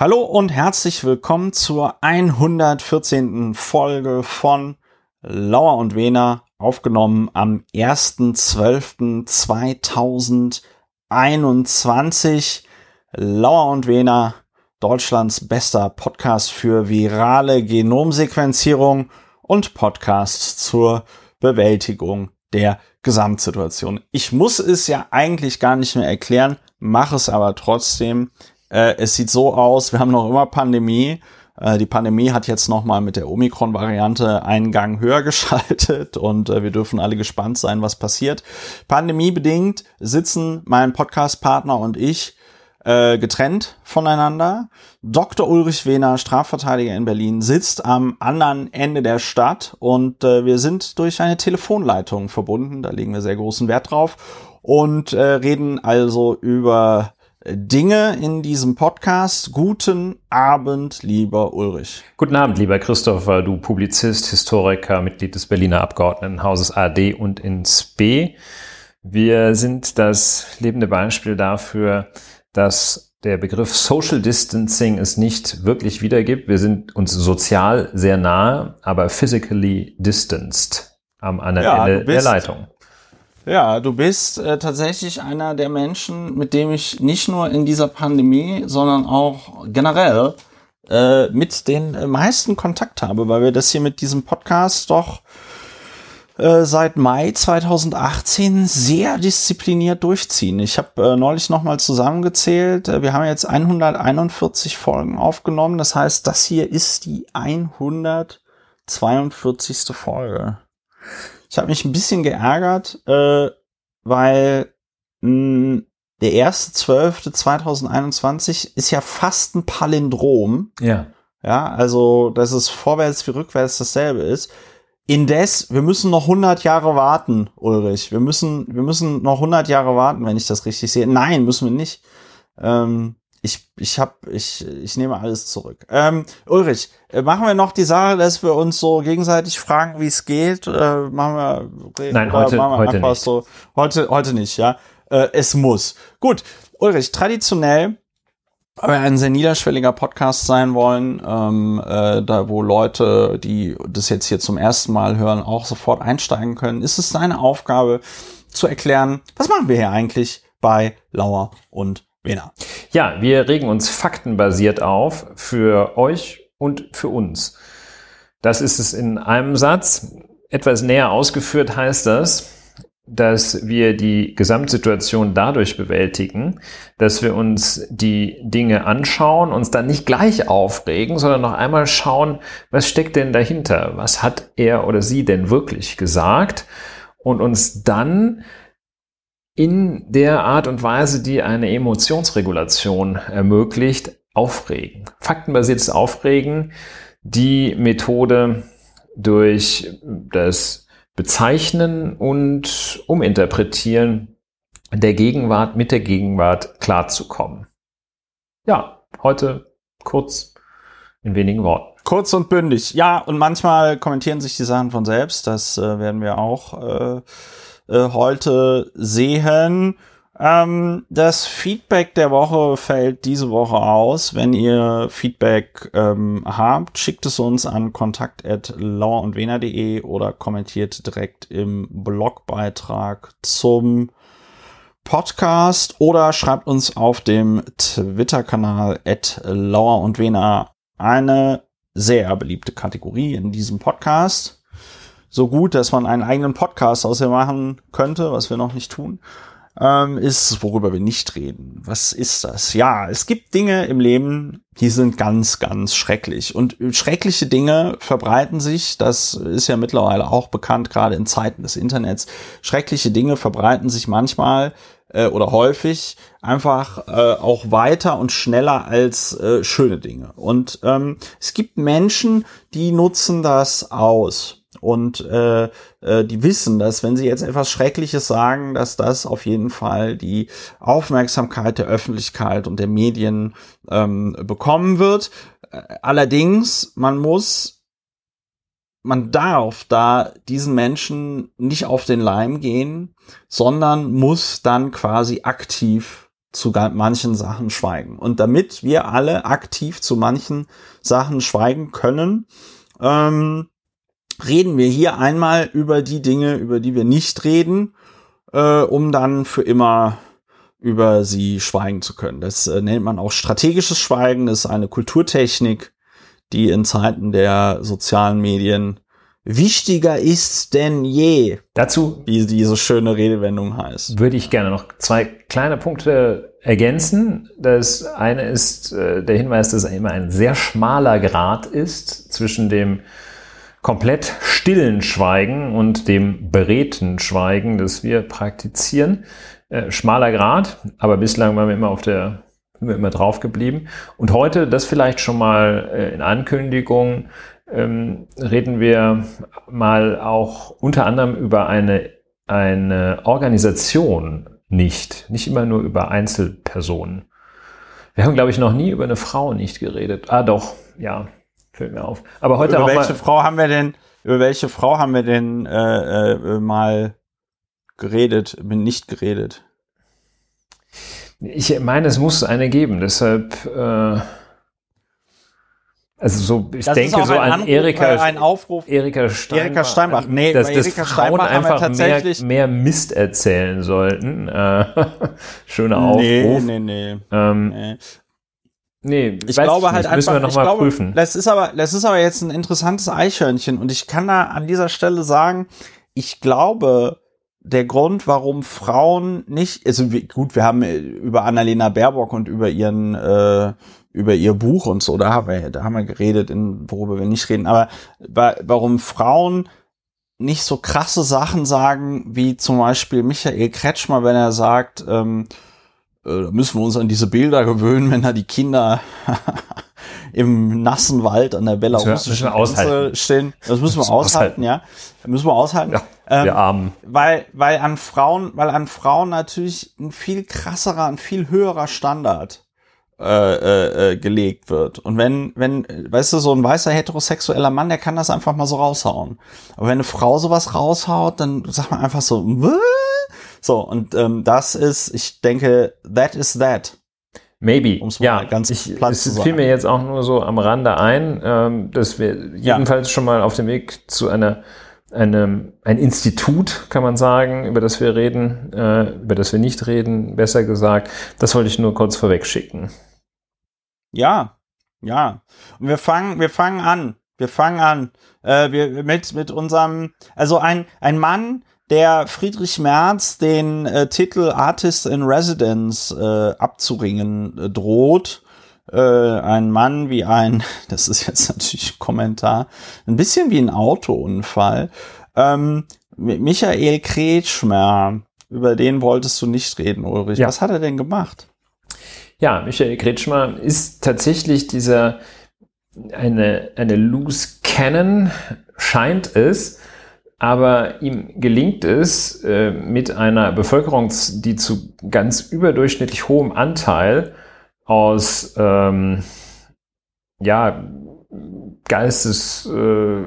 Hallo und herzlich willkommen zur 114. Folge von Lauer und Wehner, aufgenommen am 1.12.2021. Lauer und Wehner, Deutschlands bester Podcast für virale Genomsequenzierung und Podcast zur Bewältigung der Gesamtsituation. Ich muss es ja eigentlich gar nicht mehr erklären, mache es aber trotzdem. Äh, es sieht so aus, wir haben noch immer Pandemie. Äh, die Pandemie hat jetzt noch mal mit der Omikron-Variante einen Gang höher geschaltet und äh, wir dürfen alle gespannt sein, was passiert. Pandemiebedingt sitzen mein Podcast-Partner und ich äh, getrennt voneinander. Dr. Ulrich Wehner, Strafverteidiger in Berlin, sitzt am anderen Ende der Stadt und äh, wir sind durch eine Telefonleitung verbunden. Da legen wir sehr großen Wert drauf und äh, reden also über Dinge in diesem Podcast. Guten Abend, lieber Ulrich. Guten Abend, lieber Christopher, du Publizist, Historiker, Mitglied des Berliner Abgeordnetenhauses AD und ins B. Wir sind das lebende Beispiel dafür, dass der Begriff Social Distancing es nicht wirklich wiedergibt. Wir sind uns sozial sehr nahe, aber physically distanced am anderen ja, Ende der Leitung. Ja, du bist äh, tatsächlich einer der Menschen, mit dem ich nicht nur in dieser Pandemie, sondern auch generell äh, mit den äh, meisten Kontakt habe, weil wir das hier mit diesem Podcast doch äh, seit Mai 2018 sehr diszipliniert durchziehen. Ich habe äh, neulich nochmal zusammengezählt. Äh, wir haben jetzt 141 Folgen aufgenommen. Das heißt, das hier ist die 142. Folge. Ich habe mich ein bisschen geärgert, äh, weil mh, der erste zwölfte 2021 ist ja fast ein Palindrom. Ja. Ja, also, dass es vorwärts wie rückwärts dasselbe ist. Indes, wir müssen noch 100 Jahre warten, Ulrich. Wir müssen, wir müssen noch 100 Jahre warten, wenn ich das richtig sehe. Nein, müssen wir nicht. Ähm, ich, ich hab, ich, ich nehme alles zurück. Ähm, Ulrich, äh, machen wir noch die Sache, dass wir uns so gegenseitig fragen, wie es geht. Äh, machen wir, Nein, heute, machen wir heute nicht. So, heute, heute nicht, ja. Äh, es muss. Gut, Ulrich, traditionell, weil wir ein sehr niederschwelliger Podcast sein wollen, ähm, äh, da wo Leute, die das jetzt hier zum ersten Mal hören, auch sofort einsteigen können, ist es deine Aufgabe zu erklären, was machen wir hier eigentlich bei Lauer und Wiener. Ja, wir regen uns faktenbasiert auf für euch und für uns. Das ist es in einem Satz. Etwas näher ausgeführt heißt das, dass wir die Gesamtsituation dadurch bewältigen, dass wir uns die Dinge anschauen, uns dann nicht gleich aufregen, sondern noch einmal schauen, was steckt denn dahinter? Was hat er oder sie denn wirklich gesagt? Und uns dann in der Art und Weise, die eine Emotionsregulation ermöglicht, aufregen. Faktenbasiertes Aufregen, die Methode durch das Bezeichnen und Uminterpretieren der Gegenwart mit der Gegenwart klarzukommen. Ja, heute kurz in wenigen Worten. Kurz und bündig. Ja, und manchmal kommentieren sich die Sachen von selbst. Das äh, werden wir auch äh, äh, heute sehen. Ähm, das Feedback der Woche fällt diese Woche aus. Wenn ihr Feedback ähm, habt, schickt es uns an kontakt.lauerundwener.de oder kommentiert direkt im Blogbeitrag zum Podcast oder schreibt uns auf dem Twitter-Kanal at Lauer und Wena eine sehr beliebte Kategorie in diesem Podcast so gut, dass man einen eigenen Podcast aus ihr machen könnte, was wir noch nicht tun, ähm, ist, worüber wir nicht reden. Was ist das? Ja, es gibt Dinge im Leben, die sind ganz, ganz schrecklich. Und schreckliche Dinge verbreiten sich, das ist ja mittlerweile auch bekannt, gerade in Zeiten des Internets. Schreckliche Dinge verbreiten sich manchmal äh, oder häufig einfach äh, auch weiter und schneller als äh, schöne Dinge. Und ähm, es gibt Menschen, die nutzen das aus und äh, äh, die wissen, dass wenn sie jetzt etwas Schreckliches sagen, dass das auf jeden Fall die Aufmerksamkeit der Öffentlichkeit und der Medien ähm, bekommen wird. Allerdings, man muss, man darf da diesen Menschen nicht auf den Leim gehen, sondern muss dann quasi aktiv zu manchen Sachen schweigen. Und damit wir alle aktiv zu manchen Sachen schweigen können, ähm, reden wir hier einmal über die Dinge, über die wir nicht reden, äh, um dann für immer über sie schweigen zu können. Das äh, nennt man auch strategisches Schweigen. Das ist eine Kulturtechnik, die in Zeiten der sozialen Medien wichtiger ist denn je. Dazu, wie diese schöne Redewendung heißt. Würde ich gerne noch zwei kleine Punkte ergänzen. Das eine ist äh, der Hinweis, dass immer ein sehr schmaler Grad ist zwischen dem komplett stillen Schweigen und dem beredten Schweigen, das wir praktizieren. Äh, schmaler Grad, aber bislang waren wir immer auf der sind wir immer drauf geblieben. Und heute, das vielleicht schon mal äh, in Ankündigung, ähm, reden wir mal auch unter anderem über eine, eine Organisation nicht, nicht immer nur über Einzelpersonen. Wir haben, glaube ich, noch nie über eine Frau nicht geredet. Ah, doch, ja, fällt mir auf. Aber heute über auch welche mal, Frau haben wir denn, über welche Frau haben wir denn äh, äh, mal geredet, bin nicht geredet? Ich meine, es muss eine geben, deshalb äh, also so, ich Das denke so ein an Anruf, Erika, äh, ein Aufruf. Erika Steinbach. Erika Steinbach. Nee, dass, dass Erika Frauen Steinbach einfach mehr, tatsächlich- mehr Mist erzählen sollten. Äh, schöner Nee, Aufruf. nee, nee. Ähm, nee. Nee, Ich glaube halt. Müssen einfach, wir nochmal prüfen. Das ist aber, das ist aber jetzt ein interessantes Eichhörnchen und ich kann da an dieser Stelle sagen, ich glaube, der Grund, warum Frauen nicht, also wie, gut, wir haben äh, über Annalena Baerbock und über ihren, äh, über ihr Buch und so, da haben wir, da haben wir geredet, in, worüber wir nicht reden, aber wa warum Frauen nicht so krasse Sachen sagen, wie zum Beispiel Michael Kretschmer, wenn er sagt, ähm, äh, da müssen wir uns an diese Bilder gewöhnen, wenn da die Kinder im nassen Wald an der belarussischen aushalten. Grenze stehen. Das müssen wir Müssen wir aushalten, ja. Das müssen wir aushalten. Ja, Ähm, wir Armen. weil, weil an Frauen, weil an Frauen natürlich ein viel krasserer, ein viel höherer Standard äh, äh, äh, gelegt wird. Und wenn, wenn, weißt du, so ein weißer heterosexueller Mann, der kann das einfach mal so raushauen. Aber wenn eine Frau sowas raushaut, dann sagt man einfach so, "What?" So, und ähm, das ist, ich denke, that is that. Maybe. um's mal Ja, ganz ich, platt es fiel mir jetzt auch nur so am Rande ein, ähm, dass wir jedenfalls schon mal auf dem Weg zu einer einem, ein Institut, kann man sagen, über das wir reden, äh, über das wir nicht reden, besser gesagt. Das wollte ich nur kurz vorweg schicken. Ja, ja. Und wir fangen, wir fangen an. Wir fangen an. Äh, wir mit mit unserem, also ein ein Mann, der Friedrich Merz den äh, Titel Artist in Residence äh, abzuringen äh, droht. Äh, ein Mann wie ein, das ist jetzt natürlich ein Kommentar, ein bisschen wie ein Autounfall. Ähm, Mi- Michael Kretschmer, über den wolltest du nicht reden, Ulrich. Ja. Was hat er denn gemacht? Ja, Michael Kretschmer ist tatsächlich dieser eine, eine Loose Cannon, scheint es, aber ihm gelingt es, äh, mit einer Bevölkerung, die zu ganz überdurchschnittlich hohem Anteil aus ähm, ja, Geistes äh,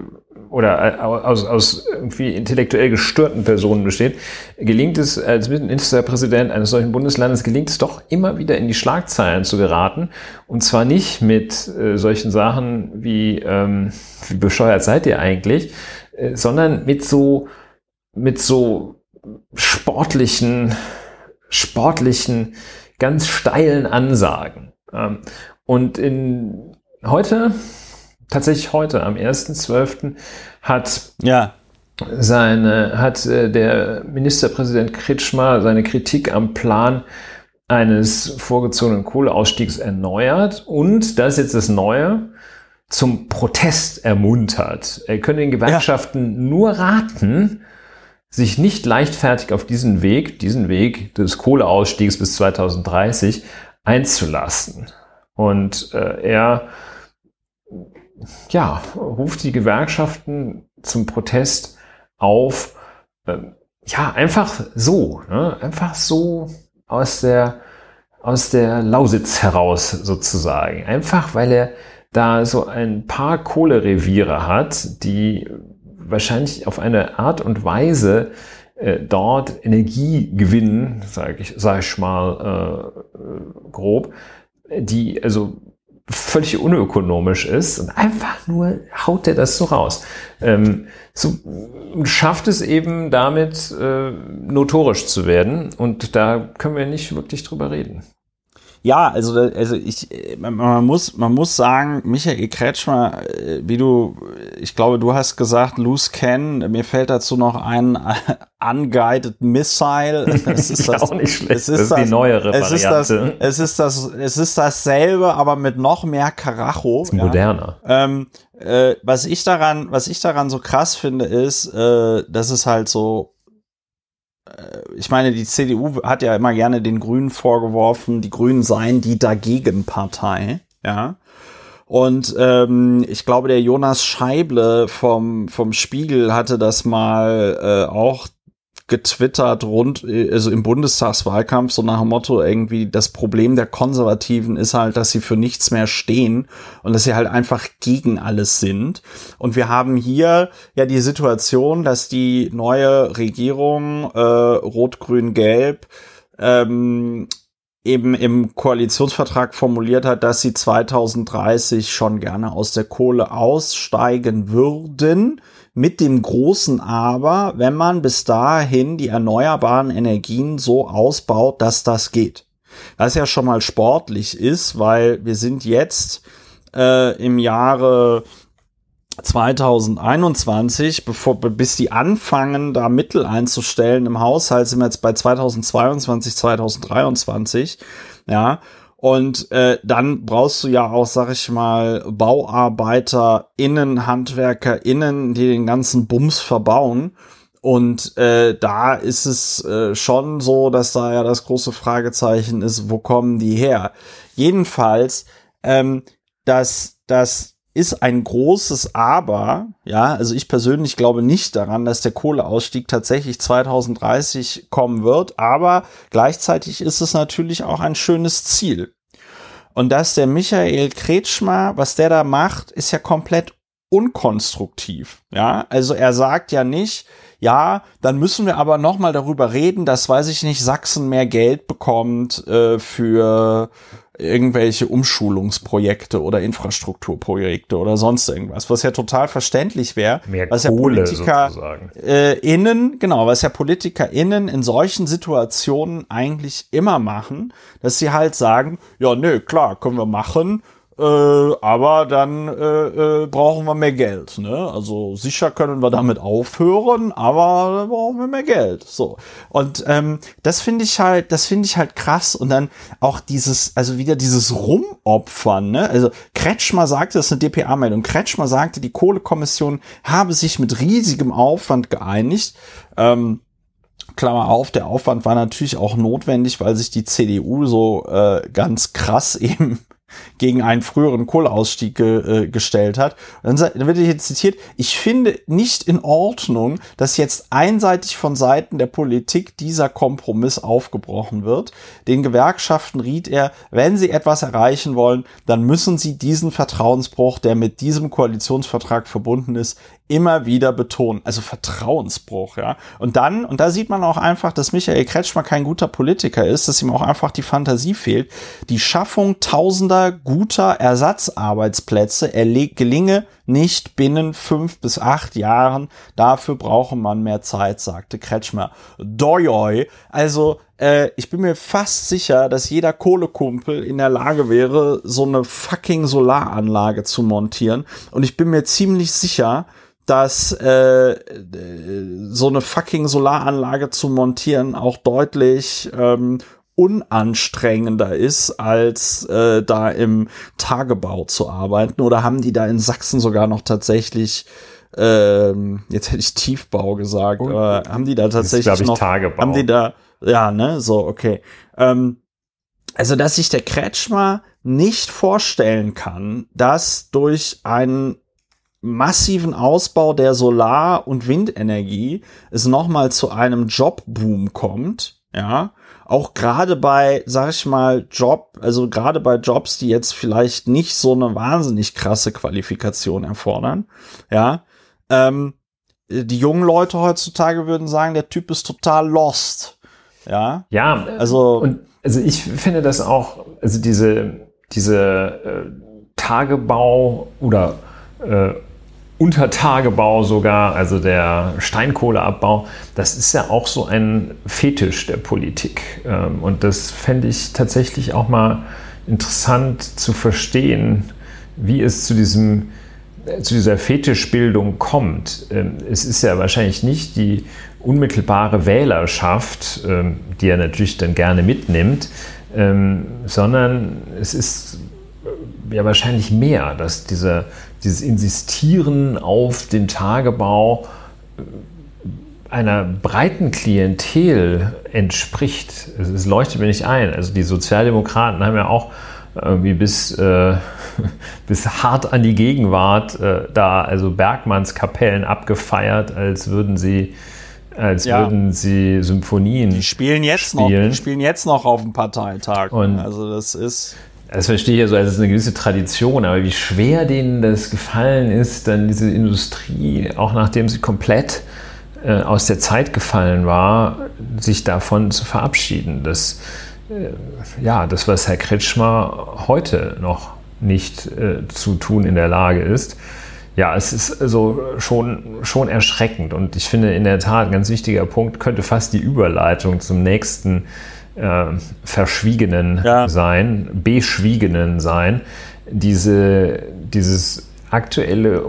oder äh, aus, aus irgendwie intellektuell gestörten Personen besteht, gelingt es als Ministerpräsident eines solchen Bundeslandes, gelingt es doch immer wieder in die Schlagzeilen zu geraten. Und zwar nicht mit äh, solchen Sachen wie, ähm, wie bescheuert seid ihr eigentlich, äh, sondern mit so, mit so sportlichen, sportlichen, ganz steilen Ansagen. Ähm, und in heute, tatsächlich heute, am 1.12. hat Ja, seine, hat äh, der Ministerpräsident Kretschmer seine Kritik am Plan eines vorgezogenen Kohleausstiegs erneuert und, das ist jetzt das Neue, zum Protest ermuntert. Er könne den Gewerkschaften nur raten, sich nicht leichtfertig auf diesen Weg, diesen Weg des Kohleausstiegs bis 2030 einzulassen. Und äh, er ja, ruft die Gewerkschaften zum Protest auf. Ähm, ja, einfach so, ne? einfach so aus der, aus der Lausitz heraus sozusagen. Einfach weil er da so ein paar Kohlereviere hat, die wahrscheinlich auf eine Art und Weise äh, dort Energie gewinnen, sage ich, sag ich mal äh, grob, die also völlig unökonomisch ist und einfach nur haut er das so raus. Ähm, so schafft es eben damit äh, notorisch zu werden und da können wir nicht wirklich drüber reden. Ja, also, also ich, man muss, man muss sagen, Michael Kretschmer, äh, wie du, ich glaube, du hast gesagt, Loose Can, mir fällt dazu noch ein Unguided Missile. Das ist das, auch nicht schlecht. Es ist, das ist das, die neuere es Variante. Ist das, es ist das, es ist dasselbe, aber mit noch mehr Karacho. Ist moderner. Ja. Ähm, äh, was ich daran, was ich daran so krass finde, ist, äh, dass es halt so äh, ich meine, die CDU hat ja immer gerne den Grünen vorgeworfen, die Grünen seien die Dagegenpartei, ja. Und ähm, ich glaube, der Jonas Scheible vom, vom Spiegel hatte das mal äh, auch getwittert rund, also im Bundestagswahlkampf, so nach dem Motto irgendwie, das Problem der Konservativen ist halt, dass sie für nichts mehr stehen und dass sie halt einfach gegen alles sind. Und wir haben hier ja die Situation, dass die neue Regierung äh, Rot-Grün-Gelb ähm, eben im Koalitionsvertrag formuliert hat, dass sie 2030 schon gerne aus der Kohle aussteigen würden mit dem großen Aber, wenn man bis dahin die erneuerbaren Energien so ausbaut, dass das geht. Was ja schon mal sportlich ist, weil wir sind jetzt äh, im Jahre 2021, bevor, bis die anfangen, da Mittel einzustellen im Haushalt, sind wir jetzt bei 2022, 2023, ja, und äh, dann brauchst du ja auch, sag ich mal, BauarbeiterInnen, HandwerkerInnen, die den ganzen Bums verbauen. Und äh, da ist es äh, schon so, dass da ja das große Fragezeichen ist, wo kommen die her? Jedenfalls, ähm, dass das ist ein großes Aber. Ja, also ich persönlich glaube nicht daran, dass der Kohleausstieg tatsächlich 2030 kommen wird. Aber gleichzeitig ist es natürlich auch ein schönes Ziel. Und dass der Michael Kretschmer, was der da macht, ist ja komplett unkonstruktiv. Ja, also er sagt ja nicht, ja, dann müssen wir aber noch mal darüber reden, dass, weiß ich nicht, Sachsen mehr Geld bekommt äh, für irgendwelche Umschulungsprojekte oder Infrastrukturprojekte oder sonst irgendwas, was ja total verständlich wäre, was ja Politiker äh, innen, genau, was ja Politiker innen in solchen Situationen eigentlich immer machen, dass sie halt sagen, ja, nö, klar, können wir machen, äh, aber dann äh, äh, brauchen wir mehr Geld. Ne? Also sicher können wir damit aufhören, aber dann brauchen wir mehr Geld. So und ähm, das finde ich halt, das finde ich halt krass. Und dann auch dieses, also wieder dieses Rumopfern. Ne? Also Kretschmer sagte, das ist eine DPA-Meldung. Kretschmer sagte, die Kohlekommission habe sich mit riesigem Aufwand geeinigt. Ähm, Klammer auf, der Aufwand war natürlich auch notwendig, weil sich die CDU so äh, ganz krass eben gegen einen früheren Kohleausstieg äh, gestellt hat. Dann, dann wird hier zitiert, ich finde nicht in Ordnung, dass jetzt einseitig von Seiten der Politik dieser Kompromiss aufgebrochen wird. Den Gewerkschaften riet er, wenn sie etwas erreichen wollen, dann müssen sie diesen Vertrauensbruch, der mit diesem Koalitionsvertrag verbunden ist, immer wieder betonen. Also Vertrauensbruch, ja. Und dann, und da sieht man auch einfach, dass Michael Kretschmer kein guter Politiker ist, dass ihm auch einfach die Fantasie fehlt. Die Schaffung tausender guter Ersatzarbeitsplätze gelinge nicht binnen fünf bis acht Jahren. Dafür brauche man mehr Zeit, sagte Kretschmer. Doi, also äh, ich bin mir fast sicher, dass jeder Kohlekumpel in der Lage wäre, so eine fucking Solaranlage zu montieren. Und ich bin mir ziemlich sicher, dass äh, so eine fucking Solaranlage zu montieren auch deutlich ähm, unanstrengender ist, als äh, da im Tagebau zu arbeiten? Oder haben die da in Sachsen sogar noch tatsächlich ähm, jetzt hätte ich Tiefbau gesagt, oh, aber haben die da tatsächlich ist, noch Tagebau. haben die da ja, ne, so okay. Ähm, also, dass sich der Kretschmer nicht vorstellen kann, dass durch einen massiven Ausbau der Solar- und Windenergie es nochmal zu einem Jobboom kommt, ja, auch gerade bei, sag ich mal, Job, also gerade bei Jobs, die jetzt vielleicht nicht so eine wahnsinnig krasse Qualifikation erfordern, ja, ähm, die jungen Leute heutzutage würden sagen, der Typ ist total lost. Ja. Ja, also. Und also ich finde das auch, also diese, diese äh, Tagebau oder äh, Untertagebau sogar, also der Steinkohleabbau, das ist ja auch so ein Fetisch der Politik. Ähm, und das fände ich tatsächlich auch mal interessant zu verstehen, wie es zu diesem zu dieser Fetischbildung kommt. Ähm, es ist ja wahrscheinlich nicht die unmittelbare Wählerschaft, ähm, die er natürlich dann gerne mitnimmt, sondern es ist äh, ja wahrscheinlich mehr, dass dieser, dieses Insistieren auf den Tagebau äh, einer breiten Klientel entspricht. Es leuchtet mir nicht ein. Also die Sozialdemokraten haben ja auch irgendwie bis, äh, bis hart an die Gegenwart äh, da, also Bergmanns Kapellen abgefeiert, als würden sie als ja. würden sie Symphonien die spielen jetzt spielen. noch die spielen jetzt noch auf dem Parteitag und also das ist das verstehe ich ja so als eine gewisse Tradition, aber wie schwer denen das gefallen ist, dann diese Industrie, auch nachdem sie komplett äh, aus der Zeit gefallen war, sich davon zu verabschieden. Das, äh, ja, das, was Herr Kretschmer heute noch nicht äh, zu tun in der Lage ist. Ja, es ist also schon, schon erschreckend und ich finde in der Tat ein ganz wichtiger Punkt könnte fast die Überleitung zum nächsten äh, Verschwiegenen ja. sein, Beschwiegenen sein. Diese, dieses aktuelle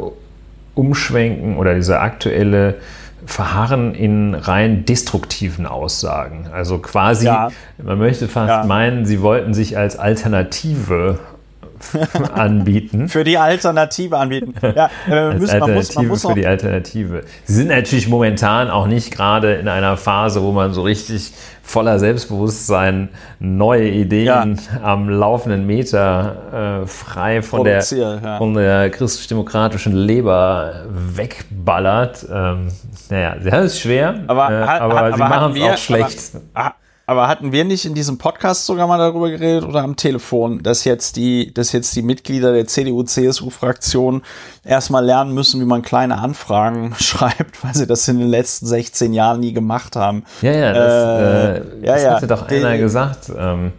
Umschwenken oder diese aktuelle verharren in rein destruktiven Aussagen. Also quasi, ja. man möchte fast ja. meinen, sie wollten sich als Alternative anbieten. für die Alternative anbieten. Ja, äh, müssen, Alternative man muss, man muss für die Alternative. Sie sind natürlich momentan auch nicht gerade in einer Phase, wo man so richtig voller Selbstbewusstsein neue Ideen ja. am laufenden Meter äh, frei von der, ja. von der christlich-demokratischen Leber wegballert. Ähm, naja, das ist schwer, aber, äh, aber, aber sie machen es auch schlecht. Aber, aber hatten wir nicht in diesem Podcast sogar mal darüber geredet oder am Telefon, dass jetzt die, dass jetzt die Mitglieder der CDU-CSU-Fraktion erstmal lernen müssen, wie man kleine Anfragen schreibt, weil sie das in den letzten 16 Jahren nie gemacht haben. Ja, ja, das, äh, äh, ja, das ja. hatte doch einer gesagt. Ähm.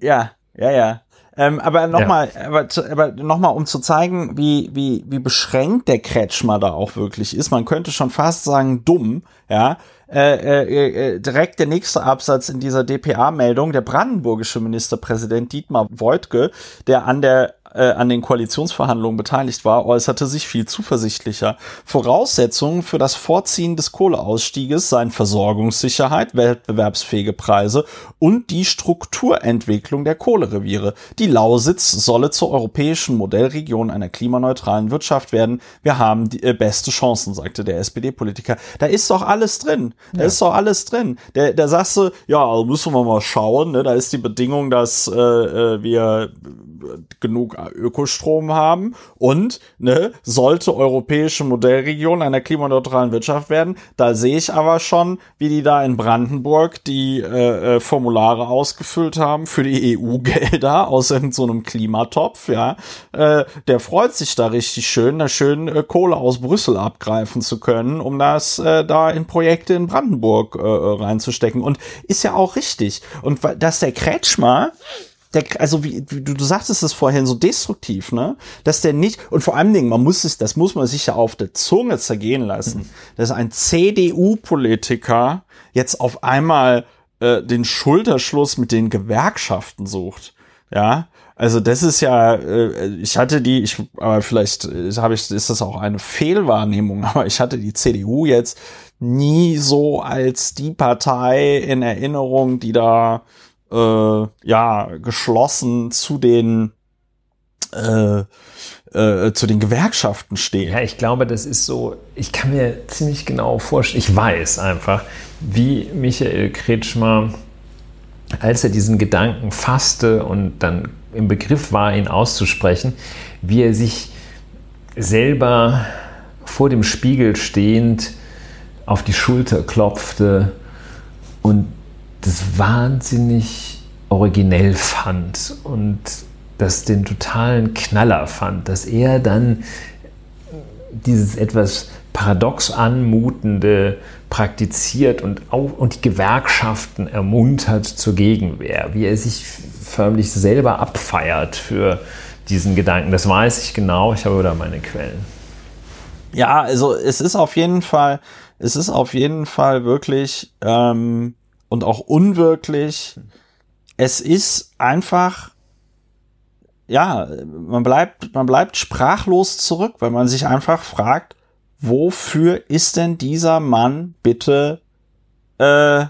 Ja, ja, ja. Ähm, aber nochmal, ja. aber, aber nochmal, um zu zeigen, wie, wie, wie beschränkt der Kretschmer da auch wirklich ist. Man könnte schon fast sagen, dumm, ja. Äh, äh, äh, direkt der nächste Absatz in dieser DPA-Meldung, der brandenburgische Ministerpräsident Dietmar Woidke, der an der äh, an den Koalitionsverhandlungen beteiligt war, äußerte sich viel zuversichtlicher. Voraussetzungen für das Vorziehen des Kohleausstieges seien Versorgungssicherheit, wettbewerbsfähige Preise und die Strukturentwicklung der Kohlereviere. Die Lausitz solle zur europäischen Modellregion einer klimaneutralen Wirtschaft werden. Wir haben die äh, beste Chancen, sagte der SPD-Politiker. Da ist doch alles drin. Da ja. ist doch alles drin. Der, der sagst du, ja, also müssen wir mal schauen. Ne? Da ist die Bedingung, dass äh, äh wir genug Ökostrom haben und ne, sollte europäische Modellregion einer klimaneutralen Wirtschaft werden. Da sehe ich aber schon, wie die da in Brandenburg die äh, äh Formulare ausgefüllt haben für die EU-Gelder aus so einem Klimatopf. Ja, äh, der freut sich da richtig schön, da schön äh, Kohle aus Brüssel abgreifen zu können, um das äh, da in Projekte in Brandenburg äh, reinzustecken. Und ist ja auch richtig. Und dass der Kretschmer der, also wie, wie du, du sagtest es vorhin so destruktiv, ne? Dass der nicht, und vor allen Dingen, man muss es, das muss man sich ja auf der Zunge zergehen lassen, mhm. dass ein CDU-Politiker jetzt auf einmal äh, den Schulterschluss mit den Gewerkschaften sucht. Ja, also das ist ja, äh, ich hatte die, ich, aber vielleicht habe ich, ist das auch eine Fehlwahrnehmung, aber ich hatte die CDU jetzt nie so als die Partei in Erinnerung, die da äh, ja geschlossen zu den äh, äh, zu den Gewerkschaften stehen. Ja, ich glaube, das ist so, ich kann mir ziemlich genau vorstellen, ich weiß einfach, wie Michael Kretschmer, als er diesen Gedanken fasste und dann im Begriff war, ihn auszusprechen, wie er sich selber vor dem Spiegel stehend auf die Schulter klopfte und das wahnsinnig originell fand und das den totalen Knaller fand, dass er dann dieses etwas paradox anmutende praktiziert und, auch, und die Gewerkschaften ermuntert zur Gegenwehr, wie er sich förmlich selber abfeiert für diesen Gedanken. Das weiß ich genau, ich habe da meine Quellen. Ja, also es ist auf jeden Fall, es ist auf jeden Fall wirklich ähm, und auch unwirklich. Es ist einfach, ja, man bleibt, man bleibt sprachlos zurück, weil man sich einfach fragt, wofür ist denn dieser Mann bitte äh,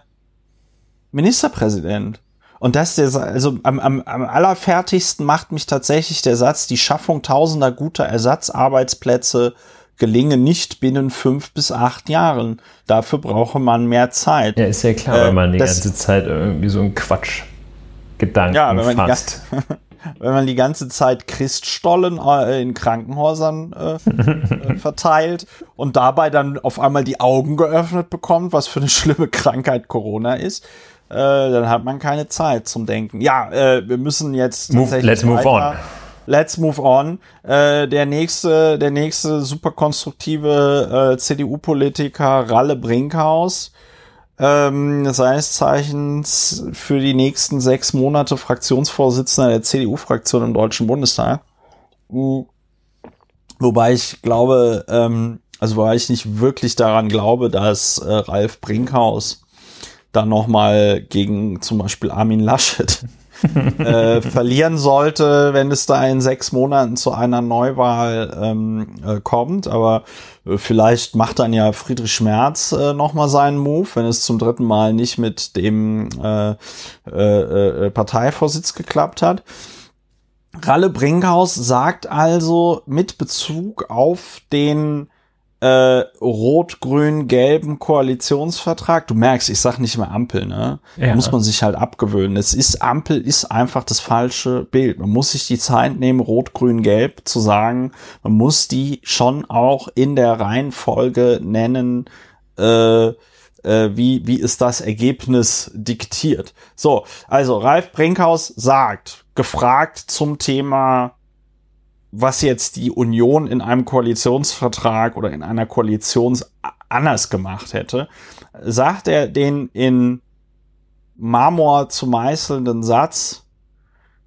Ministerpräsident? Und das der, also am, am, am allerfertigsten macht mich tatsächlich der Satz, die Schaffung tausender guter Ersatzarbeitsplätze gelingen nicht binnen fünf bis acht Jahren. Dafür brauche man mehr Zeit. Ja, ist ja klar, äh, wenn man die ganze Zeit irgendwie so einen Quatsch Gedanken ja, wenn man fasst. wenn man die ganze Zeit Christstollen äh, in Krankenhäusern äh, äh, verteilt und dabei dann auf einmal die Augen geöffnet bekommt, was für eine schlimme Krankheit Corona ist, äh, dann hat man keine Zeit zum Denken. Ja, äh, wir müssen jetzt move, let's move on. Let's move on. Äh, der nächste, der nächste super konstruktive äh, CDU-Politiker Ralle Brinkhaus, ähm, seines Zeichens für die nächsten sechs Monate Fraktionsvorsitzender der CDU-Fraktion im Deutschen Bundestag. Mhm. Wobei ich glaube, ähm, also wobei ich nicht wirklich daran glaube, dass äh, Ralf Brinkhaus dann nochmal gegen zum Beispiel Armin Laschet äh, verlieren sollte, wenn es da in sechs Monaten zu einer Neuwahl ähm, äh, kommt. Aber äh, vielleicht macht dann ja Friedrich Merz äh, nochmal seinen Move, wenn es zum dritten Mal nicht mit dem äh, äh, äh, Parteivorsitz geklappt hat. Ralle Brinkhaus sagt also mit Bezug auf den äh, rot-grün-gelben Koalitionsvertrag. Du merkst, ich sag nicht mehr Ampel, ne? Ja. Da muss man sich halt abgewöhnen. Es ist, Ampel ist einfach das falsche Bild. Man muss sich die Zeit nehmen, rot-grün-gelb zu sagen. Man muss die schon auch in der Reihenfolge nennen, äh, äh, wie, wie ist das Ergebnis diktiert. So, also Ralf Brinkhaus sagt, gefragt zum Thema was jetzt die Union in einem Koalitionsvertrag oder in einer Koalition anders gemacht hätte, sagt er den in Marmor zu meißelnden Satz,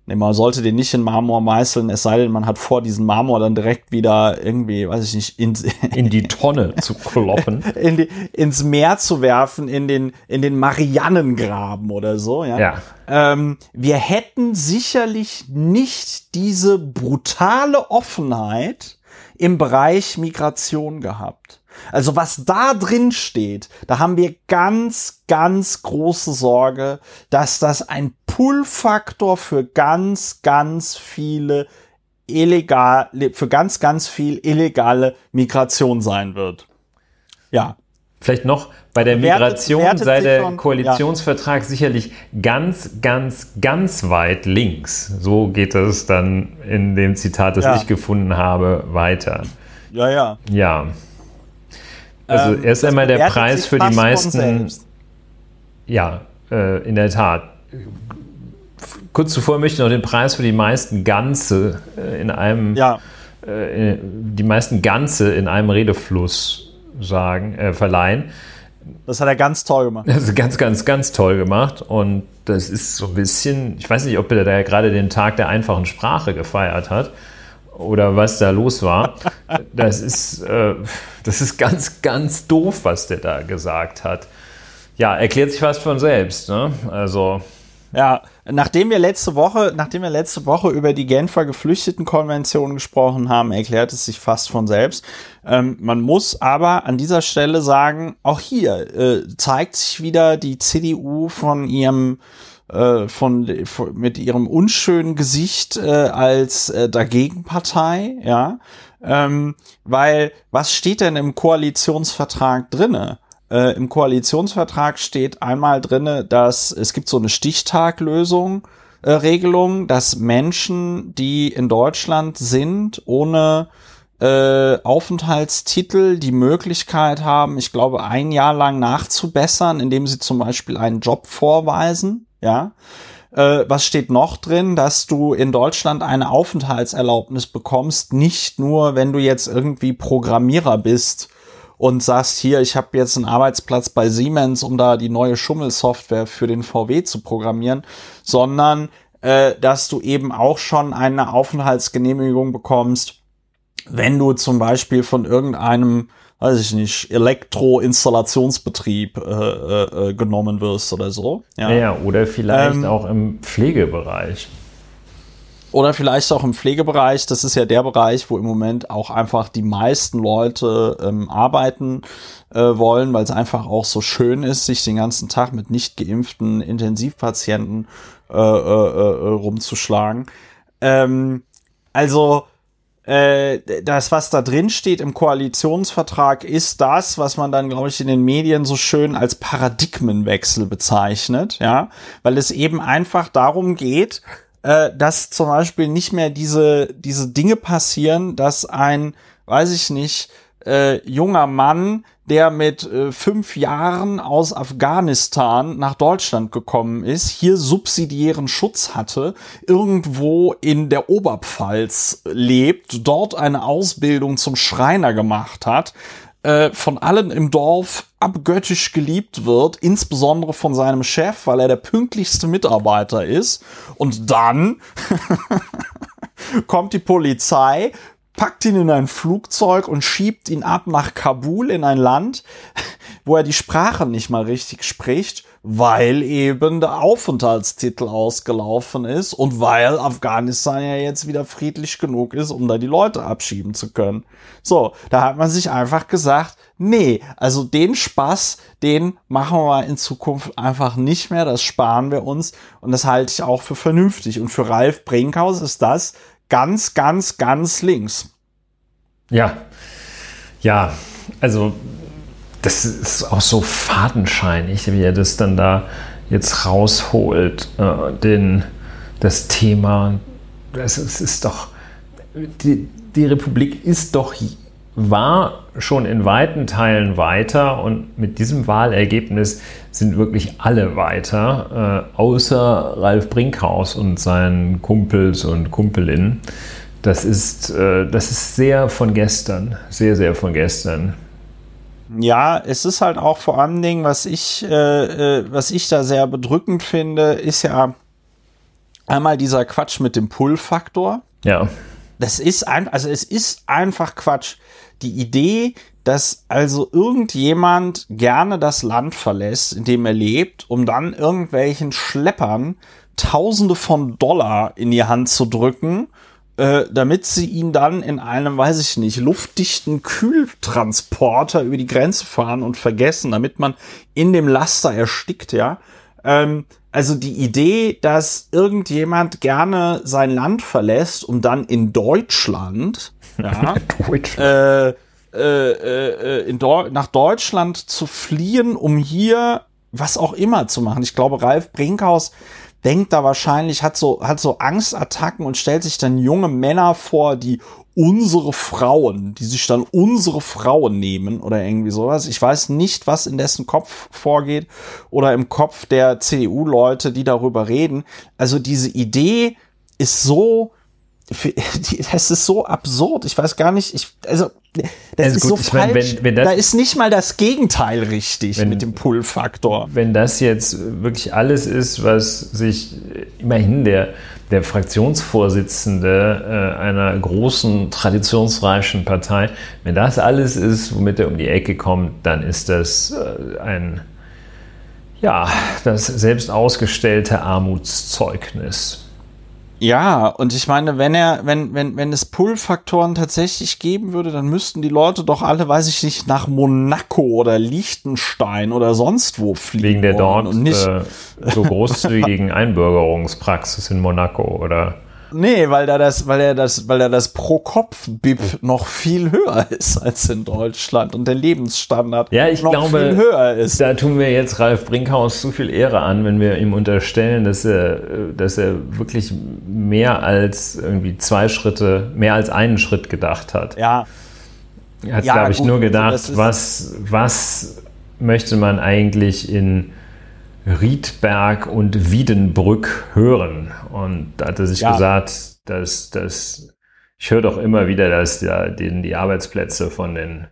Nee, man sollte den nicht in Marmor meißeln, es sei denn, man hat vor, diesen Marmor dann direkt wieder irgendwie, weiß ich nicht, in, in die Tonne zu kloppen. In die, ins Meer zu werfen, in den, in den Mariannengraben oder so, ja. ja. Ähm, wir hätten sicherlich nicht diese brutale Offenheit im Bereich Migration gehabt. Also was da drin steht, da haben wir ganz, ganz große Sorge, dass das ein Pull-Faktor für ganz, ganz viele illegal, für ganz, ganz viel illegale Migration sein wird. Ja. Vielleicht noch bei der Migration wertet, wertet sei der schon, Koalitionsvertrag ja. sicherlich ganz, ganz, ganz weit links. So geht es dann in dem Zitat, das ja. ich gefunden habe, weiter. Ja, ja. Ja. Also ähm, erst einmal der Preis für die meisten. Ja, äh, in der Tat. Kurz zuvor möchte ich noch den Preis für die meisten Ganze äh, in einem ja. äh, die meisten Ganze in einem Redefluss sagen, äh, verleihen. Das hat er ganz toll gemacht. Das ist ganz, ganz, ganz toll gemacht. Und das ist so ein bisschen, ich weiß nicht, ob er da gerade den Tag der einfachen Sprache gefeiert hat oder was da los war. Das ist, äh, das ist ganz, ganz doof, was der da gesagt hat. Ja, erklärt sich was von selbst. Ne? Also. Ja, nachdem wir letzte Woche, nachdem wir letzte Woche über die Genfer Geflüchtetenkonvention gesprochen haben, erklärt es sich fast von selbst. Ähm, man muss aber an dieser Stelle sagen, auch hier äh, zeigt sich wieder die CDU von ihrem äh, von, von, mit ihrem unschönen Gesicht äh, als äh, Dagegenpartei, ja, ähm, weil was steht denn im Koalitionsvertrag drinne? Äh, Im Koalitionsvertrag steht einmal drinne, dass es gibt so eine Stichtaglösung. Äh, Regelung, dass Menschen, die in Deutschland sind, ohne äh, Aufenthaltstitel die Möglichkeit haben, ich glaube, ein Jahr lang nachzubessern, indem sie zum Beispiel einen Job vorweisen. Ja. Äh, was steht noch drin? Dass du in Deutschland eine Aufenthaltserlaubnis bekommst, nicht nur, wenn du jetzt irgendwie Programmierer bist und sagst hier, ich habe jetzt einen Arbeitsplatz bei Siemens, um da die neue Schummelsoftware für den VW zu programmieren, sondern äh, dass du eben auch schon eine Aufenthaltsgenehmigung bekommst, wenn du zum Beispiel von irgendeinem weiß ich nicht, Elektroinstallationsbetrieb äh, äh, äh, genommen wirst oder so. Ja, ja oder vielleicht ähm, auch im Pflegebereich. Oder vielleicht auch im Pflegebereich. Das ist ja der Bereich, wo im Moment auch einfach die meisten Leute ähm, arbeiten äh, wollen, weil es einfach auch so schön ist, sich den ganzen Tag mit nicht geimpften Intensivpatienten äh, äh, äh, rumzuschlagen. Ähm, also äh, das, was da drin steht im Koalitionsvertrag, ist das, was man dann, glaube ich, in den Medien so schön als Paradigmenwechsel bezeichnet, ja, weil es eben einfach darum geht, äh, dass zum Beispiel nicht mehr diese, diese Dinge passieren, dass ein, weiß ich nicht, äh, junger Mann der mit äh, fünf Jahren aus Afghanistan nach Deutschland gekommen ist, hier subsidiären Schutz hatte, irgendwo in der Oberpfalz lebt, dort eine Ausbildung zum Schreiner gemacht hat, äh, von allen im Dorf abgöttisch geliebt wird, insbesondere von seinem Chef, weil er der pünktlichste Mitarbeiter ist. Und dann kommt die Polizei, packt ihn in ein Flugzeug und schiebt ihn ab nach Kabul in ein Land, wo er die Sprache nicht mal richtig spricht, weil eben der Aufenthaltstitel ausgelaufen ist und weil Afghanistan ja jetzt wieder friedlich genug ist, um da die Leute abschieben zu können. So, da hat man sich einfach gesagt, nee, also den Spaß, den machen wir in Zukunft einfach nicht mehr, das sparen wir uns und das halte ich auch für vernünftig. Und für Ralf Brinkhaus ist das ganz, ganz, ganz links. Ja, ja, also das ist auch so fadenscheinig, wie er das dann da jetzt rausholt, äh, den, das Thema. Es, es ist doch, die, die Republik ist doch, war schon in weiten Teilen weiter und mit diesem Wahlergebnis sind wirklich alle weiter, äh, außer Ralf Brinkhaus und seinen Kumpels und Kumpelinnen. Das ist, äh, das ist sehr von gestern, sehr, sehr von gestern. Ja, es ist halt auch vor allen Dingen, was ich, äh, äh, was ich da sehr bedrückend finde, ist ja einmal dieser Quatsch mit dem Pull-Faktor. Ja. Das ist ein, also es ist einfach Quatsch. Die Idee, dass also irgendjemand gerne das Land verlässt, in dem er lebt, um dann irgendwelchen Schleppern Tausende von Dollar in die Hand zu drücken, äh, damit sie ihn dann in einem, weiß ich nicht, luftdichten Kühltransporter über die Grenze fahren und vergessen, damit man in dem Laster erstickt, ja. Ähm, also die Idee, dass irgendjemand gerne sein Land verlässt, um dann in Deutschland, ja, Deutschland. Äh, äh, äh, in nach Deutschland zu fliehen, um hier was auch immer zu machen. Ich glaube, Ralf Brinkhaus denkt da wahrscheinlich, hat so, hat so Angstattacken und stellt sich dann junge Männer vor, die unsere Frauen, die sich dann unsere Frauen nehmen oder irgendwie sowas. Ich weiß nicht, was in dessen Kopf vorgeht oder im Kopf der CDU-Leute, die darüber reden. Also diese Idee ist so, das ist so absurd. Ich weiß gar nicht, ich, also, das also ist gut, so falsch. Meine, wenn, wenn das, da ist nicht mal das Gegenteil richtig wenn, mit dem Pull-Faktor. Wenn das jetzt wirklich alles ist, was sich immerhin der, der Fraktionsvorsitzende äh, einer großen, traditionsreichen Partei, wenn das alles ist, womit er um die Ecke kommt, dann ist das äh, ein, ja, das selbst ausgestellte Armutszeugnis. Ja, und ich meine, wenn er, wenn, wenn, wenn es Pull-Faktoren tatsächlich geben würde, dann müssten die Leute doch alle, weiß ich nicht, nach Monaco oder Liechtenstein oder sonst wo fliegen. Wegen der dort und nicht äh, so großzügigen Einbürgerungspraxis in Monaco oder Nee, weil da das, weil er das, weil er das Pro-Kopf-BIP noch viel höher ist als in Deutschland und der Lebensstandard ja, ich noch glaube, viel höher ist. Da tun wir jetzt Ralf Brinkhaus zu viel Ehre an, wenn wir ihm unterstellen, dass er, dass er wirklich mehr als irgendwie zwei Schritte, mehr als einen Schritt gedacht hat. Ja. Er hat, ja, glaube ich, gut, nur gedacht, also was, was möchte man eigentlich in Riedberg und Wiedenbrück hören. Und da hat er sich ja. gesagt, dass, dass ich höre doch immer wieder, dass ja, die, die Arbeitsplätze von den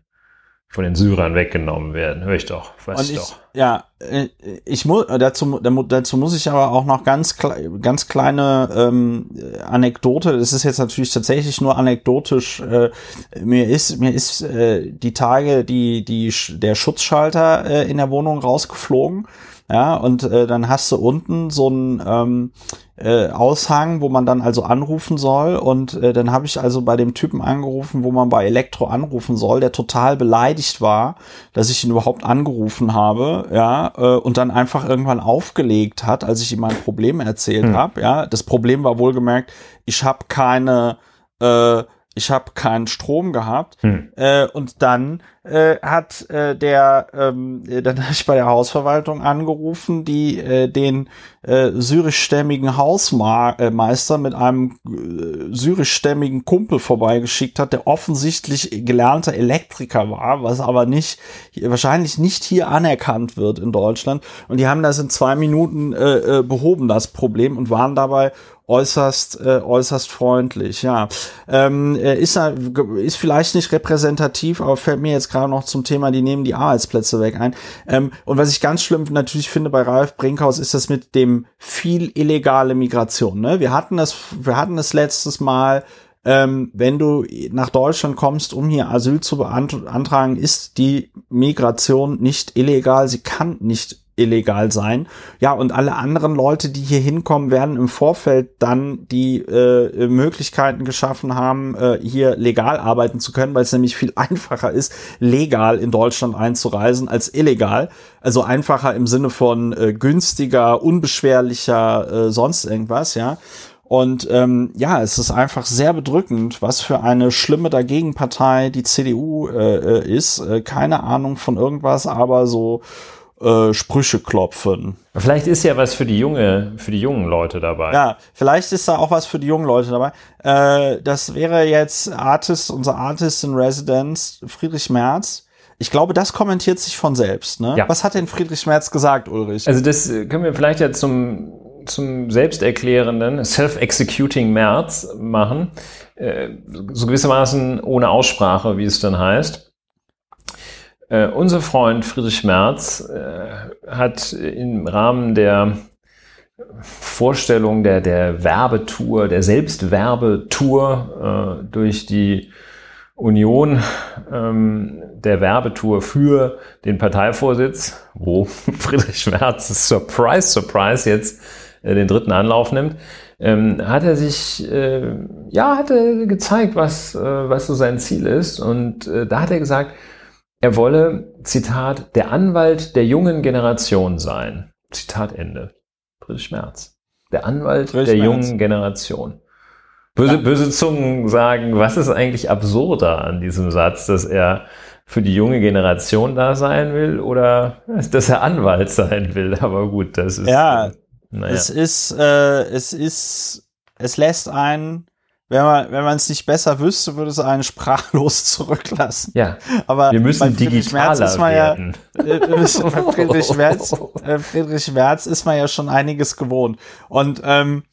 von den Syrern weggenommen werden. Hör ich doch, weiß Und ich doch. ja, äh, ich muss dazu, dazu muss ich aber auch noch ganz ganz kleine ähm, Anekdote. Das ist jetzt natürlich tatsächlich nur anekdotisch. Äh, mir ist mir ist äh, die Tage die die der Schutzschalter äh, in der Wohnung rausgeflogen. Ja, und äh, dann hast du unten so ein ähm, äh, Aushang, wo man dann also anrufen soll. Und äh, dann habe ich also bei dem Typen angerufen, wo man bei Elektro anrufen soll, der total beleidigt war, dass ich ihn überhaupt angerufen habe, ja, äh, und dann einfach irgendwann aufgelegt hat, als ich ihm mein Problem erzählt Hm. habe. Ja, das Problem war wohlgemerkt, ich habe keine, äh, ich habe keinen Strom gehabt. Hm. Äh, und dann äh, hat äh, der, ähm, äh, dann habe ich bei der Hausverwaltung angerufen, die äh, den äh, syrischstämmigen Hausmeister mit einem äh, syrischstämmigen Kumpel vorbeigeschickt hat, der offensichtlich gelernter Elektriker war, was aber nicht wahrscheinlich nicht hier anerkannt wird in Deutschland. Und die haben das in zwei Minuten äh, äh, behoben, das Problem, und waren dabei äußerst äh, äußerst freundlich ja. Ähm, äh, ist ist vielleicht nicht repräsentativ aber fällt mir jetzt gerade noch zum Thema die nehmen die Arbeitsplätze weg ein. Ähm, und was ich ganz schlimm natürlich finde bei Ralf Brinkhaus ist das mit dem viel illegale Migration ne? Wir hatten das wir hatten das letztes Mal ähm, wenn du nach Deutschland kommst, um hier Asyl zu beantragen, ist die Migration nicht illegal. Sie kann nicht illegal sein. Ja, und alle anderen Leute, die hier hinkommen, werden im Vorfeld dann die äh, Möglichkeiten geschaffen haben, äh, hier legal arbeiten zu können, weil es nämlich viel einfacher ist, legal in Deutschland einzureisen als illegal. Also einfacher im Sinne von äh, günstiger, unbeschwerlicher, äh, sonst irgendwas, ja. Und ähm, ja, es ist einfach sehr bedrückend, was für eine schlimme Dagegenpartei die CDU äh, äh, ist. Äh, keine Ahnung von irgendwas, aber so äh, Sprüche klopfen. Vielleicht ist ja was für die junge, für die jungen Leute dabei. Ja, vielleicht ist da auch was für die jungen Leute dabei. Äh, das wäre jetzt Artist, unser Artist in Residence, Friedrich Merz. Ich glaube, das kommentiert sich von selbst. Ne? Ja. Was hat denn Friedrich Merz gesagt, Ulrich? Also das äh, können wir vielleicht ja zum, zum selbsterklärenden, self-executing März machen. Äh, so gewissermaßen ohne Aussprache, wie es dann heißt. Äh, unser Freund Friedrich Merz äh, hat im Rahmen der Vorstellung der, der Werbetour, der Selbstwerbetour äh, durch die Union ähm, der Werbetour für den Parteivorsitz, wo Friedrich Merz, surprise, surprise, jetzt äh, den dritten Anlauf nimmt, ähm, hat er sich, äh, ja, hat er gezeigt, was, äh, was so sein Ziel ist. Und äh, da hat er gesagt, er wolle, Zitat, der Anwalt der jungen Generation sein. Zitat Ende. Friedrich Merz. Der Anwalt Friedrich der Merz. jungen Generation. Böse, böse Zungen sagen, was ist eigentlich absurder an diesem Satz, dass er für die junge Generation da sein will oder dass er Anwalt sein will. Aber gut, das ist. Ja, naja. Es ist, äh, es ist, es lässt einen, wenn man, wenn man es nicht besser wüsste, würde es einen sprachlos zurücklassen. ja, Aber wir müssen Friedrich Merz digitaler ist man ja, äh, bei Friedrich Merz, äh, Friedrich Merz ist man ja schon einiges gewohnt. Und ähm,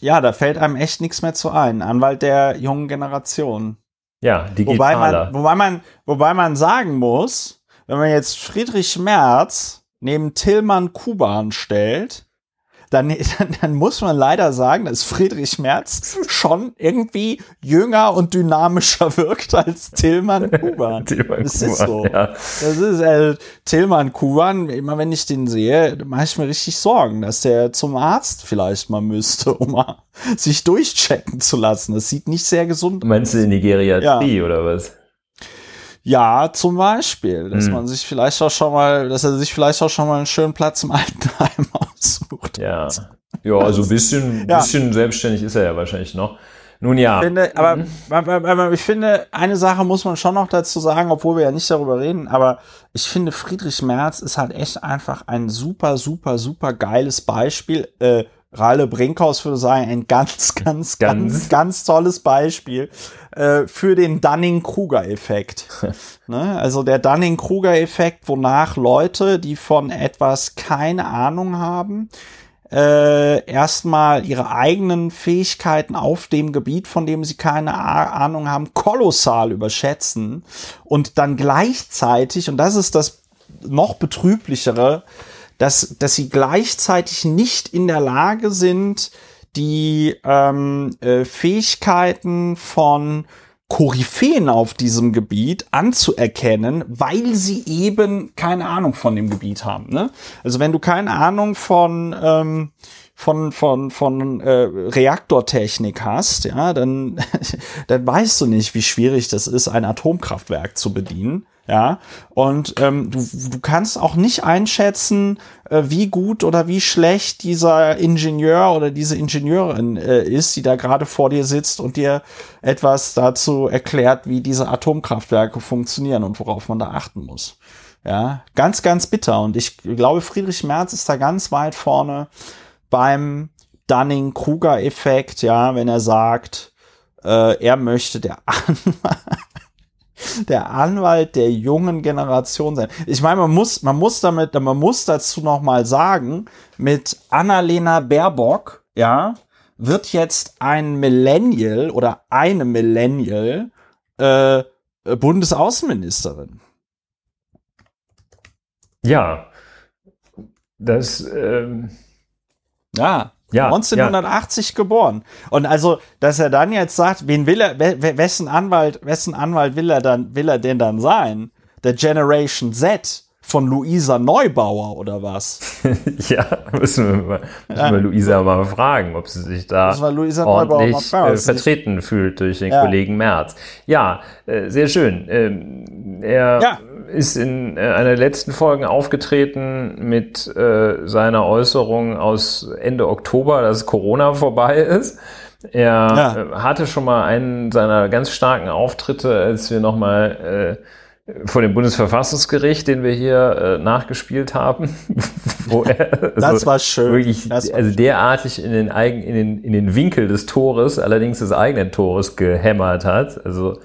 ja, da fällt einem echt nichts mehr zu ein. Anwalt der jungen Generation. Ja, Wobei digitaler. man, wobei man, wobei man sagen muss, wenn man jetzt Friedrich Merz neben Tillmann Kuban stellt, dann, dann, dann muss man leider sagen, dass Friedrich Merz schon irgendwie jünger und dynamischer wirkt als Tillmann Kuban. Tillmann Das ist Kuban, so. ja. Das ist äh, Tillmann Kuban, immer wenn ich den sehe, mache ich mir richtig Sorgen, dass der zum Arzt vielleicht mal müsste, um mal sich durchchecken zu lassen. Das sieht nicht sehr gesund Meinst du in die Geriatrie oder was? Ja, zum Beispiel, dass Hm. man sich vielleicht auch schon mal, dass er sich vielleicht auch schon mal einen schönen Platz im Altenheim aussucht. Ja. Ja, also ein bisschen, Ja. bisschen selbstständig ist er ja wahrscheinlich noch. Nun ja. Ich finde, aber, Mhm. aber, aber ich finde, eine Sache muss man schon noch dazu sagen, obwohl wir ja nicht darüber reden, aber ich finde, Friedrich Merz ist halt echt einfach ein super, super, super geiles Beispiel. Äh, Ralle Brinkhaus würde sagen, ein ganz, ganz, ganz, Ganz. ganz, tolles Beispiel äh, für den Dunning-Kruger-Effekt. ne? Also der Dunning-Kruger-Effekt, wonach Leute, die von etwas keine Ahnung haben, äh, erstmal ihre eigenen Fähigkeiten auf dem Gebiet, von dem sie keine Ahnung haben, kolossal überschätzen und dann gleichzeitig, und das ist das noch betrüblichere, dass, dass sie gleichzeitig nicht in der Lage sind, die ähm, äh, Fähigkeiten von Koryphäen auf diesem Gebiet anzuerkennen, weil sie eben keine Ahnung von dem Gebiet haben. Ne? Also wenn du keine Ahnung von ähm, von von von äh, Reaktortechnik hast, ja, dann dann weißt du nicht, wie schwierig das ist, ein Atomkraftwerk zu bedienen. Ja, und ähm, du, du kannst auch nicht einschätzen, äh, wie gut oder wie schlecht dieser Ingenieur oder diese Ingenieurin äh, ist, die da gerade vor dir sitzt und dir etwas dazu erklärt, wie diese Atomkraftwerke funktionieren und worauf man da achten muss. Ja, ganz, ganz bitter. Und ich glaube, Friedrich Merz ist da ganz weit vorne beim Dunning-Kruger-Effekt, ja, wenn er sagt, äh, er möchte der der Anwalt der jungen Generation sein. Ich meine, man muss, man muss damit, man muss dazu noch mal sagen, mit Annalena Baerbock, ja, wird jetzt ein Millennial oder eine Millennial äh, Bundesaußenministerin. Ja, das. Ähm ja, ja, 1980 ja. geboren. Und also, dass er dann jetzt sagt, wen will er, wessen Anwalt, wessen Anwalt will er dann, will er denn dann sein? Der Generation Z von Luisa Neubauer oder was? ja, müssen wir, mal, müssen wir Luisa mal fragen, ob sie sich da ordentlich äh, vertreten fühlt durch den ja. Kollegen Merz. Ja, äh, sehr schön. Ähm, er ja ist in äh, einer der letzten Folgen aufgetreten mit äh, seiner Äußerung aus Ende Oktober, dass Corona vorbei ist. Er ja. Äh, hatte schon mal einen seiner ganz starken Auftritte, als wir nochmal äh, vor dem Bundesverfassungsgericht, den wir hier äh, nachgespielt haben, wo er das also war schön. wirklich war also derartig in den, eigen, in, den, in den Winkel des Tores, allerdings des eigenen Tores gehämmert hat. Also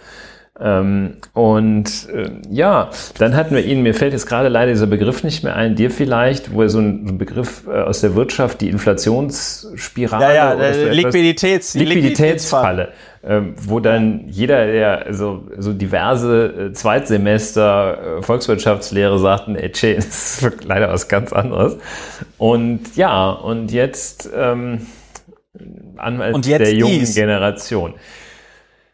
ähm, und äh, ja, dann hatten wir ihn, mir fällt jetzt gerade leider dieser Begriff nicht mehr ein, dir vielleicht, wo er so ein Begriff äh, aus der Wirtschaft, die Inflationsspirale ja, ja, oder so Liquiditäts, Liquiditätsfalle, äh, wo dann jeder, der so, so diverse äh, Zweitsemester äh, Volkswirtschaftslehre sagten, ey, das ist leider was ganz anderes. Und ja, und jetzt ähm, Anwalt und jetzt der jungen dies. Generation.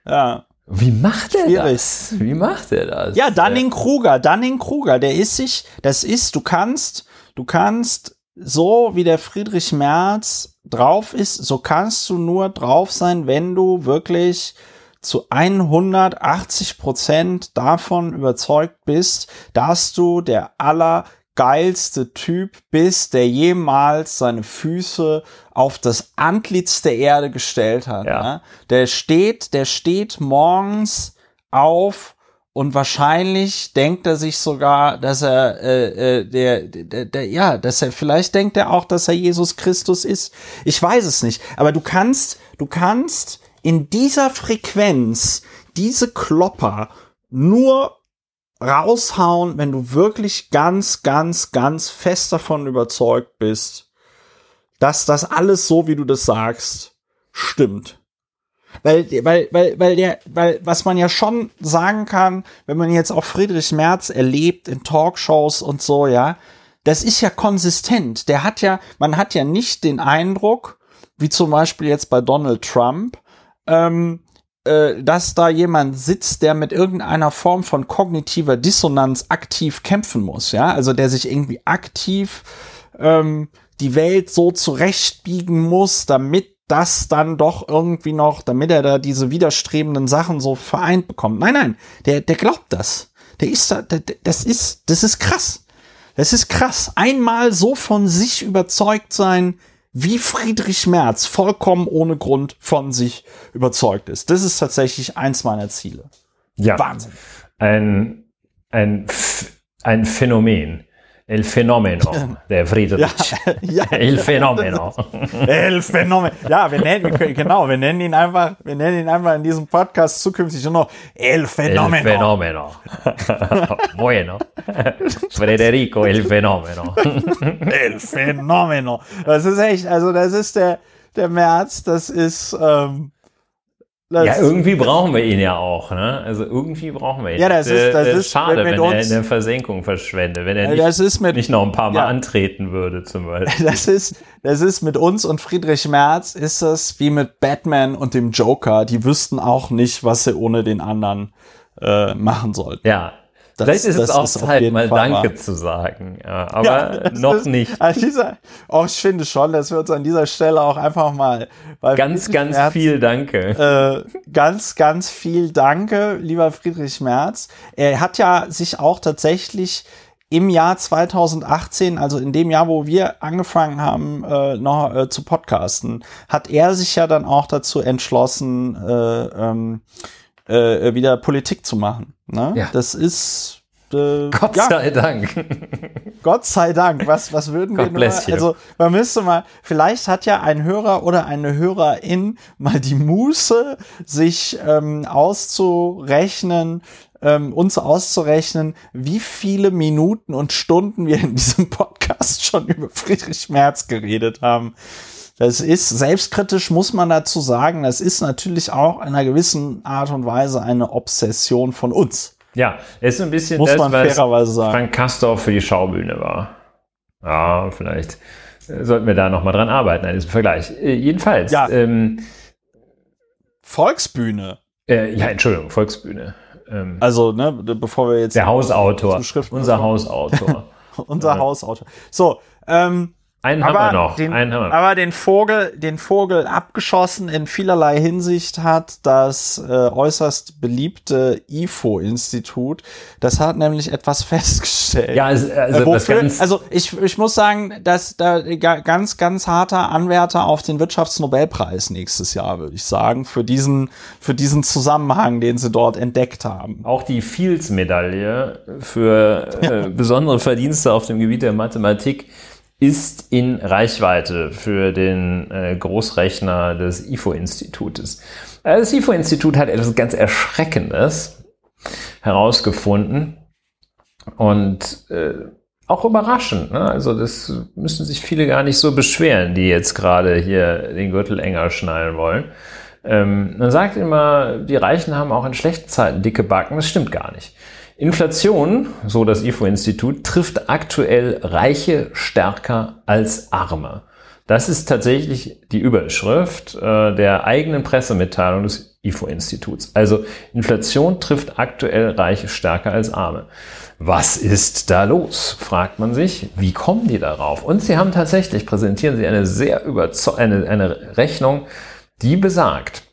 Ja. Wie macht er Schwierig. das? Wie macht er das? Ja, Dunning-Kruger, Dunning-Kruger, der ist sich, das ist, du kannst, du kannst so wie der Friedrich Merz drauf ist, so kannst du nur drauf sein, wenn du wirklich zu 180 Prozent davon überzeugt bist, dass du der aller geilste Typ bist, der jemals seine Füße auf das Antlitz der Erde gestellt hat. Ja. ja. Der steht, der steht morgens auf und wahrscheinlich denkt er sich sogar, dass er äh, äh, der, der, der ja, dass er vielleicht denkt er auch, dass er Jesus Christus ist. Ich weiß es nicht, aber du kannst, du kannst in dieser Frequenz diese Klopper nur raushauen, wenn du wirklich ganz, ganz, ganz fest davon überzeugt bist, dass das alles so, wie du das sagst, stimmt. Weil, weil, weil, weil der, weil, was man ja schon sagen kann, wenn man jetzt auch Friedrich Merz erlebt in Talkshows und so, ja, das ist ja konsistent. Der hat ja, man hat ja nicht den Eindruck, wie zum Beispiel jetzt bei Donald Trump, ähm, äh, dass da jemand sitzt, der mit irgendeiner Form von kognitiver Dissonanz aktiv kämpfen muss, ja, also der sich irgendwie aktiv ähm, die Welt so zurechtbiegen muss, damit das dann doch irgendwie noch, damit er da diese widerstrebenden Sachen so vereint bekommt. Nein, nein, der, der glaubt das. Der ist da, der, das ist, das ist krass. Das ist krass. Einmal so von sich überzeugt sein, wie Friedrich Merz vollkommen ohne Grund von sich überzeugt ist. Das ist tatsächlich eins meiner Ziele. Ja. Wahnsinn. Ein, ein, ein Phänomen. El Fenomeno, der Friedrich. Ja, ja. El Fenomeno. El Phänomen. Ja, wir nennen, wir genau, wir nennen ihn einfach, wir nennen ihn einfach in diesem Podcast zukünftig nur noch El El Phänomen. Fenomeno. bueno. Federico El Fenomeno. El Phänomeno. Das ist echt, also das ist der, der März, das ist, ähm, das, Ja, irgendwie brauchen wir ihn ja auch, ne? Also irgendwie brauchen wir ihn. Ja, das ist- das ist, schade, wenn wenn, er in der Versenkung verschwende, wenn er nicht, das mit, nicht noch ein paar Mal Ja. antreten würde, zum Beispiel. das ist, das ist mit uns und Friedrich Merz ist es wie mit Batman und dem Joker. Die wüssten auch nicht, was sie ohne den anderen äh, machen sollten. Ja. Das- Vielleicht ist es auch ist Zeit, mal Fall Danke wahr. zu sagen. Ja, aber das noch ist- nicht. Dieser, oh, ich finde schon, dass wir uns an dieser Stelle auch einfach mal Ganz, ganz Merz, viel Danke. Äh, ganz, ganz viel Danke, lieber Friedrich Merz. Er hat ja sich auch tatsächlich im Jahr 2018, also in dem Jahr, wo wir angefangen haben, äh, noch äh, zu podcasten, hat er sich ja dann auch dazu entschlossen, äh, ähm, äh, wieder Politik zu machen. Ne? Ja. Das ist äh, Gott ja, sei Dank. Gott sei Dank. Was, was würden wir God nur, bless you. also man müsste mal, vielleicht hat ja ein Hörer oder eine Hörerin mal die Muße, sich ähm, auszurechnen, ähm, uns auszurechnen, wie viele Minuten und Stunden wir in diesem Podcast schon über Friedrich Merz geredet haben. Das ist selbstkritisch, muss man dazu sagen. Das ist natürlich auch in einer gewissen Art und Weise eine Obsession von uns. Ja, es ist ein bisschen Muss das, man fairerweise sagen. Frank Castorf für die Schaubühne war. Ja, vielleicht äh, sollten wir da nochmal dran arbeiten an diesem Vergleich. Äh, jedenfalls, Ja. ähm, Volksbühne. äh, ja, Entschuldigung, Volksbühne. Ähm, Also, ne, bevor wir jetzt der Hausautor, unser Hausautor. unser Hausauto. So, ähm, Einen haben aber, wir noch. den, einen haben wir. aber den Vogel, den Vogel abgeschossen in vielerlei Hinsicht hat das äh, äußerst beliebte IFO-Institut. Das hat nämlich etwas festgestellt. ja, also, also Äh, wofür, also ich, ich muss sagen, dass da ga- ganz, ganz harter Anwärter auf den Wirtschaftsnobelpreis nächstes Jahr, würde ich sagen, für diesen, für diesen Zusammenhang, den sie dort entdeckt haben. auch die Fields-Medaille für äh, besondere Verdienste auf dem Gebiet der Mathematik ist in Reichweite für den äh, Großrechner des IFO-Institutes. Äh, Das IFO-Institut hat etwas ganz Erschreckendes herausgefunden und äh, auch überraschend. Ne? Also das müssen sich viele gar nicht so beschweren, die jetzt gerade hier den Gürtel enger schnallen wollen. Ähm, man sagt immer, die Reichen haben auch in schlechten Zeiten dicke Backen. Das stimmt gar nicht. Inflation, so das IFO-Institut, trifft aktuell Reiche stärker als Arme. Das ist tatsächlich die Überschrift äh, der eigenen Pressemitteilung des IFO-Instituts. Also Inflation trifft aktuell Reiche stärker als Arme. Was ist da los? fragt man sich. Wie kommen die darauf? Und sie haben tatsächlich, präsentieren sie eine sehr überzeugende, eine, eine Rechnung, die besagt,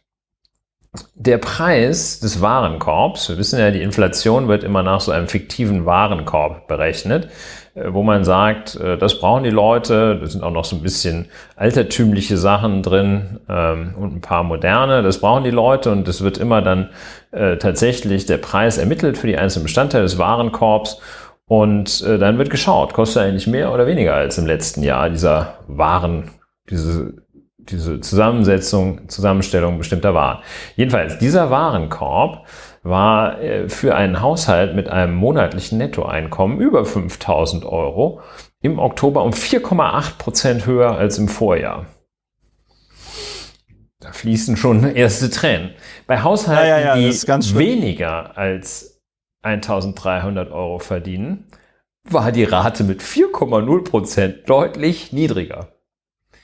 der Preis des Warenkorbs, wir wissen ja, die Inflation wird immer nach so einem fiktiven Warenkorb berechnet, äh, wo man sagt, äh, das brauchen die Leute, da sind auch noch so ein bisschen altertümliche Sachen drin ähm, und ein paar moderne, das brauchen die Leute und es wird immer dann äh, tatsächlich der Preis ermittelt für die einzelnen Bestandteile des Warenkorbs. Und dann wird geschaut, kostet er eigentlich mehr oder weniger als im letzten Jahr dieser Waren, diese diese Zusammensetzung, Zusammenstellung bestimmter Waren. Jedenfalls, dieser Warenkorb war äh, für einen Haushalt mit einem monatlichen Nettoeinkommen über 5000 Euro im Oktober um 4,8 Prozent höher als im Vorjahr. Da fließen schon erste Tränen. Bei Haushalten, Ja, ja, ja, die weniger als 1300 Euro verdienen, war die Rate mit 4,0 Prozent deutlich niedriger.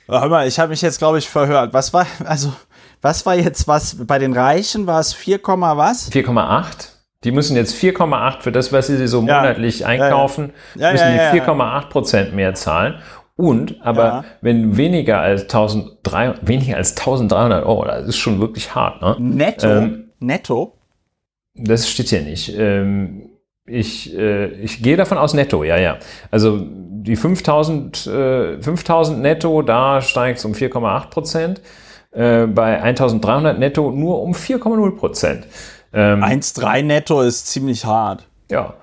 Hör mal, ich habe mich jetzt, glaube ich, verhört. Was war, also, was war jetzt was? Bei den Reichen war es 4, was? 4,8. Die müssen jetzt 4,8 für das, was sie so Ja. monatlich einkaufen, Ja, müssen ja, ja, die ja. 4,8 Prozent mehr zahlen. Und, aber wenn weniger als 1300, weniger als 1300 Euro, das ist schon wirklich hart, ne? Netto? Ähm, Netto? Das steht hier nicht. Ähm, ich, äh, ich gehe davon aus netto, ja, ja. Also die 5000, äh, 5000 netto, da steigt es um 4,8 Prozent. Äh, bei 1300 netto nur um 4,0 Prozent. Ähm, 1,3 netto ist ziemlich hart. Ja.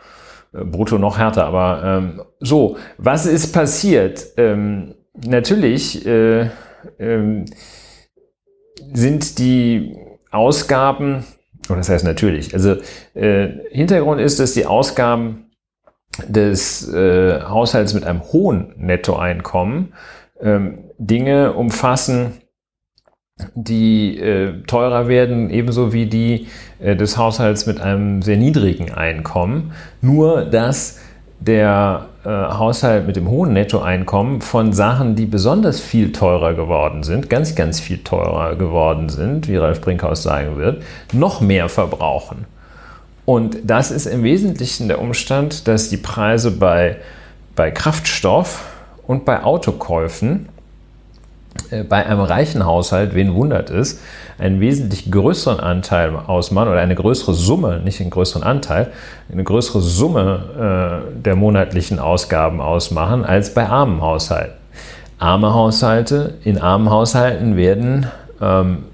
äh, brutto noch härter, aber ähm, so, was ist passiert? Ähm, natürlich äh, ähm, sind die Ausgaben, oder das heißt natürlich, also äh, Hintergrund ist, dass die Ausgaben des äh, Haushalts mit einem hohen Nettoeinkommen ähm, Dinge umfassen, die äh, teurer werden, ebenso wie die äh, des Haushalts mit einem sehr niedrigen Einkommen. Nur dass der äh, Haushalt mit dem hohen Nettoeinkommen von Sachen, die besonders viel teurer geworden sind, ganz, ganz viel teurer geworden sind, wie Ralf Brinkhaus sagen wird, noch mehr verbrauchen. Und das ist im Wesentlichen der Umstand, dass die Preise bei, bei Kraftstoff und bei Autokäufen äh, bei einem reichen Haushalt, wen wundert es, einen wesentlich größeren Anteil ausmachen oder eine größere Summe, nicht einen größeren Anteil, eine größere Summe äh, der monatlichen Ausgaben ausmachen als bei armen Haushalten. Arme Haushalte, in armen Haushalten werden ähm,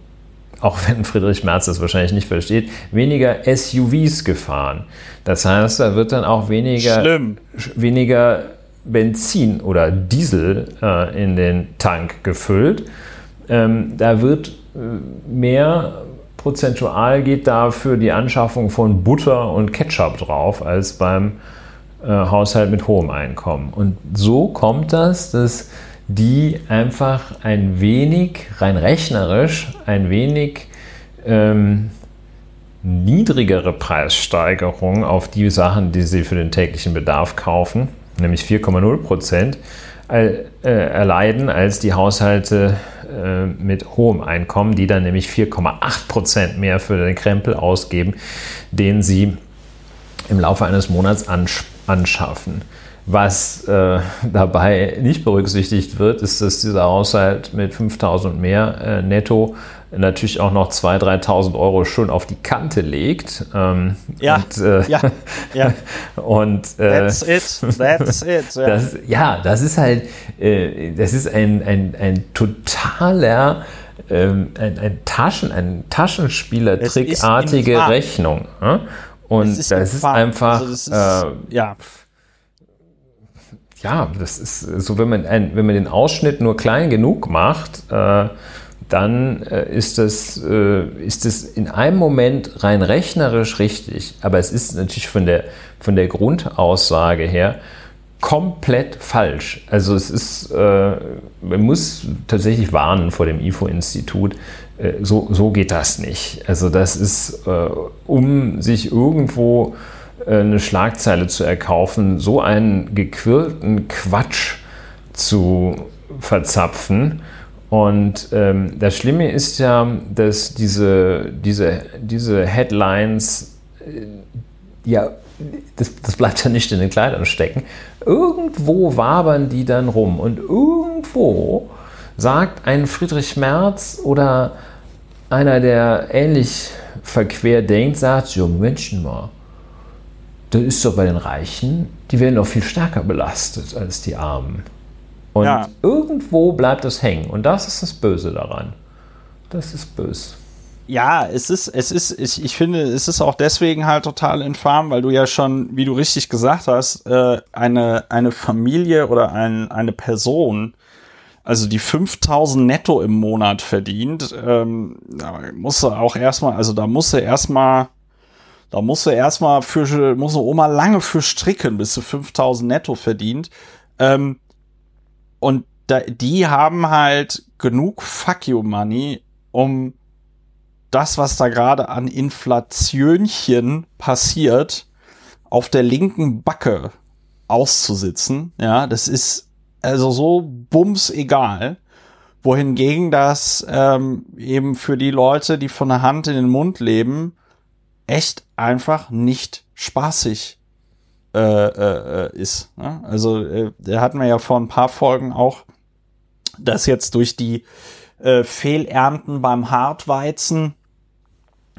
auch wenn Friedrich Merz das wahrscheinlich nicht versteht, weniger SUVs gefahren. Das heißt, da wird dann auch weniger, Schlimm. weniger Benzin oder Diesel äh, in den Tank gefüllt. Ähm, da wird äh, mehr prozentual geht da für die Anschaffung von Butter und Ketchup drauf als beim äh, Haushalt mit hohem Einkommen. Und so kommt das, dass die einfach ein wenig, rein rechnerisch, ein wenig ähm, niedrigere Preissteigerung auf die Sachen, die sie für den täglichen Bedarf kaufen, nämlich 4,0 Prozent, äh, erleiden als die Haushalte äh, mit hohem Einkommen, die dann nämlich 4,8 Prozent mehr für den Krempel ausgeben, den sie im Laufe eines Monats anschaffen. Was äh, dabei nicht berücksichtigt wird, ist, dass dieser Haushalt mit 5000 mehr äh, netto natürlich auch noch 2.000, 3.000 Euro schon auf die Kante legt. Ähm, ja, und, äh, ja, ja. und äh, that's it, that's it. Ja, das, ja, das ist halt, äh, das ist ein, ein, ein totaler ähm, ein, ein Taschen, ein Taschenspielertrickartige Rechnung. Und ist das ist einfach, also das ist, äh, ja ja, das ist so, wenn man, ein, wenn man den Ausschnitt nur klein genug macht, äh, dann äh, ist, das, äh, ist das in einem Moment rein rechnerisch richtig, aber es ist natürlich von der, von der Grundaussage her komplett falsch. Also es ist, äh, man muss tatsächlich warnen vor dem IFO-Institut, äh, so, so geht das nicht. Also das ist, äh, um sich irgendwo eine Schlagzeile zu erkaufen, so einen gequirlten Quatsch zu verzapfen. Und ähm, das Schlimme ist ja, dass diese, diese, diese Headlines, äh, ja, das, das bleibt ja nicht in den Kleidern stecken. Irgendwo wabern die dann rum und irgendwo sagt ein Friedrich Merz oder einer, der ähnlich verquer denkt, sagt, so Menschen mal, das ist so bei den Reichen, die werden noch viel stärker belastet als die Armen. Und ja. irgendwo bleibt es hängen. Und das ist das Böse daran. Das ist böse. Ja, es ist, es ist, ich, ich finde, es ist auch deswegen halt total infam, weil du ja schon, wie du richtig gesagt hast, äh, eine, eine Familie oder ein, eine Person, also die 5000 netto im Monat verdient, ähm, da muss er auch erstmal, also da muss er erstmal da musst du erstmal für, muss eine Oma lange für stricken, bis sie 5000 netto verdient. Ähm, und da, die haben halt genug Fuck you Money, um das, was da gerade an Inflationchen passiert, auf der linken Backe auszusitzen. Ja, das ist also so bums egal. Wohingegen das ähm, eben für die Leute, die von der Hand in den Mund leben, echt einfach nicht spaßig äh, äh, ist. Ne? Also, äh, da hatten wir ja vor ein paar Folgen auch, dass jetzt durch die äh, Fehlernten beim Hartweizen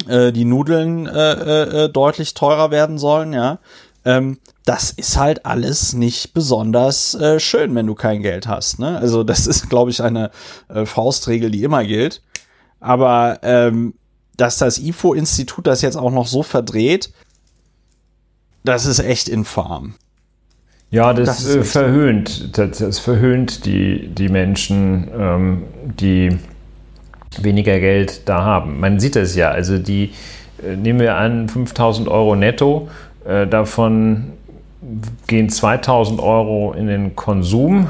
äh, die Nudeln äh, äh, äh, deutlich teurer werden sollen, ja. Ähm, das ist halt alles nicht besonders äh, schön, wenn du kein Geld hast. Ne? Also das ist, glaube ich, eine äh, Faustregel, die immer gilt. Aber ähm, dass das IFO-Institut das jetzt auch noch so verdreht, das ist echt infam. Ja, das, das äh, verhöhnt, das, das, verhöhnt die, die Menschen, ähm, die weniger Geld da haben. Man sieht das ja, also die, äh, nehmen wir an, 5000 Euro netto, äh, davon gehen 2000 Euro in den Konsum.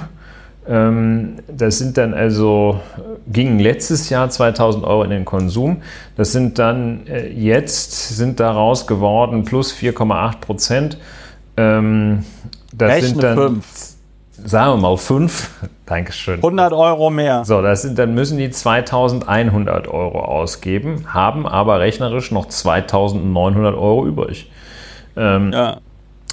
Ähm, das sind dann also, gingen letztes Jahr 2000 Euro in den Konsum. Das sind dann äh, jetzt, sind daraus geworden plus 4,8 Prozent. Ähm, das Rechne sind dann, fünf. sagen wir mal fünf. Dankeschön. 100 Euro mehr. So, das sind, dann müssen die 2100 Euro ausgeben, haben aber rechnerisch noch 2900 Euro übrig. Ähm, ja.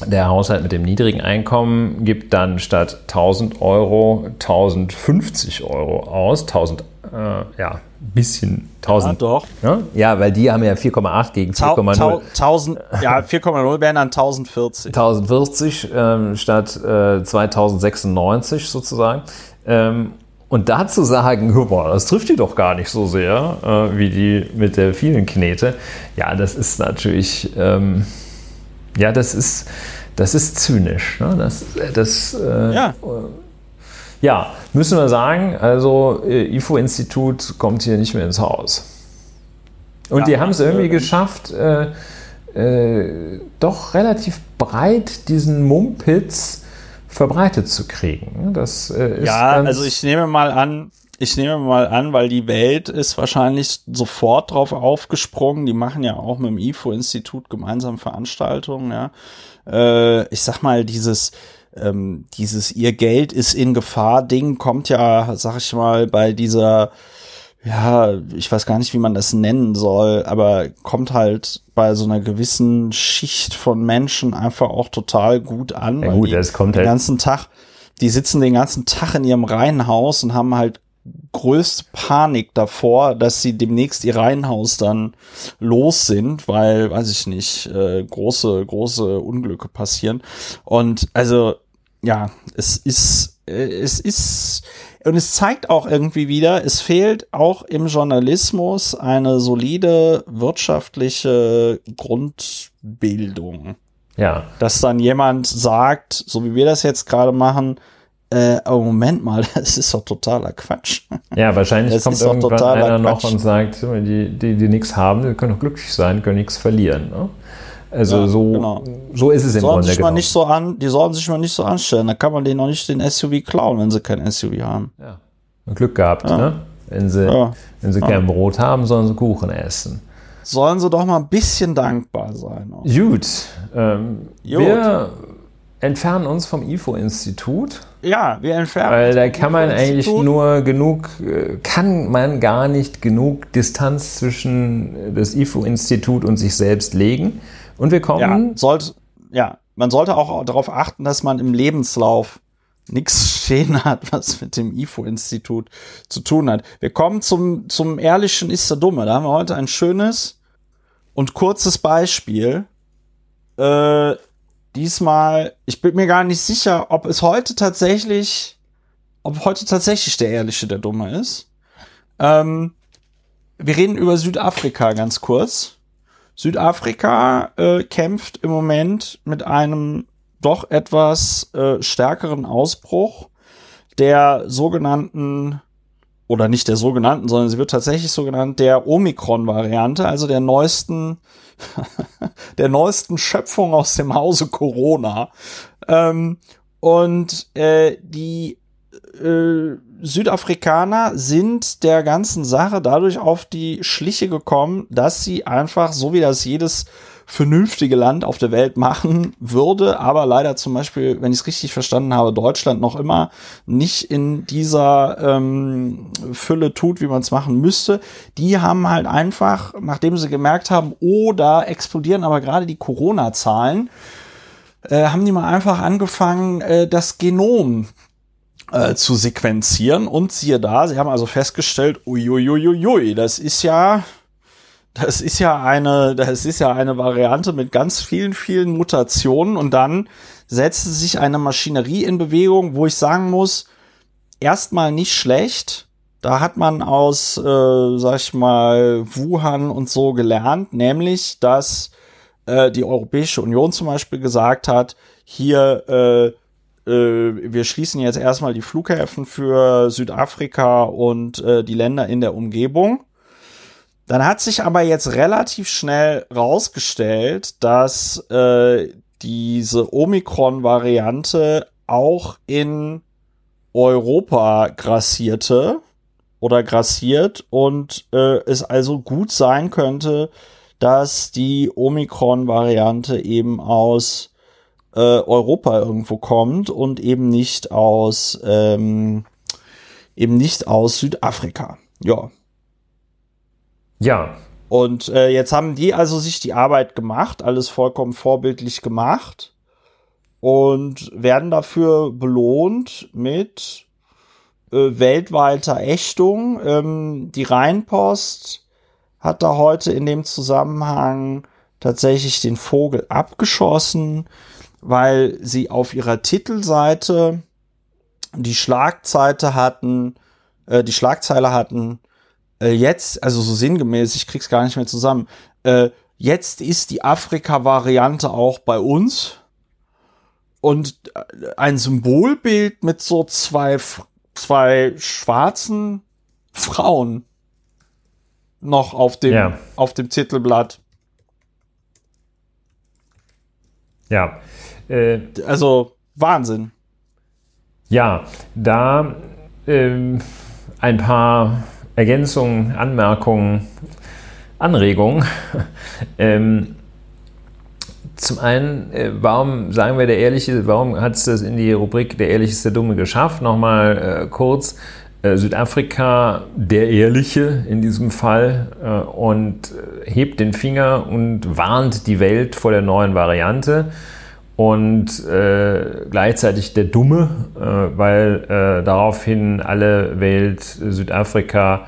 Der Haushalt mit dem niedrigen Einkommen gibt dann statt 1000 Euro 1050 Euro aus. 1000, äh, ja, bisschen 1000. Ja, doch. Ja, ja weil die haben ja 4,8 gegen 4,0. Ja, 4,0 wären dann 1040. 1040 ähm, statt äh, 2096 sozusagen. Ähm, und dazu sagen, boah, das trifft die doch gar nicht so sehr, äh, wie die mit der vielen Knete. Ja, das ist natürlich. Ähm, ja, das ist, das ist zynisch. Ne? Das, das, äh, ja. ja, müssen wir sagen, also äh, IFO-Institut kommt hier nicht mehr ins Haus. Und ja, die haben es irgendwie geschafft, äh, äh, doch relativ breit diesen Mumpitz verbreitet zu kriegen. Das äh, ja, also ich nehme mal an, ich nehme mal an, weil die Welt ist wahrscheinlich sofort drauf aufgesprungen. Die machen ja auch mit dem IFO-Institut gemeinsam Veranstaltungen, ja. Äh, ich sag mal, dieses, ähm, dieses ihr Geld ist in Gefahr Ding kommt ja, sag ich mal, bei dieser, ja, ich weiß gar nicht, wie man das nennen soll, aber kommt halt bei so einer gewissen Schicht von Menschen einfach auch total gut an. Ja, gut, das kommt den halt ganzen Tag, die sitzen den ganzen Tag in ihrem Reihenhaus und haben halt größte Panik davor, dass sie demnächst ihr Reihenhaus dann los sind, weil, weiß ich nicht, äh, große, große Unglücke passieren. Und also, ja, es ist, äh, es ist, und es zeigt auch irgendwie wieder, es fehlt auch im Journalismus eine solide wirtschaftliche Grundbildung. Ja. Dass dann jemand sagt, so wie wir das jetzt gerade machen, äh, aber Moment mal, das ist doch totaler Quatsch. Ja, wahrscheinlich das kommt irgendwann einer Quatsch. noch und sagt, die, die, die nichts haben, die können doch glücklich sein, können nichts verlieren. Ne? Also ja, so, genau. so ist es im sollen Grunde sich mal nicht so an, Die sollen sich mal nicht so anstellen. Da kann man denen auch nicht den SUV klauen, wenn sie kein SUV haben. Ja. Glück gehabt, ja. ne? Wenn sie, ja. wenn sie kein Brot haben, sollen sie Kuchen essen. Sollen sie doch mal ein bisschen dankbar sein. Auch. Gut. Ähm, Gut. Wir entfernen uns vom IFO-Institut. Ja, wir entfernen. Weil da kann man eigentlich nur genug, äh, kann man gar nicht genug Distanz zwischen das IFO-Institut und sich selbst legen. Und wir kommen. Ja, sollte, ja, man sollte auch darauf achten, dass man im Lebenslauf nichts stehen hat, was mit dem IFO-Institut zu tun hat. Wir kommen zum, zum ehrlichen Ist der Dumme. Da haben wir heute ein schönes und kurzes Beispiel. Äh, diesmal, ich bin mir gar nicht sicher, ob es heute tatsächlich, ob heute tatsächlich der Ehrliche der Dumme ist. Ähm, wir reden über Südafrika ganz kurz. Südafrika äh, kämpft im Moment mit einem doch etwas äh, stärkeren Ausbruch der sogenannten oder nicht der sogenannten, sondern sie wird tatsächlich so genannt, der Omikron-Variante, also der neuesten, der neuesten Schöpfung aus dem Hause Corona. Ähm, und äh, die äh, Südafrikaner sind der ganzen Sache dadurch auf die Schliche gekommen, dass sie einfach, so wie das jedes vernünftige Land auf der Welt machen würde, aber leider zum Beispiel, wenn ich es richtig verstanden habe, Deutschland noch immer nicht in dieser ähm, Fülle tut, wie man es machen müsste. Die haben halt einfach, nachdem sie gemerkt haben, oh, da explodieren aber gerade die Corona-Zahlen, äh, haben die mal einfach angefangen, äh, das Genom äh, zu sequenzieren und siehe da, sie haben also festgestellt, uiuiuiui, das ist ja das ist ja eine, das ist ja eine Variante mit ganz vielen, vielen Mutationen und dann setzt sich eine Maschinerie in Bewegung, wo ich sagen muss, erstmal nicht schlecht. Da hat man aus, äh, sag ich mal, Wuhan und so gelernt, nämlich, dass äh, die Europäische Union zum Beispiel gesagt hat, hier, äh, äh, wir schließen jetzt erstmal die Flughäfen für Südafrika und äh, die Länder in der Umgebung. Dann hat sich aber jetzt relativ schnell rausgestellt, dass äh, diese Omikron-Variante auch in Europa grassierte oder grassiert und äh, es also gut sein könnte, dass die Omikron-Variante eben aus äh, Europa irgendwo kommt und eben nicht aus ähm, eben nicht aus Südafrika. Ja. Ja. Und äh, jetzt haben die also sich die Arbeit gemacht, alles vollkommen vorbildlich gemacht und werden dafür belohnt mit äh, weltweiter Ächtung. Ähm, die Rheinpost hat da heute in dem Zusammenhang tatsächlich den Vogel abgeschossen, weil sie auf ihrer Titelseite die Schlagzeile hatten, äh, die Schlagzeile hatten, äh, jetzt, also so sinngemäß, ich krieg's gar nicht mehr zusammen, äh, jetzt ist die Afrika-Variante auch bei uns und äh, ein Symbolbild mit so zwei, zwei schwarzen Frauen noch auf dem, ja. auf dem Titelblatt. Ja. Äh, also Wahnsinn. Ja, da ähm, ein paar Ergänzungen, Anmerkungen, Anregungen. ähm, zum einen, äh, warum sagen wir der Ehrliche, warum hat es das in die Rubrik Der Ehrliche ist der Dumme geschafft? Nochmal äh, kurz. Äh, Südafrika, der Ehrliche in diesem Fall, äh, und äh, hebt den Finger und warnt die Welt vor der neuen Variante. Und äh, gleichzeitig der Dumme, weil daraufhin alle Welt Südafrika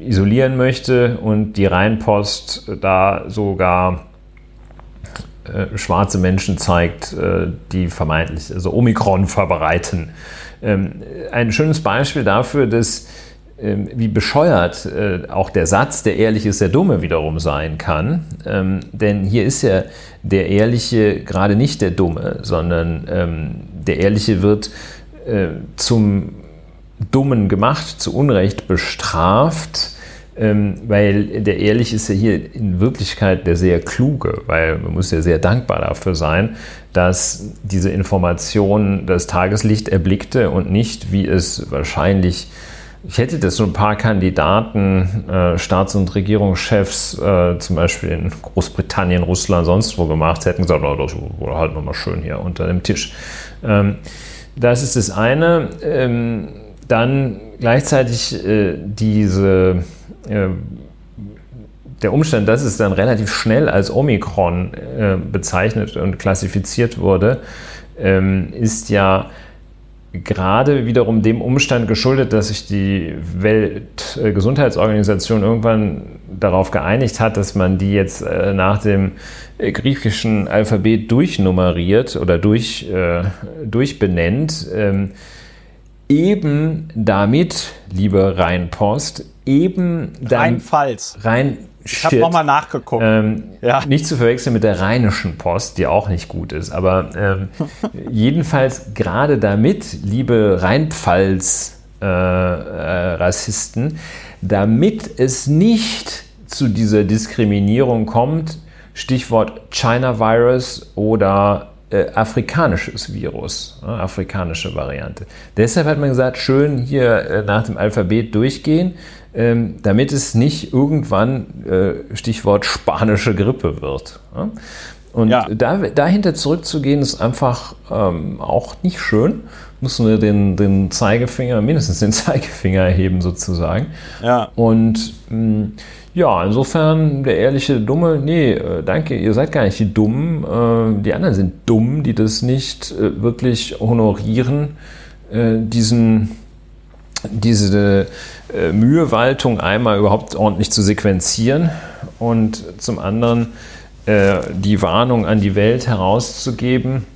isolieren möchte und die Rheinpost da sogar äh, schwarze Menschen zeigt, äh, die vermeintlich also Omikron verbreiten. Ähm, ein schönes Beispiel dafür, dass wie bescheuert äh, auch der Satz, der Ehrliche ist der Dumme wiederum sein kann. Ähm, denn hier ist ja der Ehrliche gerade nicht der Dumme, sondern ähm, der Ehrliche wird äh, zum Dummen gemacht, zu Unrecht bestraft ähm, weil der Ehrlich ist ja hier in Wirklichkeit der sehr kluge, weil man muss ja sehr dankbar dafür sein, dass diese Information das Tageslicht erblickte und nicht, wie es wahrscheinlich ich hätte das so ein paar Kandidaten, äh, Staats- und Regierungschefs, äh, zum Beispiel in Großbritannien, Russland, sonst wo gemacht hätten, gesagt, oh, das halten wir mal schön hier unter dem Tisch. Ähm, das ist das eine. Ähm, dann gleichzeitig äh, diese äh, der Umstand, dass es dann relativ schnell als Omikron äh, bezeichnet und klassifiziert wurde, ähm, ist ja gerade wiederum dem Umstand geschuldet, dass sich die Weltgesundheitsorganisation irgendwann darauf geeinigt hat, dass man die jetzt äh, nach dem griechischen Alphabet durchnummeriert oder durch, äh, durchbenennt. Ähm, eben damit, liebe Rheinpost, eben dann Rheinpfalz. Rhein ich habe nochmal nachgeguckt. Ähm, ja. Nicht zu verwechseln mit der Rheinischen Post, die auch nicht gut ist. Aber ähm, jedenfalls gerade damit, liebe Rheinpfalz-Rassisten, äh, äh, damit es nicht zu dieser Diskriminierung kommt, Stichwort China Virus oder äh, afrikanisches Virus, äh, afrikanische Variante. Deshalb hat man gesagt, schön hier äh, nach dem Alphabet durchgehen, ähm, damit es nicht irgendwann äh, Stichwort spanische Grippe wird. Ja? Und ja. da, dahinter zurückzugehen, ist einfach ähm, auch nicht schön. Muss nur den, den Zeigefinger, mindestens den Zeigefinger erheben sozusagen. Ja. Und mh, mm, ja, insofern der ehrliche Dumme, nee, äh, danke, ihr seid gar nicht die Dummen. Äh, die anderen sind dumm, die das nicht äh, wirklich honorieren, diesen, diese Mühewaltung einmal überhaupt ordentlich zu sequenzieren und zum anderen die Warnung an die Welt herauszugeben.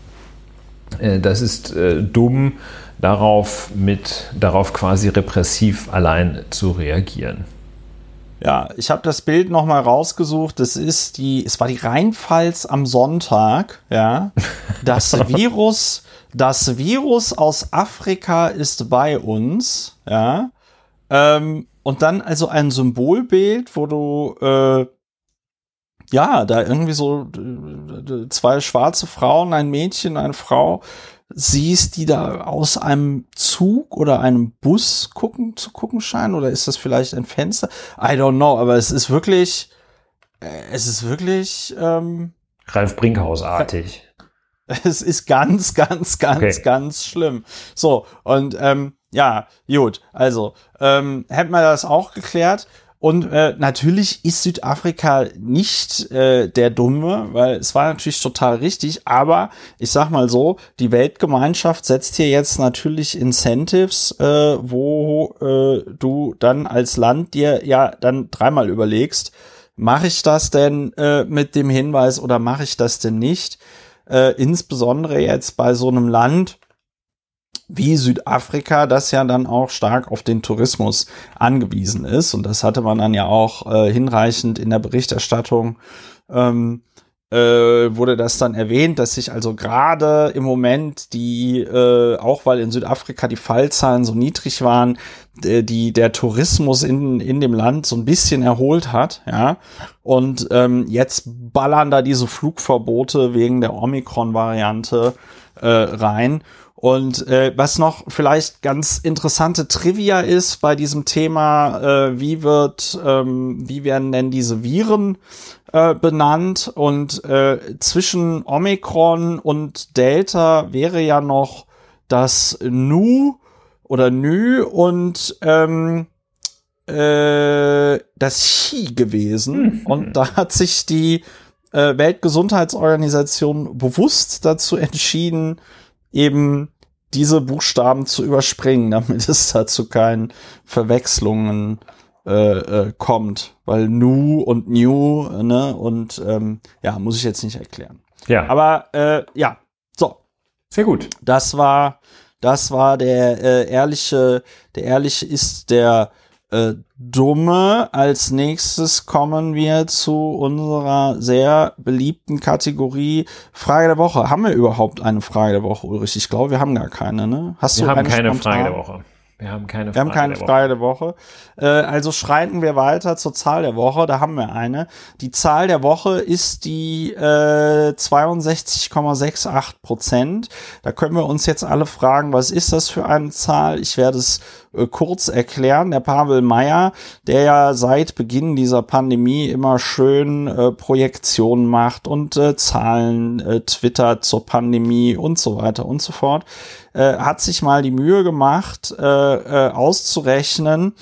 Das ist dumm, darauf mit, darauf quasi repressiv allein zu reagieren. Ja, ich habe das Bild noch mal rausgesucht. Das ist die, es war die Rheinpfalz am Sonntag. Ja, das Virus, das Virus aus Afrika ist bei uns. Ja, ähm, und dann also ein Symbolbild, wo du äh, ja da irgendwie so äh, zwei schwarze Frauen, ein Mädchen, eine Frau siehst, die da aus einem Zug oder einem Bus gucken zu gucken scheinen oder ist das vielleicht ein Fenster? I don't know, aber es ist wirklich, äh, es ist wirklich ähm, Ralf Brinkhaus-artig. Es ist ganz, ganz, ganz, okay. ganz schlimm. So, und ähm, ja, gut, also ähm, hätten wir das auch geklärt. Und äh, natürlich ist Südafrika nicht äh, der Dumme, weil es war natürlich total richtig, aber ich sag mal so, die Weltgemeinschaft setzt hier jetzt natürlich Incentives, äh, wo äh, du dann als Land dir ja dann dreimal überlegst, mache ich das denn äh, mit dem Hinweis oder mache ich das denn nicht? Äh, insbesondere jetzt bei so einem Land, wie Südafrika, das ja dann auch stark auf den Tourismus angewiesen ist. Und das hatte man dann ja auch äh, hinreichend in der Berichterstattung. Ähm, äh, wurde das dann erwähnt, dass sich also gerade im Moment die, äh, auch weil in Südafrika die Fallzahlen so niedrig waren, die der Tourismus in, in dem Land so ein bisschen erholt hat, ja. Und ähm, jetzt ballern da diese Flugverbote wegen der Omikron-Variante äh, rein. Und äh, was noch vielleicht ganz interessante Trivia ist bei diesem Thema, äh, wie wird, ähm, wie werden denn diese Viren äh, benannt? Und äh, zwischen Omikron und Delta wäre ja noch das Nu oder Nü und ähm, äh, das Chi gewesen. Mhm. Und da hat sich die äh, Weltgesundheitsorganisation bewusst dazu entschieden, eben diese Buchstaben zu überspringen, damit es da zu keinen Verwechslungen äh, äh, kommt. Weil Nu und New, ne, und ähm, ja, muss ich jetzt nicht erklären. Ja. Aber äh, ja, so. Sehr gut. Das war, das war der äh, ehrliche, der ehrliche ist der äh, Dumme. Als nächstes kommen wir zu unserer sehr beliebten Kategorie Frage der Woche. Haben wir überhaupt eine Frage der Woche, Ulrich? Ich glaube, wir haben gar keine, ne? Hast wir du haben keine spontan? Frage der Woche. Wir haben keine, wir Frage, haben keine der Frage der Woche. Äh, also schreiten wir weiter zur Zahl der Woche. Da haben wir eine. Die Zahl der Woche ist die äh, 62,68 Prozent. Da können wir uns jetzt alle fragen, was ist das für eine Zahl? Ich werde es kurz erklären. Der Pavel Meyer, der ja seit Beginn dieser Pandemie immer schön äh, Projektionen macht und äh, Zahlen äh, twittert zur Pandemie und so weiter und so fort äh, hat sich mal die Mühe gemacht, äh, äh, auszurechnen,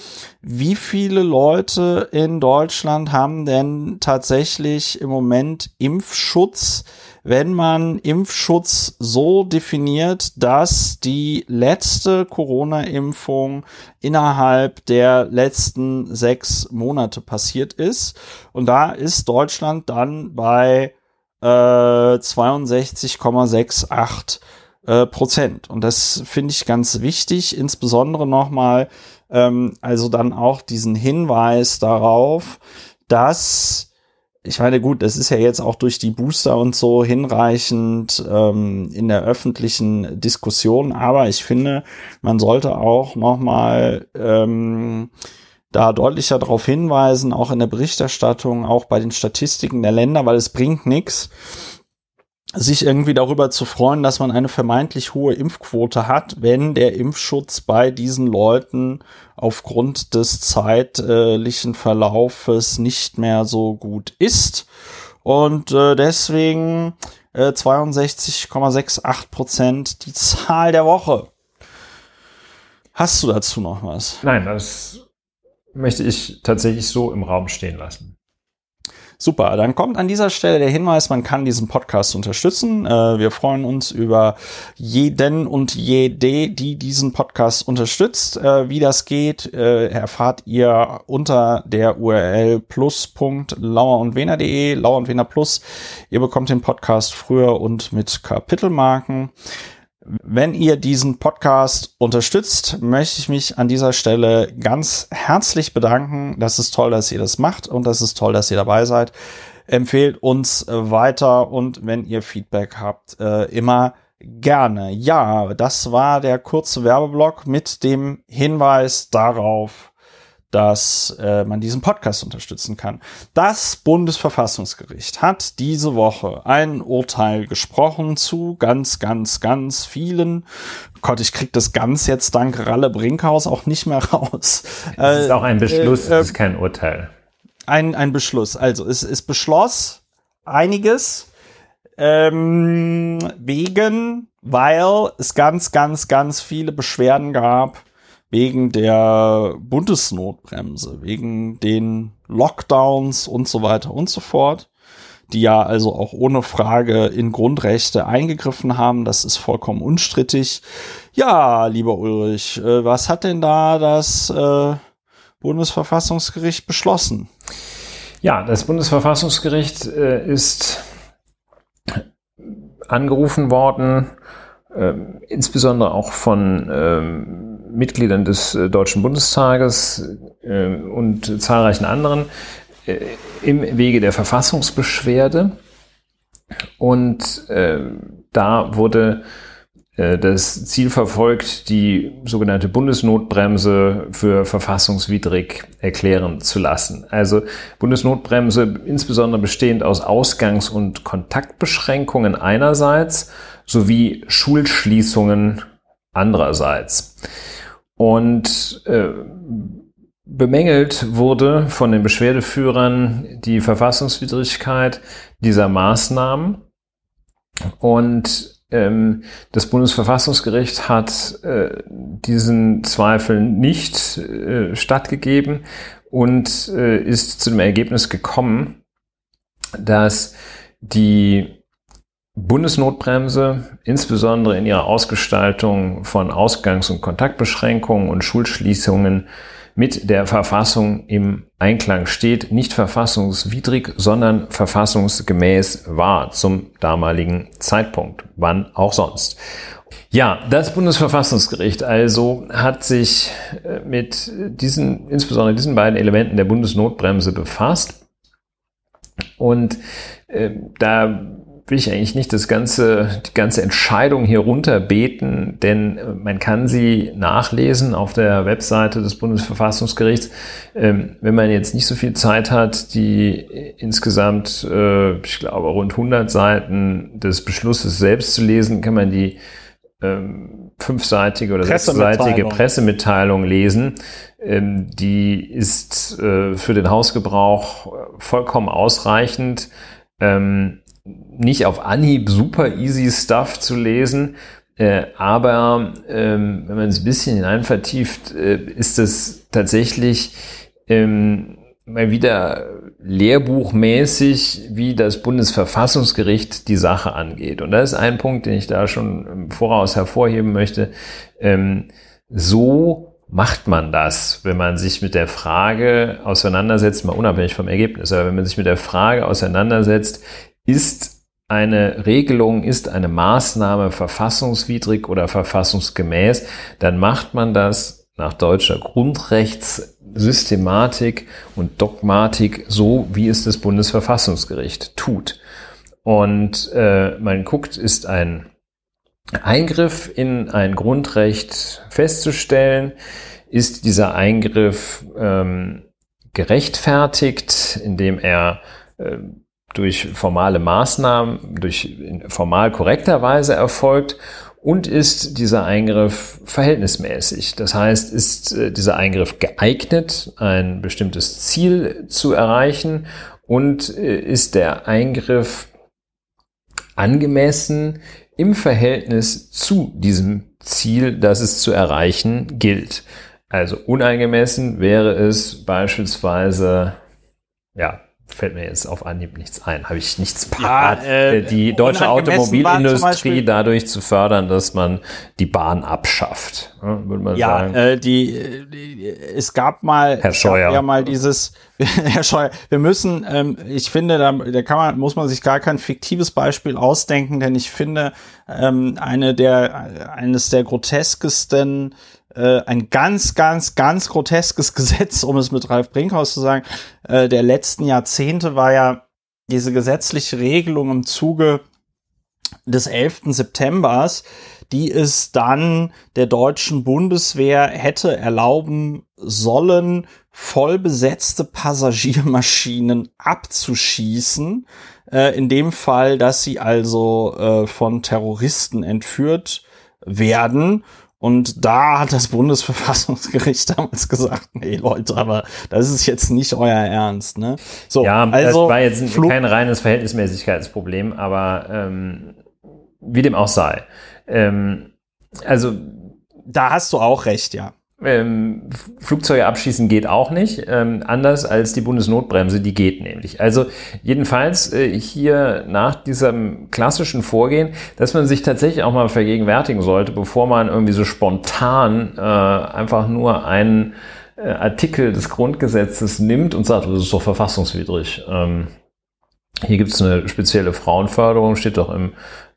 wie viele Leute in Deutschland haben denn tatsächlich im Moment Impfschutz, wenn man Impfschutz so definiert, dass die letzte Corona-Impfung innerhalb der letzten sechs Monate passiert ist. Und da ist Deutschland dann bei äh, 62,68 äh, Prozent. Und das finde ich ganz wichtig, insbesondere nochmal, ähm, also dann auch diesen Hinweis darauf, dass ich meine, gut, das ist ja jetzt auch durch die Booster und so hinreichend ähm, in der öffentlichen Diskussion, aber ich finde, man sollte auch nochmal ähm, da deutlicher darauf hinweisen, auch in der Berichterstattung, auch bei den Statistiken der Länder, weil es bringt nichts, sich irgendwie darüber zu freuen, dass man eine vermeintlich hohe Impfquote hat, wenn der Impfschutz bei diesen Leuten aufgrund des zeitlichen Verlaufes nicht mehr so gut ist. Und äh, deswegen äh, 62,68 Prozent die Zahl der Woche. Hast du dazu noch was? Nein, das möchte ich tatsächlich so im Raum stehen lassen. Super, dann kommt an dieser Stelle der Hinweis, man kann diesen Podcast unterstützen. Äh, wir freuen uns über jeden und jede, die diesen Podcast unterstützt. Äh, wie das geht, äh, erfahrt ihr unter der URL plus.lauerundwener.de, Lauer und Plus. Ihr bekommt den Podcast früher und mit Kapitelmarken. Wenn ihr diesen Podcast unterstützt, möchte ich mich an dieser Stelle ganz herzlich bedanken. Das ist toll, dass ihr das macht und das ist toll, dass ihr dabei seid. Empfehlt uns weiter und wenn ihr Feedback habt, äh, immer gerne. Ja, das war der kurze Werbeblock mit dem Hinweis darauf, dass äh, man diesen Podcast unterstützen kann. Das Bundesverfassungsgericht hat diese Woche ein Urteil gesprochen zu ganz, ganz, ganz vielen. Gott, ich krieg das ganz jetzt dank Ralle Brinkhaus auch nicht mehr raus. Es ist auch ein Beschluss, äh, äh, es ist kein Urteil. Ein, ein Beschluss. Also es, es beschloss einiges ähm, wegen, weil es ganz, ganz, ganz viele Beschwerden gab wegen der Bundesnotbremse, wegen den Lockdowns und so weiter und so fort, die ja also auch ohne Frage in Grundrechte eingegriffen haben. Das ist vollkommen unstrittig. Ja, lieber Ulrich, äh, was hat denn da das äh, Bundesverfassungsgericht beschlossen? Ja, das Bundesverfassungsgericht äh, ist angerufen worden, äh, insbesondere auch von ähm, Mitgliedern des äh, Deutschen Bundestages äh, und zahlreichen anderen äh, im Wege der Verfassungsbeschwerde. Und da wurde das Ziel verfolgt, die sogenannte Bundesnotbremse für verfassungswidrig erklären zu lassen. Also Bundesnotbremse insbesondere bestehend aus Ausgangs- und Kontaktbeschränkungen einerseits sowie Schulschließungen andererseits. Und äh, bemängelt wurde von den Beschwerdeführern die Verfassungswidrigkeit dieser Maßnahmen. Und ähm, das Bundesverfassungsgericht hat äh, diesen Zweifeln nicht äh, stattgegeben und äh, ist zu dem Ergebnis gekommen, dass die Bundesnotbremse, insbesondere in ihrer Ausgestaltung von Ausgangs- und Kontaktbeschränkungen und Schulschließungen mit der Verfassung im Einklang steht, nicht verfassungswidrig, sondern verfassungsgemäß war zum damaligen Zeitpunkt, wann auch sonst. Ja, das Bundesverfassungsgericht also hat sich äh, mit diesen, insbesondere diesen beiden Elementen der Bundesnotbremse befasst und äh, da will ich eigentlich nicht das ganze, die ganze Entscheidung hier runterbeten, denn äh, man kann sie nachlesen auf der Webseite des Bundesverfassungsgerichts. Ähm, wenn man jetzt nicht so viel Zeit hat, die insgesamt, äh, ich glaube, rund 100 Seiten des Beschlusses selbst zu lesen, kann man die ähm, fünfseitige oder sechsseitige Pressemitteilung lesen. Ähm, die ist äh, für den Hausgebrauch vollkommen ausreichend nicht auf Anhieb super easy Stuff zu lesen, äh, aber ähm, wenn man es ein bisschen hinein vertieft, äh, ist es tatsächlich ähm, mal wieder lehrbuchmäßig, wie das Bundesverfassungsgericht die Sache angeht. Und das ist ein Punkt, den ich da schon im Voraus hervorheben möchte. Ähm, so macht man das, wenn man sich mit der Frage auseinandersetzt, mal unabhängig vom Ergebnis, aber wenn man sich mit der Frage auseinandersetzt, ist eine Regelung, ist eine Maßnahme verfassungswidrig oder verfassungsgemäß, dann macht man das nach deutscher Grundrechtssystematik und Dogmatik so, wie es das Bundesverfassungsgericht tut. Und äh, man guckt, ist ein Eingriff in ein Grundrecht festzustellen, ist dieser Eingriff ähm, gerechtfertigt, indem er äh, durch formale Maßnahmen, durch formal korrekter Weise erfolgt und ist dieser Eingriff verhältnismäßig. Das heißt, ist äh, dieser Eingriff geeignet, ein bestimmtes Ziel zu erreichen und äh, ist der Eingriff angemessen im Verhältnis zu diesem Ziel, das es zu erreichen gilt. Also unangemessen wäre es beispielsweise, ja, fällt mir jetzt auf Anhieb nichts ein, habe ich nichts parat. Ja, äh, die deutsche Automobilindustrie dadurch zu fördern, dass man die Bahn abschafft, ja, würde man Ja, sagen. äh, die, die, es gab mal, Herr es Scheuer. gab ja mal dieses, Herr Scheuer, wir müssen, ähm, ich finde, da, da kann man, muss man sich gar kein fiktives Beispiel ausdenken, denn ich finde, ähm, eine der, eines der groteskesten, äh, ein ganz, ganz, ganz groteskes Gesetz, um es mit Ralf Brinkhaus zu sagen, äh, der letzten Jahrzehnte war ja diese gesetzliche Regelung im Zuge des 11. Septembers, die es dann der deutschen Bundeswehr hätte erlauben sollen, vollbesetzte Passagiermaschinen abzuschießen. Äh, in dem Fall, dass sie also äh, von Terroristen entführt werden. Und da hat das Bundesverfassungsgericht damals gesagt, nee Leute, aber das ist jetzt nicht euer Ernst. Ne? So, ja, also das war jetzt Flug- kein reines Verhältnismäßigkeitsproblem, aber ähm, wie dem auch sei. Ähm, also da hast du auch recht, ja. Ähm, Flugzeuge abschießen geht auch nicht, ähm, anders als die Bundesnotbremse, die geht nämlich. Also jedenfalls äh, hier nach diesem klassischen Vorgehen, dass man sich tatsächlich auch mal vergegenwärtigen sollte, bevor man irgendwie so spontan äh, einfach nur einen äh, Artikel des Grundgesetzes nimmt und sagt, das ist doch verfassungswidrig. Ähm, hier gibt es eine spezielle Frauenförderung, steht doch im,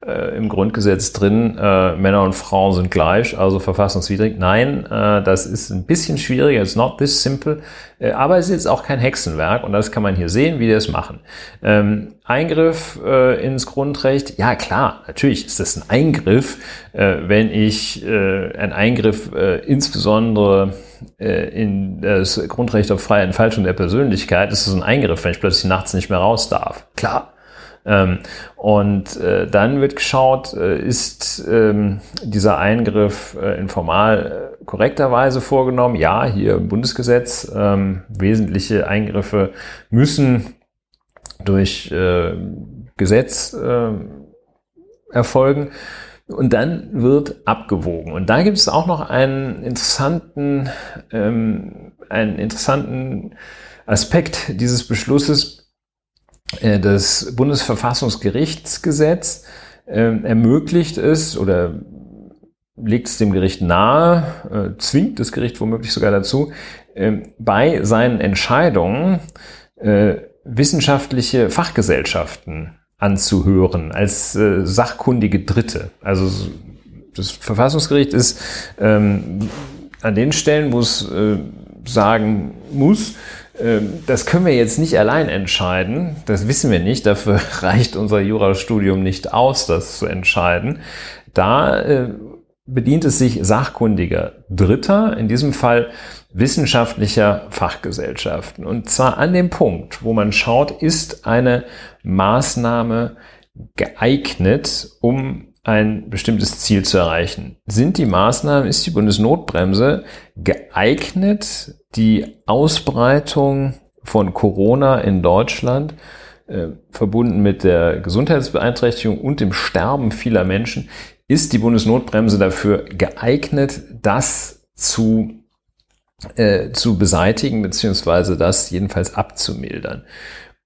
äh, im Grundgesetz drin, äh, Männer und Frauen sind gleich, also verfassungswidrig. Nein, äh, das ist ein bisschen schwieriger, it's not this simple, äh, aber es ist jetzt auch kein Hexenwerk und das kann man hier sehen, wie die es machen. Ähm, Eingriff äh, ins Grundrecht, ja klar, natürlich ist das ein Eingriff, äh, wenn ich äh, ein Eingriff äh, insbesondere äh, in das Grundrecht auf freie Entfaltung der Persönlichkeit, ist es ein Eingriff, wenn ich plötzlich nachts nicht mehr raus darf. Klar. Ähm, und äh, dann wird geschaut, äh, ist ähm, dieser Eingriff äh, in formal äh, korrekter Weise vorgenommen? Ja, hier im Bundesgesetz. Ähm, wesentliche Eingriffe müssen durch äh, Gesetz erfolgen. Und dann wird abgewogen. Und da gibt es auch noch einen interessanten, ähm, einen interessanten Aspekt dieses Beschlusses. Äh, Das Bundesverfassungsgerichtsgesetz ähm, ermöglicht es oder legt es dem Gericht nahe, äh, zwingt das Gericht womöglich sogar dazu, ähm, bei seinen Entscheidungen äh, wissenschaftliche Fachgesellschaften anzuhören als äh, sachkundige Dritte. Also das Verfassungsgericht ist ähm, an den Stellen, wo es äh, sagen muss, äh, das können wir jetzt nicht allein entscheiden, das wissen wir nicht, dafür reicht unser Jurastudium nicht aus, das zu entscheiden. Da äh, bedient es sich sachkundiger Dritter, in diesem Fall wissenschaftlicher Fachgesellschaften. Und zwar an dem Punkt, wo man schaut, ist eine Maßnahme geeignet, um ein bestimmtes Ziel zu erreichen. Sind die Maßnahmen, ist die Bundesnotbremse geeignet, die Ausbreitung von Corona in Deutschland äh, verbunden mit der Gesundheitsbeeinträchtigung und dem Sterben vieler Menschen, ist die Bundesnotbremse dafür geeignet, das zu, äh, zu beseitigen, beziehungsweise das jedenfalls abzumildern.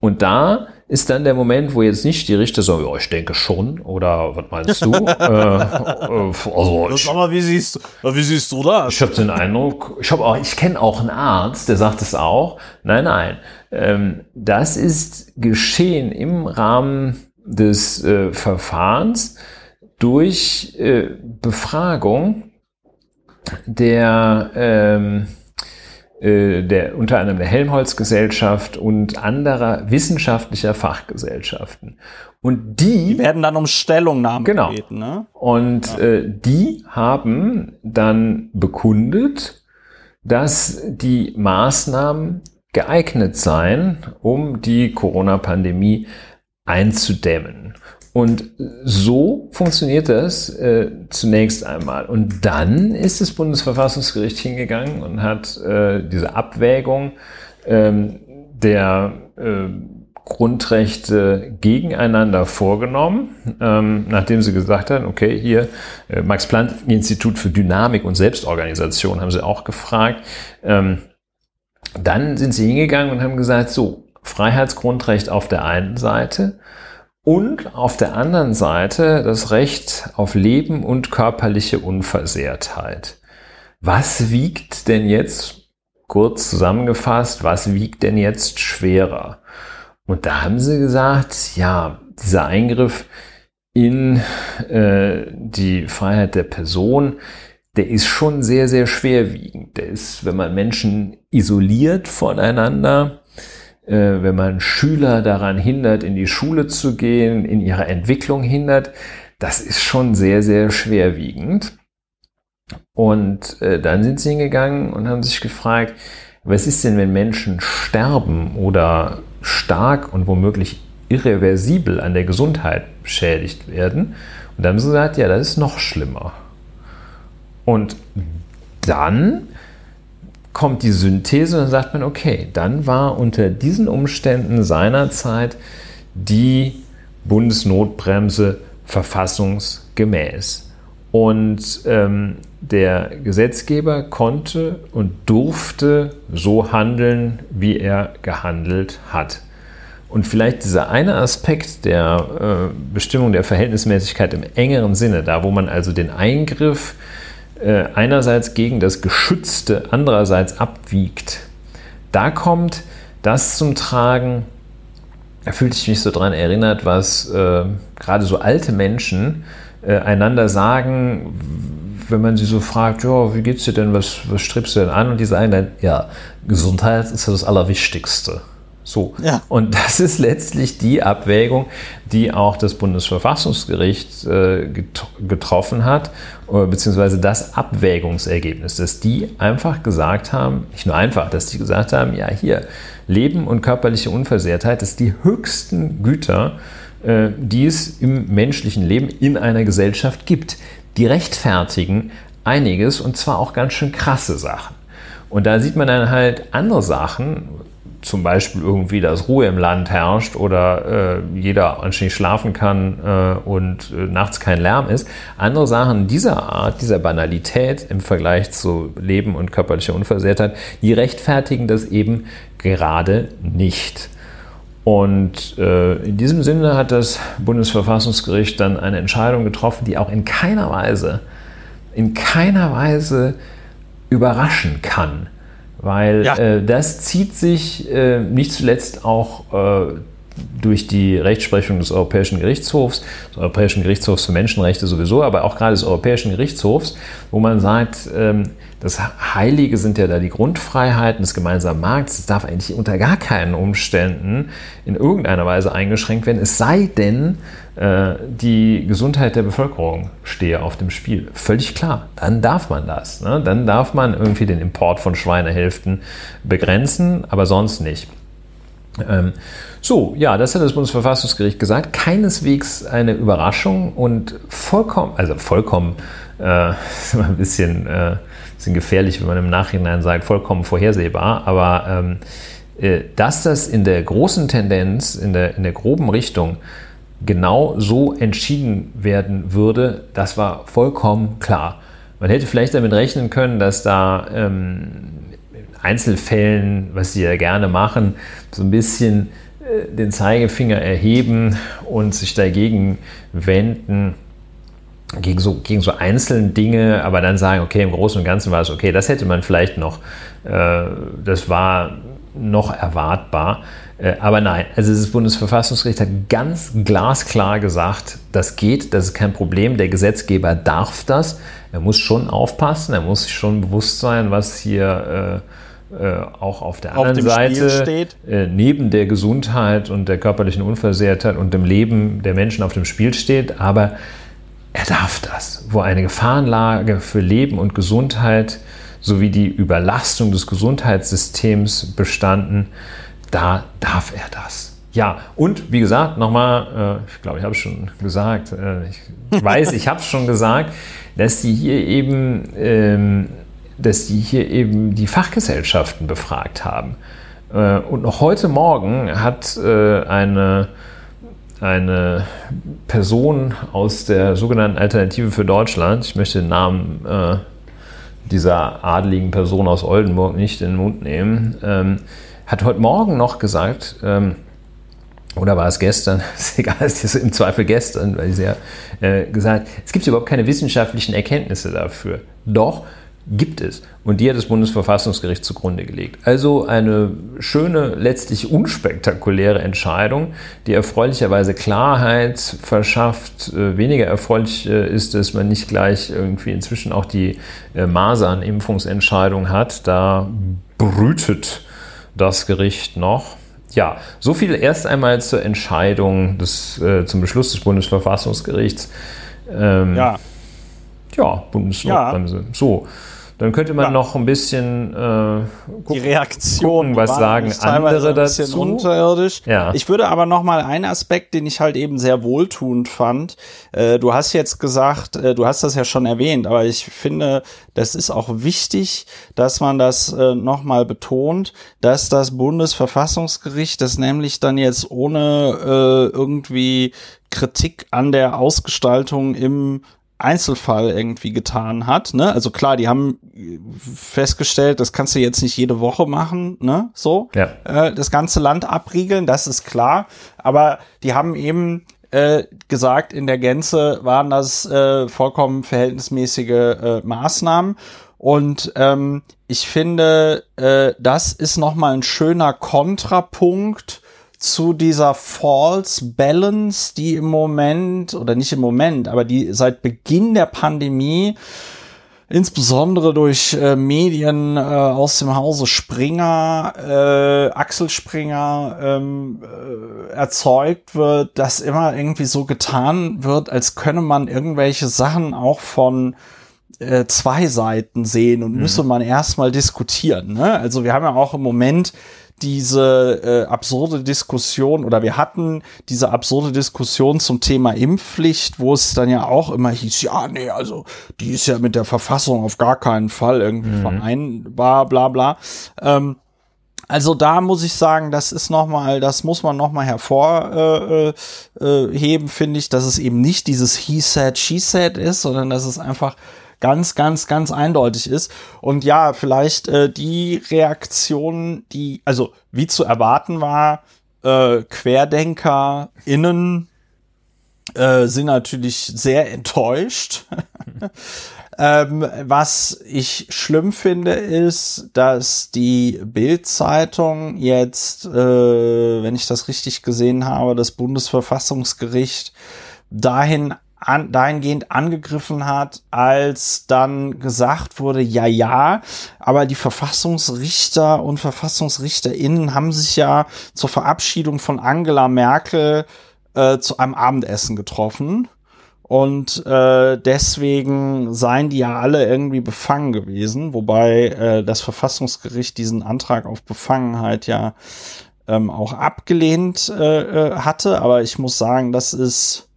Und da ist dann der Moment, wo jetzt nicht die Richter sagen, ja, ich denke schon, oder was meinst du? äh, äh, also ich, aber wie siehst, du- wie siehst du das? ich habe den Eindruck, ich habe auch, ich kenne auch einen Arzt, der sagt es auch. Nein, nein, ähm, das ist geschehen im Rahmen des äh, Verfahrens durch äh, Befragung der ähm, äh, der unter anderem der Helmholtz-Gesellschaft und anderer wissenschaftlicher Fachgesellschaften. Und die Die werden dann um Stellungnahmen Genau. gebeten, ne? und äh, die haben dann bekundet, dass die Maßnahmen geeignet seien, um die Corona-Pandemie einzudämmen. Und so funktioniert das äh, zunächst einmal. Und dann ist das Bundesverfassungsgericht hingegangen und hat äh, diese Abwägung ähm, der äh, Grundrechte gegeneinander vorgenommen, ähm, nachdem sie gesagt haben, okay, hier äh, Max Planck Institut für Dynamik und Selbstorganisation haben sie auch gefragt. Ähm, dann sind sie hingegangen und haben gesagt, so, Freiheitsgrundrecht auf der einen Seite und auf der anderen Seite das Recht auf Leben und körperliche Unversehrtheit. Was wiegt denn jetzt, kurz zusammengefasst, was wiegt denn jetzt schwerer? Und da haben sie gesagt, ja, dieser Eingriff in äh, die Freiheit der Person, der ist schon sehr, sehr schwerwiegend. Der ist, wenn man Menschen isoliert voneinander, wenn man Schüler daran hindert, in die Schule zu gehen, in ihrer Entwicklung hindert, das ist schon sehr, sehr schwerwiegend. Und äh, dann sind sie hingegangen und haben sich gefragt, was ist denn, wenn Menschen sterben oder stark und womöglich irreversibel an der Gesundheit beschädigt werden? Und dann haben sie gesagt, ja, das ist noch schlimmer. Und dann kommt die Synthese und dann sagt man, okay, dann war unter diesen Umständen seinerzeit die Bundesnotbremse verfassungsgemäß. Und ähm, der Gesetzgeber konnte und durfte so handeln, wie er gehandelt hat. Und vielleicht dieser eine Aspekt der äh, Bestimmung der Verhältnismäßigkeit im engeren Sinne, da wo man also den Eingriff äh, einerseits gegen das Geschützte, andererseits abwiegt, da kommt das zum Tragen, da fühlt sich mich so dran erinnert, was äh, gerade so alte Menschen äh, einander sagen, wenn man sie so fragt, ja, wie geht's dir denn, was, was strebst du denn an? Und die sagen dann, ja, Gesundheit ist ja das Allerwichtigste. So. Ja. Und das ist letztlich die Abwägung, die auch das Bundesverfassungsgericht äh, getroffen hat, äh, beziehungsweise das Abwägungsergebnis, dass die einfach gesagt haben, nicht nur einfach, dass die gesagt haben, ja, hier, Leben und körperliche Unversehrtheit ist die höchsten Güter, äh, die es im menschlichen Leben in einer Gesellschaft gibt. Die rechtfertigen einiges und zwar auch ganz schön krasse Sachen. Und da sieht man dann halt andere Sachen, zum Beispiel irgendwie, dass Ruhe im Land herrscht oder äh, jeder anständig schlafen kann äh, und äh, nachts kein Lärm ist. Andere Sachen dieser Art, dieser Banalität im Vergleich zu Leben und körperlicher Unversehrtheit, die rechtfertigen das eben gerade nicht. Und äh, in diesem Sinne hat das Bundesverfassungsgericht dann eine Entscheidung getroffen, die auch in keiner Weise, in keiner Weise überraschen kann weil ja. äh, das zieht sich äh, nicht zuletzt auch äh, durch die Rechtsprechung des Europäischen Gerichtshofs, des Europäischen Gerichtshofs für Menschenrechte sowieso, aber auch gerade des Europäischen Gerichtshofs, wo man sagt, ähm, das Heilige sind ja da die Grundfreiheiten des gemeinsamen Markts. Das darf eigentlich unter gar keinen Umständen in irgendeiner Weise eingeschränkt werden, es sei denn, äh, die Gesundheit der Bevölkerung stehe auf dem Spiel. Völlig klar, dann darf man das. Ne? Dann darf man irgendwie den Import von Schweinehälften begrenzen, aber sonst nicht. Ähm, so, ja, das hat das Bundesverfassungsgericht gesagt. Keineswegs eine Überraschung und vollkommen, also vollkommen, äh, ist immer ein bisschen, äh, bisschen gefährlich, wenn man im Nachhinein sagt, vollkommen vorhersehbar, aber ähm, äh, dass das in der großen Tendenz, in der, in der groben Richtung genau so entschieden werden würde, das war vollkommen klar. Man hätte vielleicht damit rechnen können, dass da ähm, Einzelfällen, was sie ja gerne machen, so ein bisschen äh, den Zeigefinger erheben und sich dagegen wenden, gegen so, gegen so einzelne Dinge, aber dann sagen, okay, im Großen und Ganzen war es okay, das hätte man vielleicht noch, äh, das war noch erwartbar. Äh, aber nein, also das Bundesverfassungsgericht hat ganz glasklar gesagt, das geht, das ist kein Problem, der Gesetzgeber darf das. Er muss schon aufpassen, er muss sich schon bewusst sein, was hier äh, äh, auch auf der anderen auf Seite äh, neben der Gesundheit und der körperlichen Unversehrtheit und dem Leben der Menschen auf dem Spiel steht, aber er darf das, wo eine Gefahrenlage für Leben und Gesundheit sowie die Überlastung des Gesundheitssystems bestanden, da darf er das. Ja, und wie gesagt, nochmal, äh, ich glaube, ich habe es schon gesagt, äh, ich weiß, ich habe es schon gesagt, dass die hier eben ähm, dass die hier eben die Fachgesellschaften befragt haben. Äh, und noch heute Morgen hat äh, eine, eine Person aus der sogenannten Alternative für Deutschland, ich möchte den Namen äh, dieser adligen Person aus Oldenburg nicht in den Mund nehmen, ähm, hat heute Morgen noch gesagt, ähm, oder war es gestern? Ist egal, es ist im Zweifel gestern, weil sie ja äh, gesagt, es gibt überhaupt keine wissenschaftlichen Erkenntnisse dafür. Doch gibt es. Und die hat das Bundesverfassungsgericht zugrunde gelegt. Also eine schöne, letztlich unspektakuläre Entscheidung, die erfreulicherweise Klarheit verschafft. Äh, weniger erfreulich äh, ist, dass man nicht gleich irgendwie inzwischen auch die äh, Masern-Impfungsentscheidung hat. Da brütet das Gericht noch. Ja, so viel erst einmal zur Entscheidung des, äh, zum Beschluss des Bundesverfassungsgerichts. Ähm, ja. Ja, Bundesnotbremse. Ja. So. Dann könnte man ja. noch ein bisschen äh, gucken, die Reaktion, was sagen andere dazu. Unterirdisch. Ja. Ich würde aber noch mal einen Aspekt, den ich halt eben sehr wohltuend fand. Äh, du hast jetzt gesagt, äh, du hast das ja schon erwähnt, aber ich finde, das ist auch wichtig, dass man das äh, noch mal betont, dass das Bundesverfassungsgericht das nämlich dann jetzt ohne äh, irgendwie Kritik an der Ausgestaltung im Einzelfall irgendwie getan hat. Ne? Also klar, die haben festgestellt, das kannst du jetzt nicht jede Woche machen, ne? So, ja. äh, das ganze Land abriegeln, das ist klar. Aber die haben eben äh, gesagt, in der Gänze waren das äh, vollkommen verhältnismäßige äh, Maßnahmen. Und ähm, ich finde, äh, das ist nochmal ein schöner Kontrapunkt zu dieser False Balance, die im Moment, oder nicht im Moment, aber die seit Beginn der Pandemie insbesondere durch äh, Medien äh, aus dem Hause Springer, äh, Axel Springer ähm, äh, erzeugt wird, dass immer irgendwie so getan wird, als könne man irgendwelche Sachen auch von äh, zwei Seiten sehen und mhm. müsse man erstmal diskutieren. Ne? Also wir haben ja auch im Moment diese äh, absurde Diskussion oder wir hatten diese absurde Diskussion zum Thema Impfpflicht, wo es dann ja auch immer hieß, ja, nee, also die ist ja mit der Verfassung auf gar keinen Fall irgendwie mhm. vereinbar, bla bla. Ähm, also da muss ich sagen, das ist noch mal, das muss man noch mal hervorheben, äh, äh, finde ich, dass es eben nicht dieses He said, she said ist, sondern dass es einfach ganz, ganz, ganz eindeutig ist. Und ja, vielleicht äh, die Reaktion, die, also wie zu erwarten war, äh, QuerdenkerInnen äh, sind natürlich sehr enttäuscht. ähm, was ich schlimm finde, ist, dass die Bild-Zeitung jetzt, äh, wenn ich das richtig gesehen habe, das Bundesverfassungsgericht dahin an, dahingehend angegriffen hat, als dann gesagt wurde, ja, ja, aber die Verfassungsrichter und Verfassungsrichterinnen haben sich ja zur Verabschiedung von Angela Merkel äh, zu einem Abendessen getroffen. Und äh, deswegen seien die ja alle irgendwie befangen gewesen, wobei äh, das Verfassungsgericht diesen Antrag auf Befangenheit ja ähm, auch abgelehnt äh, äh hatte. Aber ich muss sagen, das ist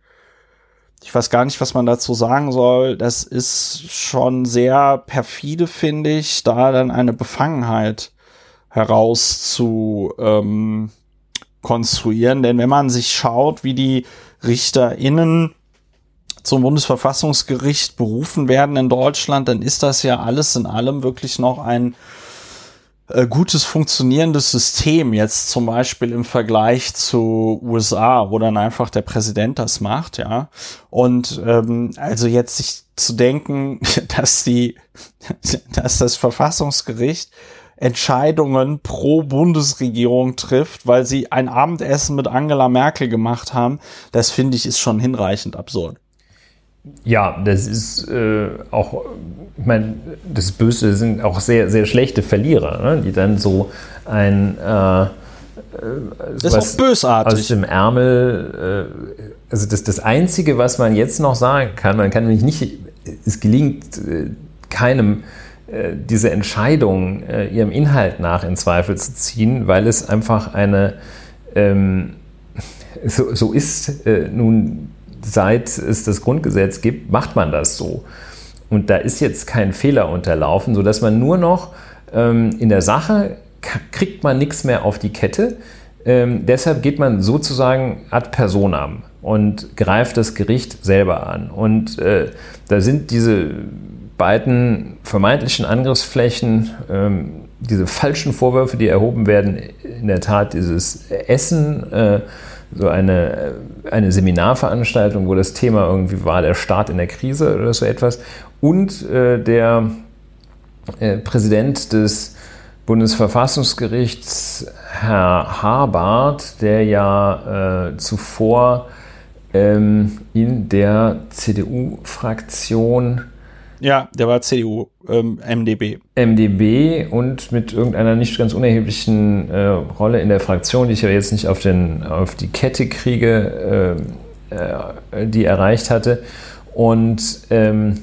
ich weiß gar nicht, was man dazu sagen soll. Das ist schon sehr perfide, finde ich, da dann eine Befangenheit heraus zu ähm, konstruieren. Denn wenn man sich schaut, wie die RichterInnen zum Bundesverfassungsgericht berufen werden in Deutschland, dann ist das ja alles in allem wirklich noch ein äh, gutes funktionierendes System jetzt zum Beispiel im Vergleich zu USA, wo dann einfach der Präsident das macht, ja. Und ähm, also jetzt sich zu denken, dass die, dass das Verfassungsgericht Entscheidungen pro Bundesregierung trifft, weil sie ein Abendessen mit Angela Merkel gemacht haben, das finde ich ist schon hinreichend absurd. Ja, das ist äh, auch, ich meine, das Böse sind auch sehr, sehr schlechte Verlierer, ne? die dann so ein äh, äh das ist auch bösartig. aus dem Ärmel, äh, also das, das Einzige, was man jetzt noch sagen kann, man kann nämlich nicht, es gelingt äh, keinem, äh, diese Entscheidung ihrem Inhalt nach in Zweifel zu ziehen, weil es einfach eine, ähm, so, so ist nun seit es das Grundgesetz gibt, macht man das so. Und da ist jetzt kein Fehler unterlaufen, sodass man nur noch ähm, in der Sache kriegt man nichts mehr auf die Kette. Ähm, deshalb geht man sozusagen ad personam und greift das Gericht selber an. Und äh, da sind diese beiden vermeintlichen Angriffsflächen, ähm, diese falschen Vorwürfe, die erhoben werden, in der Tat dieses Essen, äh, so eine, eine Seminarveranstaltung, wo das Thema irgendwie war, der Staat in der Krise oder so etwas, und äh, der äh, Präsident des Bundesverfassungsgerichts, Herr Habart, der ja äh, zuvor ähm, in der CDU-Fraktion ja, der war CDU, ähm, MDB. MDB und mit irgendeiner nicht ganz unerheblichen äh, Rolle in der Fraktion, die ich ja jetzt nicht auf, den, auf die Kette kriege, äh, äh, die erreicht hatte. Und ähm,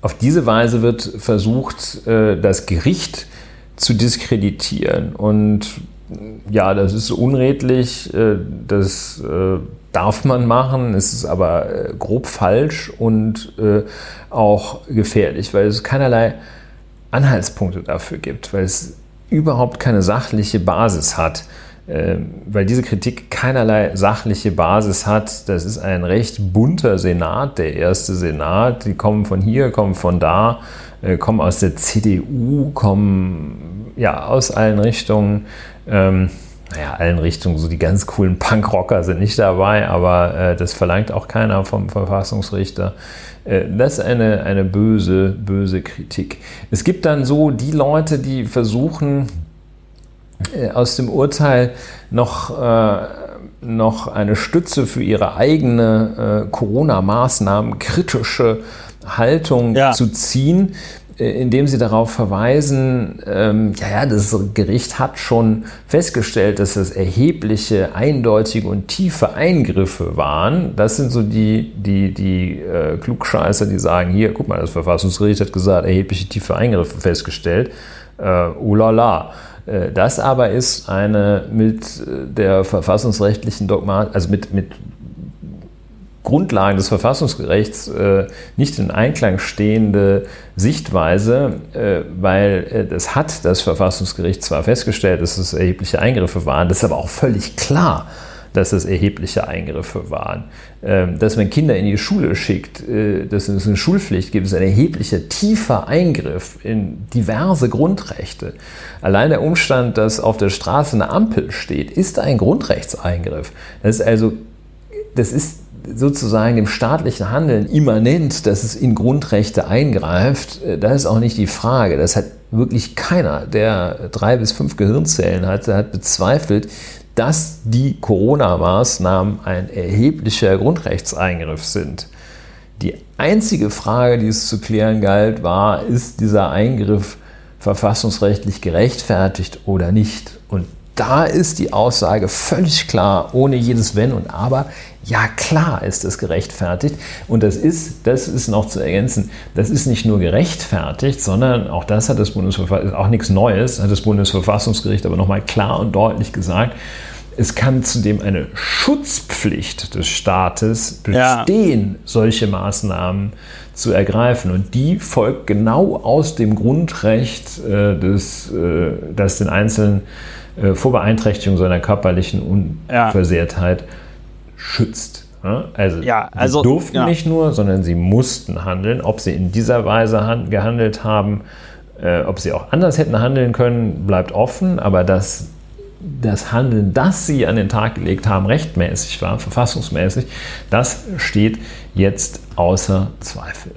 auf diese Weise wird versucht, äh, das Gericht zu diskreditieren. Und ja, das ist unredlich, äh, das äh, darf man machen, es ist aber äh, grob falsch und auch gefährlich, weil es keinerlei Anhaltspunkte dafür gibt, weil es überhaupt keine sachliche Basis hat, weil diese Kritik keinerlei sachliche Basis hat. Das ist ein recht bunter Senat, der erste Senat, die kommen von hier, kommen von da, kommen aus der CDU, kommen ja aus allen Richtungen ähm, naja, allen Richtungen, so die ganz coolen Punkrocker sind nicht dabei, aber äh, das verlangt auch keiner vom Verfassungsrichter. Äh, das ist eine, eine böse, böse Kritik. Es gibt dann so die Leute, die versuchen, äh, aus dem Urteil noch, äh, noch eine Stütze für ihre eigene äh, Corona-Maßnahmen kritische Haltung ja. zu ziehen. Äh, indem sie darauf verweisen, ähm, ja, ja, das Gericht hat schon festgestellt, dass das erhebliche, eindeutige und tiefe Eingriffe waren. Das sind so die, die, die äh, Klugscheißer, die sagen, hier, guck mal, das Verfassungsgericht hat gesagt, erhebliche, tiefe Eingriffe festgestellt. Äh, ulala. Äh, das aber ist eine mit der verfassungsrechtlichen Dogma, also mit, mit Grundlagen des Verfassungsgerechts äh, nicht in Einklang stehende Sichtweise, äh, weil äh, das hat das Verfassungsgericht zwar festgestellt, dass es erhebliche Eingriffe waren, das ist aber auch völlig klar, dass es erhebliche Eingriffe waren. Ähm, dass man Kinder in die Schule schickt, äh, dass es eine Schulpflicht gibt, ist ein erheblicher, tiefer Eingriff in diverse Grundrechte. Allein der Umstand, dass auf der Straße eine Ampel steht, ist ein Grundrechtseingriff. Das ist also, das ist sozusagen dem staatlichen Handeln immanent, dass es in Grundrechte eingreift, äh, das ist auch nicht die Frage. Das hat wirklich keiner, der drei bis fünf Gehirnzellen hatte, hat bezweifelt, dass die Corona-Maßnahmen ein erheblicher Grundrechtseingriff sind. Die einzige Frage, die es zu klären galt, war, ist dieser Eingriff verfassungsrechtlich gerechtfertigt oder nicht? Und da ist die Aussage völlig klar, ohne jedes Wenn und Aber. Ja, klar ist es gerechtfertigt. Und das ist, das ist noch zu ergänzen, das ist nicht nur gerechtfertigt, sondern auch das hat das Bundesverfassungsgericht, auch nichts Neues, hat das Bundesverfassungsgericht aber nochmal klar und deutlich gesagt. Es kann zudem eine Schutzpflicht des Staates bestehen, ja. solche Maßnahmen zu ergreifen. Und die folgt genau aus dem Grundrecht, äh, des, äh, das den Einzelnen äh, vor Beeinträchtigung seiner körperlichen Unversehrtheit ja. schützt. Also, ja, also sie durften ja. nicht nur, sondern sie mussten handeln. Ob sie in dieser Weise gehandelt haben, äh, ob sie auch anders hätten handeln können, bleibt offen. Aber dass das Handeln, das sie an den Tag gelegt haben, rechtmäßig war, verfassungsmäßig, das steht jetzt außer Zweifel.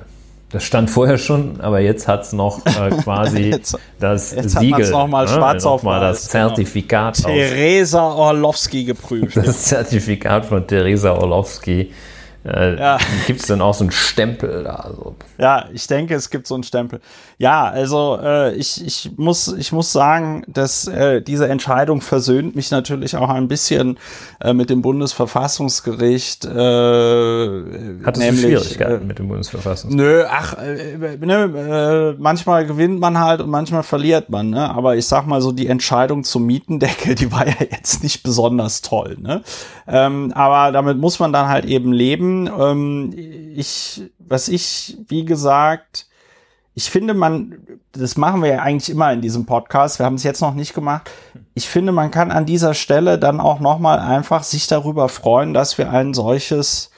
Das stand vorher schon, aber jetzt hat es noch äh, quasi jetzt, das jetzt Siegel. Jetzt noch mal ne? schwarz auf mal das. Zertifikat. Genau. Theresa Orlowski geprüft. Das Zertifikat von Theresa Orlowski äh, ja. Gibt es denn auch so einen Stempel da? Also. Ja, ich denke, es gibt so einen Stempel. Ja, also äh, ich, ich, muss, ich muss sagen, dass äh, diese Entscheidung versöhnt mich natürlich auch ein bisschen äh, mit dem Bundesverfassungsgericht. Äh, Hattest nämlich, du Schwierigkeiten äh, mit dem Bundesverfassungsgericht? Nö, ach, äh, nö, äh, manchmal gewinnt man halt und manchmal verliert man. Ne? Aber ich sag mal so, die Entscheidung zum Mietendeckel, die war ja jetzt nicht besonders toll. Ne? Ähm, aber damit muss man dann halt eben leben. Ähm, ich, was ich, wie gesagt, ich finde, man, das machen wir ja eigentlich immer in diesem Podcast. Wir haben es jetzt noch nicht gemacht. Ich finde, man kann an dieser Stelle dann auch noch mal einfach sich darüber freuen, dass wir ein solches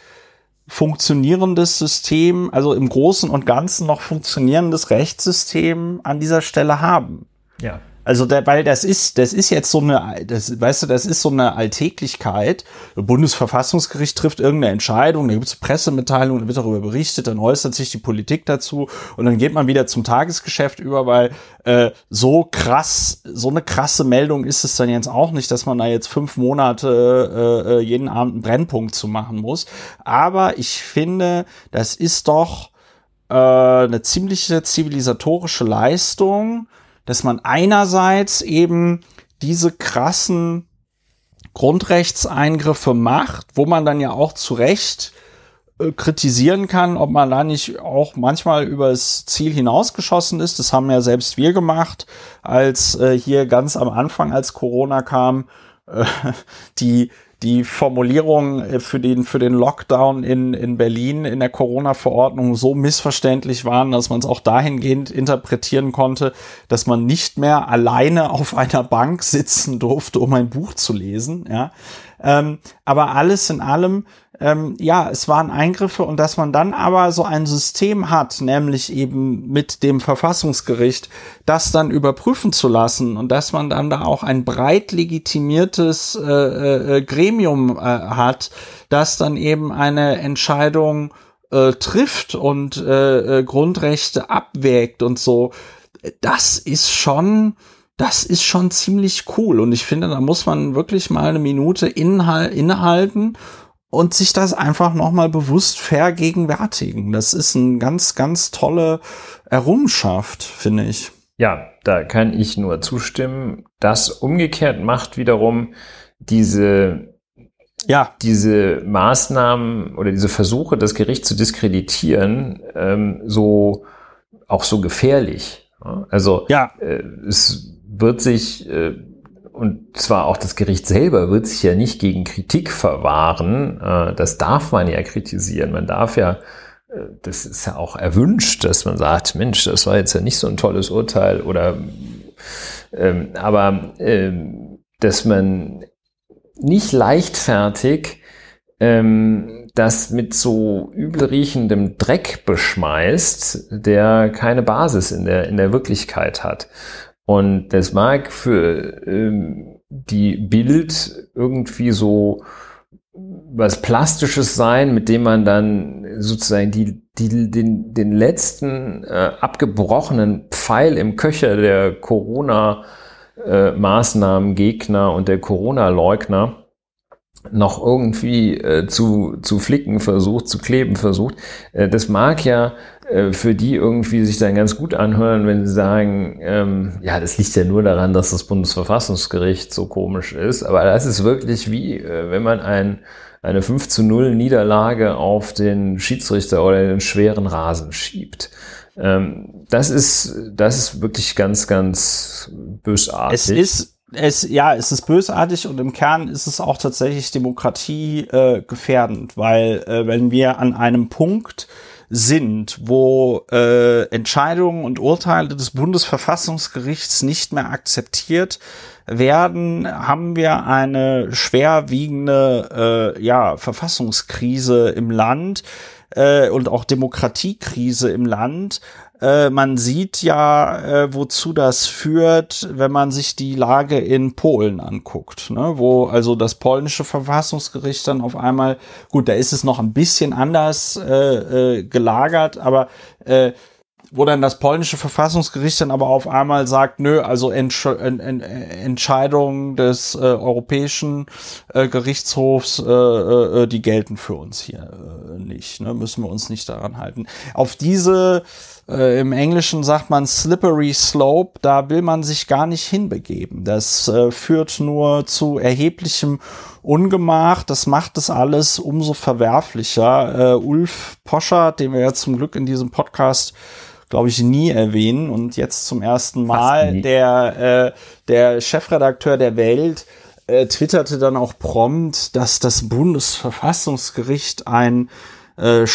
funktionierendes System, also im Großen und Ganzen noch funktionierendes Rechtssystem an dieser Stelle haben. Ja. Also der, weil das ist, das ist jetzt so eine, das, weißt du, das ist so eine Alltäglichkeit. Das Bundesverfassungsgericht trifft irgendeine Entscheidung, da gibt es Pressemitteilungen, da wird darüber berichtet, dann äußert sich die Politik dazu und dann geht man wieder zum Tagesgeschäft über, weil äh, so krass, so eine krasse Meldung ist es dann jetzt auch nicht, dass man da jetzt fünf Monate äh, äh jeden Abend einen Brennpunkt zu machen muss. Aber ich finde, das ist doch äh, eine ziemliche zivilisatorische Leistung dass man einerseits eben diese krassen Grundrechtseingriffe macht, wo man dann ja auch zu Recht äh, kritisieren kann, ob man da nicht auch manchmal übers Ziel hinausgeschossen ist. Das haben ja selbst wir gemacht, als äh, hier ganz am Anfang, als Corona kam, äh, die die Formulierung äh, für den, für den Lockdown in, in Berlin in der Corona-Verordnung so missverständlich waren, dass man es auch dahingehend interpretieren konnte, dass man nicht mehr alleine auf einer Bank sitzen durfte, um ein Buch zu lesen. Ja. Ähm, aber alles in allem ähm, ja, es waren Eingriffe und dass man dann aber so ein System hat, nämlich eben mit dem Verfassungsgericht, das dann überprüfen zu lassen und dass man dann da auch ein breit legitimiertes äh, äh, äh Gremium äh, hat, das dann eben eine Entscheidung äh, trifft und äh, äh, Grundrechte abwägt und so. Das ist schon, das ist schon ziemlich cool. Und ich finde, da muss man wirklich mal eine Minute innehalten und sich das einfach nochmal bewusst vergegenwärtigen. Das ist eine ganz, ganz tolle Errungenschaft, finde ich. Ja, da kann ich nur zustimmen. Das umgekehrt macht wiederum diese, ja. diese Maßnahmen oder diese Versuche, das Gericht zu diskreditieren, ähm, so auch so gefährlich. Also ja. äh, es wird sich äh, und zwar auch das Gericht selber wird sich ja nicht gegen Kritik verwahren. Äh, das darf man ja kritisieren. Man darf ja, äh, das ist ja auch erwünscht, dass man sagt, Mensch, das war jetzt ja nicht so ein tolles Urteil oder, ähm, aber ähm, dass man nicht leichtfertig ähm, das mit so übelriechendem Dreck beschmeißt, der keine Basis in der, in der Wirklichkeit hat. Und das mag für ähm, die Bild irgendwie so was Plastisches sein, mit dem man dann sozusagen die, die, den, den letzten äh, abgebrochenen Pfeil im Köcher der Corona-Maßnahmen-Gegner äh, und der Corona-Leugner noch irgendwie äh, zu, zu flicken versucht, zu kleben versucht. Äh, das mag ja für die irgendwie sich dann ganz gut anhören, wenn sie sagen, ähm, ja, das liegt ja nur daran, dass das Bundesverfassungsgericht so komisch ist. Aber das ist wirklich wie, äh, wenn man ein, eine 5 zu 0 Niederlage auf den Schiedsrichter oder den schweren Rasen schiebt. Ähm, das ist, das ist wirklich ganz, ganz bösartig. Es ist es, ja, es ist bösartig und im Kern ist es auch tatsächlich Demokratie äh, gefährdend, weil äh, wenn wir an einem Punkt sind, wo äh, Entscheidungen und Urteile des Bundesverfassungsgerichts nicht mehr akzeptiert werden, haben wir eine schwerwiegende äh, ja, Verfassungskrise im Land äh, und auch Demokratiekrise im Land. Äh, man sieht ja, äh, wozu das führt, wenn man sich die Lage in Polen anguckt, ne? wo also das polnische Verfassungsgericht dann auf einmal, gut, da ist es noch ein bisschen anders äh, äh, gelagert, aber äh, wo dann das polnische Verfassungsgericht dann aber auf einmal sagt, nö, also Entsch en en Entscheidungen des äh, Europäischen äh, Gerichtshofs, äh, die gelten für uns hier nicht, ne? müssen wir uns nicht daran halten. Auf diese, äh, im Englischen sagt man slippery slope, da will man sich gar nicht hinbegeben. Das äh, führt nur zu erheblichem Ungemach, das macht es alles umso verwerflicher. Äh, Ulf Poscher, den wir ja zum Glück in diesem Podcast glaube ich, nie erwähnen und jetzt zum ersten Mal der, äh, der Chefredakteur der Welt äh, twitterte dann auch prompt, dass das Bundesverfassungsgericht ein, äh,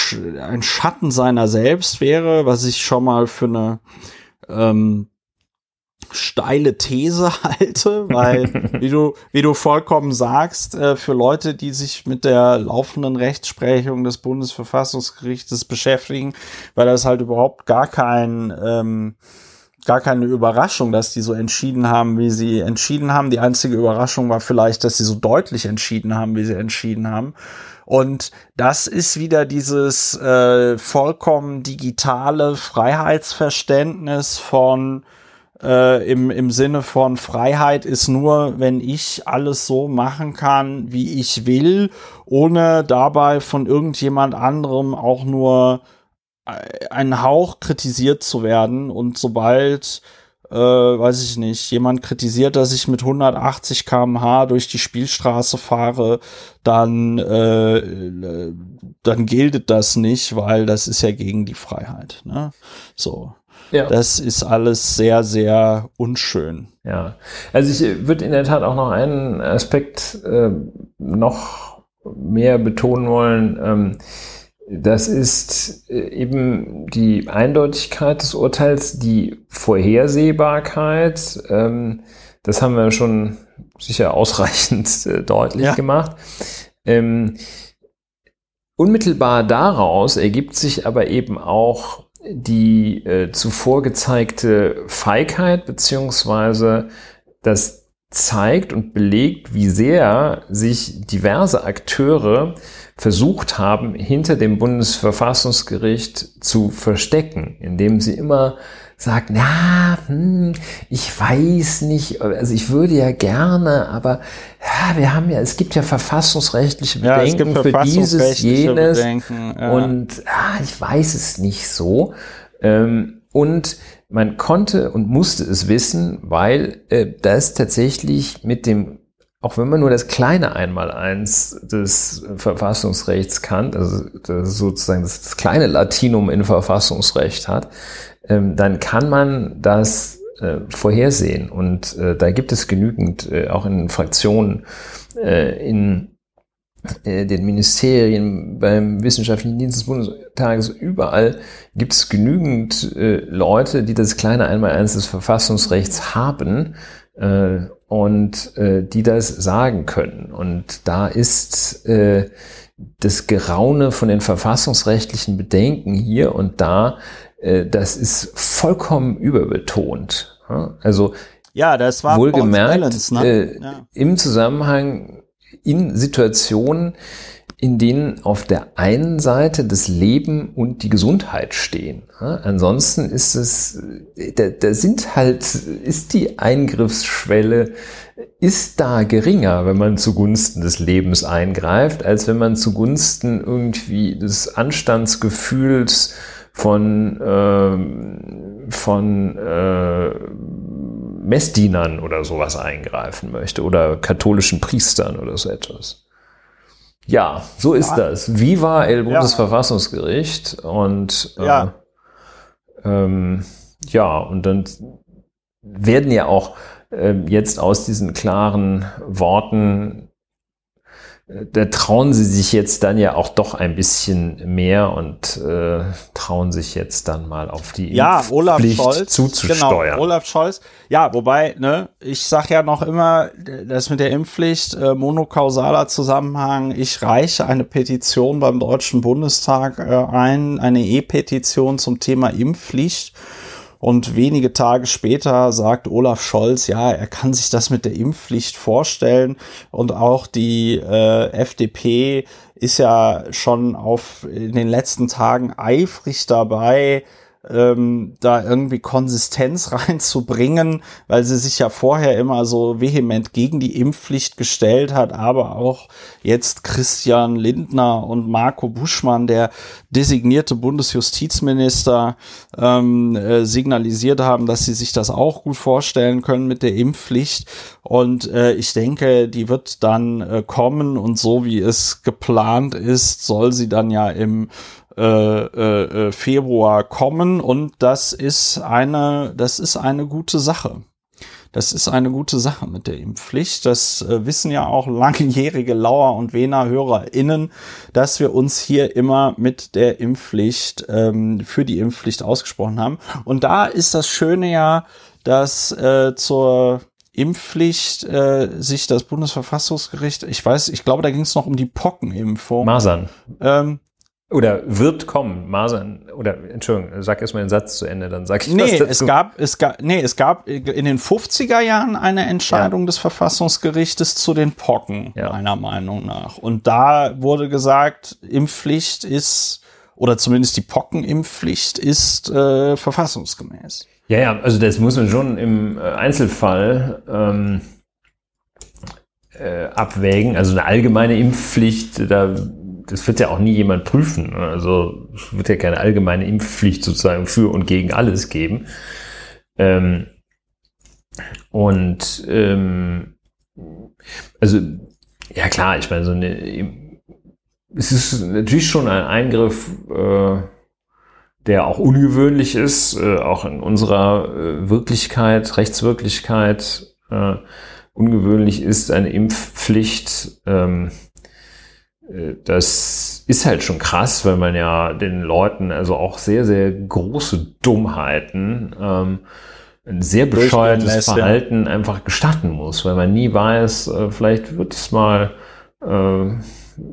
ein Schatten seiner selbst wäre, was ich schon mal für eine ähm, steile These halte, weil, wie du, wie du vollkommen sagst, äh, für Leute, die sich mit der laufenden Rechtsprechung des Bundesverfassungsgerichtes beschäftigen, weil das halt überhaupt gar kein, ähm, gar keine Überraschung, dass die so entschieden haben, wie sie entschieden haben. Die einzige Überraschung war vielleicht, dass sie so deutlich entschieden haben, wie sie entschieden haben. Und das ist wieder dieses äh, vollkommen digitale Freiheitsverständnis von äh, im, im Sinne von Freiheit ist nur, wenn ich alles so machen kann, wie ich will, ohne dabei von irgendjemand anderem auch nur äh, einen Hauch kritisiert zu werden. Und sobald äh, weiß ich nicht, jemand kritisiert, dass ich mit 180 kmh durch die Spielstraße fahre, dann, äh, dann gilt das nicht, weil das ist ja gegen die Freiheit. Ne? So. Ja. Das ist alles sehr, sehr unschön. Ja, also ich würde in der Tat auch noch einen Aspekt äh, noch mehr betonen wollen. Ähm, das ist äh, eben die Eindeutigkeit des Urteils, die Vorhersehbarkeit. Ähm, das haben wir schon sicher ausreichend äh, deutlich ja. gemacht. Ähm, unmittelbar daraus ergibt sich aber eben auch die äh, zuvor gezeigte Feigheit beziehungsweise das zeigt und belegt, wie sehr sich diverse Akteure versucht haben, hinter dem Bundesverfassungsgericht zu verstecken, indem sie immer sagt, na, hm, ich weiß nicht, also ich würde ja gerne, aber ja, wir haben ja, es gibt ja verfassungsrechtliche Bedenken ja, für dieses, jenes Bedenken, ja. und ah, ich weiß es nicht so. Ähm, und man konnte und musste es wissen, weil äh, das tatsächlich mit dem auch wenn man nur das kleine Einmaleins des Verfassungsrechts kann, also das sozusagen das kleine Latinum in Verfassungsrecht hat, ähm, dann kann man das äh, vorhersehen. Und äh, da gibt es genügend, äh, auch in Fraktionen, in den Ministerien, beim Wissenschaftlichen Dienst des Bundestages, überall gibt es genügend Leute, die das kleine Einmaleins des Verfassungsrechts haben, und äh, die das sagen können. Und da ist äh, das Geraune von den verfassungsrechtlichen Bedenken hier und da, äh, das ist vollkommen überbetont. Also ja, das war wohlgemerkt Balance, ne? äh, ja. im Zusammenhang in Situationen, in denen auf der einen Seite das Leben und die Gesundheit stehen. Ansonsten ist es, da, da sind halt, ist die Eingriffsschwelle, ist da geringer, wenn man zugunsten des Lebens eingreift, als wenn man zugunsten irgendwie des Anstandsgefühls von, äh, von äh, Messdienern oder sowas eingreifen möchte oder katholischen Priestern oder so etwas. Ja, so ist ja. das. Viva el Bundesverfassungsgericht und äh, ja. Ähm, ja, und dann werden ja auch äh, jetzt aus diesen klaren Worten da trauen sie sich jetzt dann ja auch doch ein bisschen mehr und äh, trauen sich jetzt dann mal auf die ja, Olaf Scholz, zuzusteuern. Genau, Olaf Scholz. Ja, wobei, ne, ich sag ja noch immer, das mit der Impfpflicht, äh, monokausaler Zusammenhang, ich reiche eine Petition beim Deutschen Bundestag äh, ein, eine E-Petition zum Thema Impfpflicht. Und wenige Tage später sagt Olaf Scholz, ja, er kann sich das mit der Impfpflicht vorstellen. Und auch die äh, FDP ist ja schon auf in den letzten Tagen eifrig dabei, ähm, da irgendwie Konsistenz reinzubringen, weil sie sich ja vorher immer so vehement gegen die Impfpflicht gestellt hat, aber auch jetzt Christian Lindner und Marco Buschmann, der designierte Bundesjustizminister, ähm, äh, signalisiert haben, dass sie sich das auch gut vorstellen können mit der Impfpflicht. Und äh, ich denke, die wird dann äh, kommen und so wie es geplant ist, soll sie dann ja im äh, äh, äh, Februar kommen und das ist eine, das ist eine gute Sache. Das ist eine gute Sache mit der Impfpflicht. Das äh, wissen ja auch langjährige Lauer und Wener HörerInnen, dass wir uns hier immer mit der Impfpflicht, ähm, für die Impfpflicht ausgesprochen haben. Und da ist das Schöne ja, dass äh, zur Impfpflicht äh, sich das Bundesverfassungsgericht, ich weiß, ich glaube, da ging es noch um die Pockenimpfung. Masern. Ähm, Oder wird kommen, Masern. Oder, Entschuldigung, sag erstmal den Satz zu Ende, dann sag ich was nee, dazu. es gab, es gab, nee, es gab in den 50er Jahren eine Entscheidung des Verfassungsgerichtes zu den Pocken, Ja. meiner Meinung nach. Und da wurde gesagt, Impfpflicht ist, oder zumindest die Pockenimpfpflicht ist äh, verfassungsgemäß. Ja, ja, also das muss man schon im äh, Einzelfall ähm, äh, abwägen. Also eine allgemeine Impfpflicht, da, das wird ja auch nie jemand prüfen. ne? Also es wird ja keine allgemeine Impfpflicht sozusagen für und gegen alles geben. Ähm, und ähm, also ja klar, ich meine so eine es ist natürlich schon ein Eingriff, äh, der auch ungewöhnlich ist, äh, auch in unserer äh, Wirklichkeit, Rechtswirklichkeit äh, ungewöhnlich ist eine Impfpflicht. Ähm, äh, das ist halt schon krass, weil man ja den Leuten also auch sehr, sehr große Dummheiten, ähm, ein sehr bescheuertes. Verhalten einfach gestatten muss, weil man nie weiß, äh, vielleicht wird es mal äh,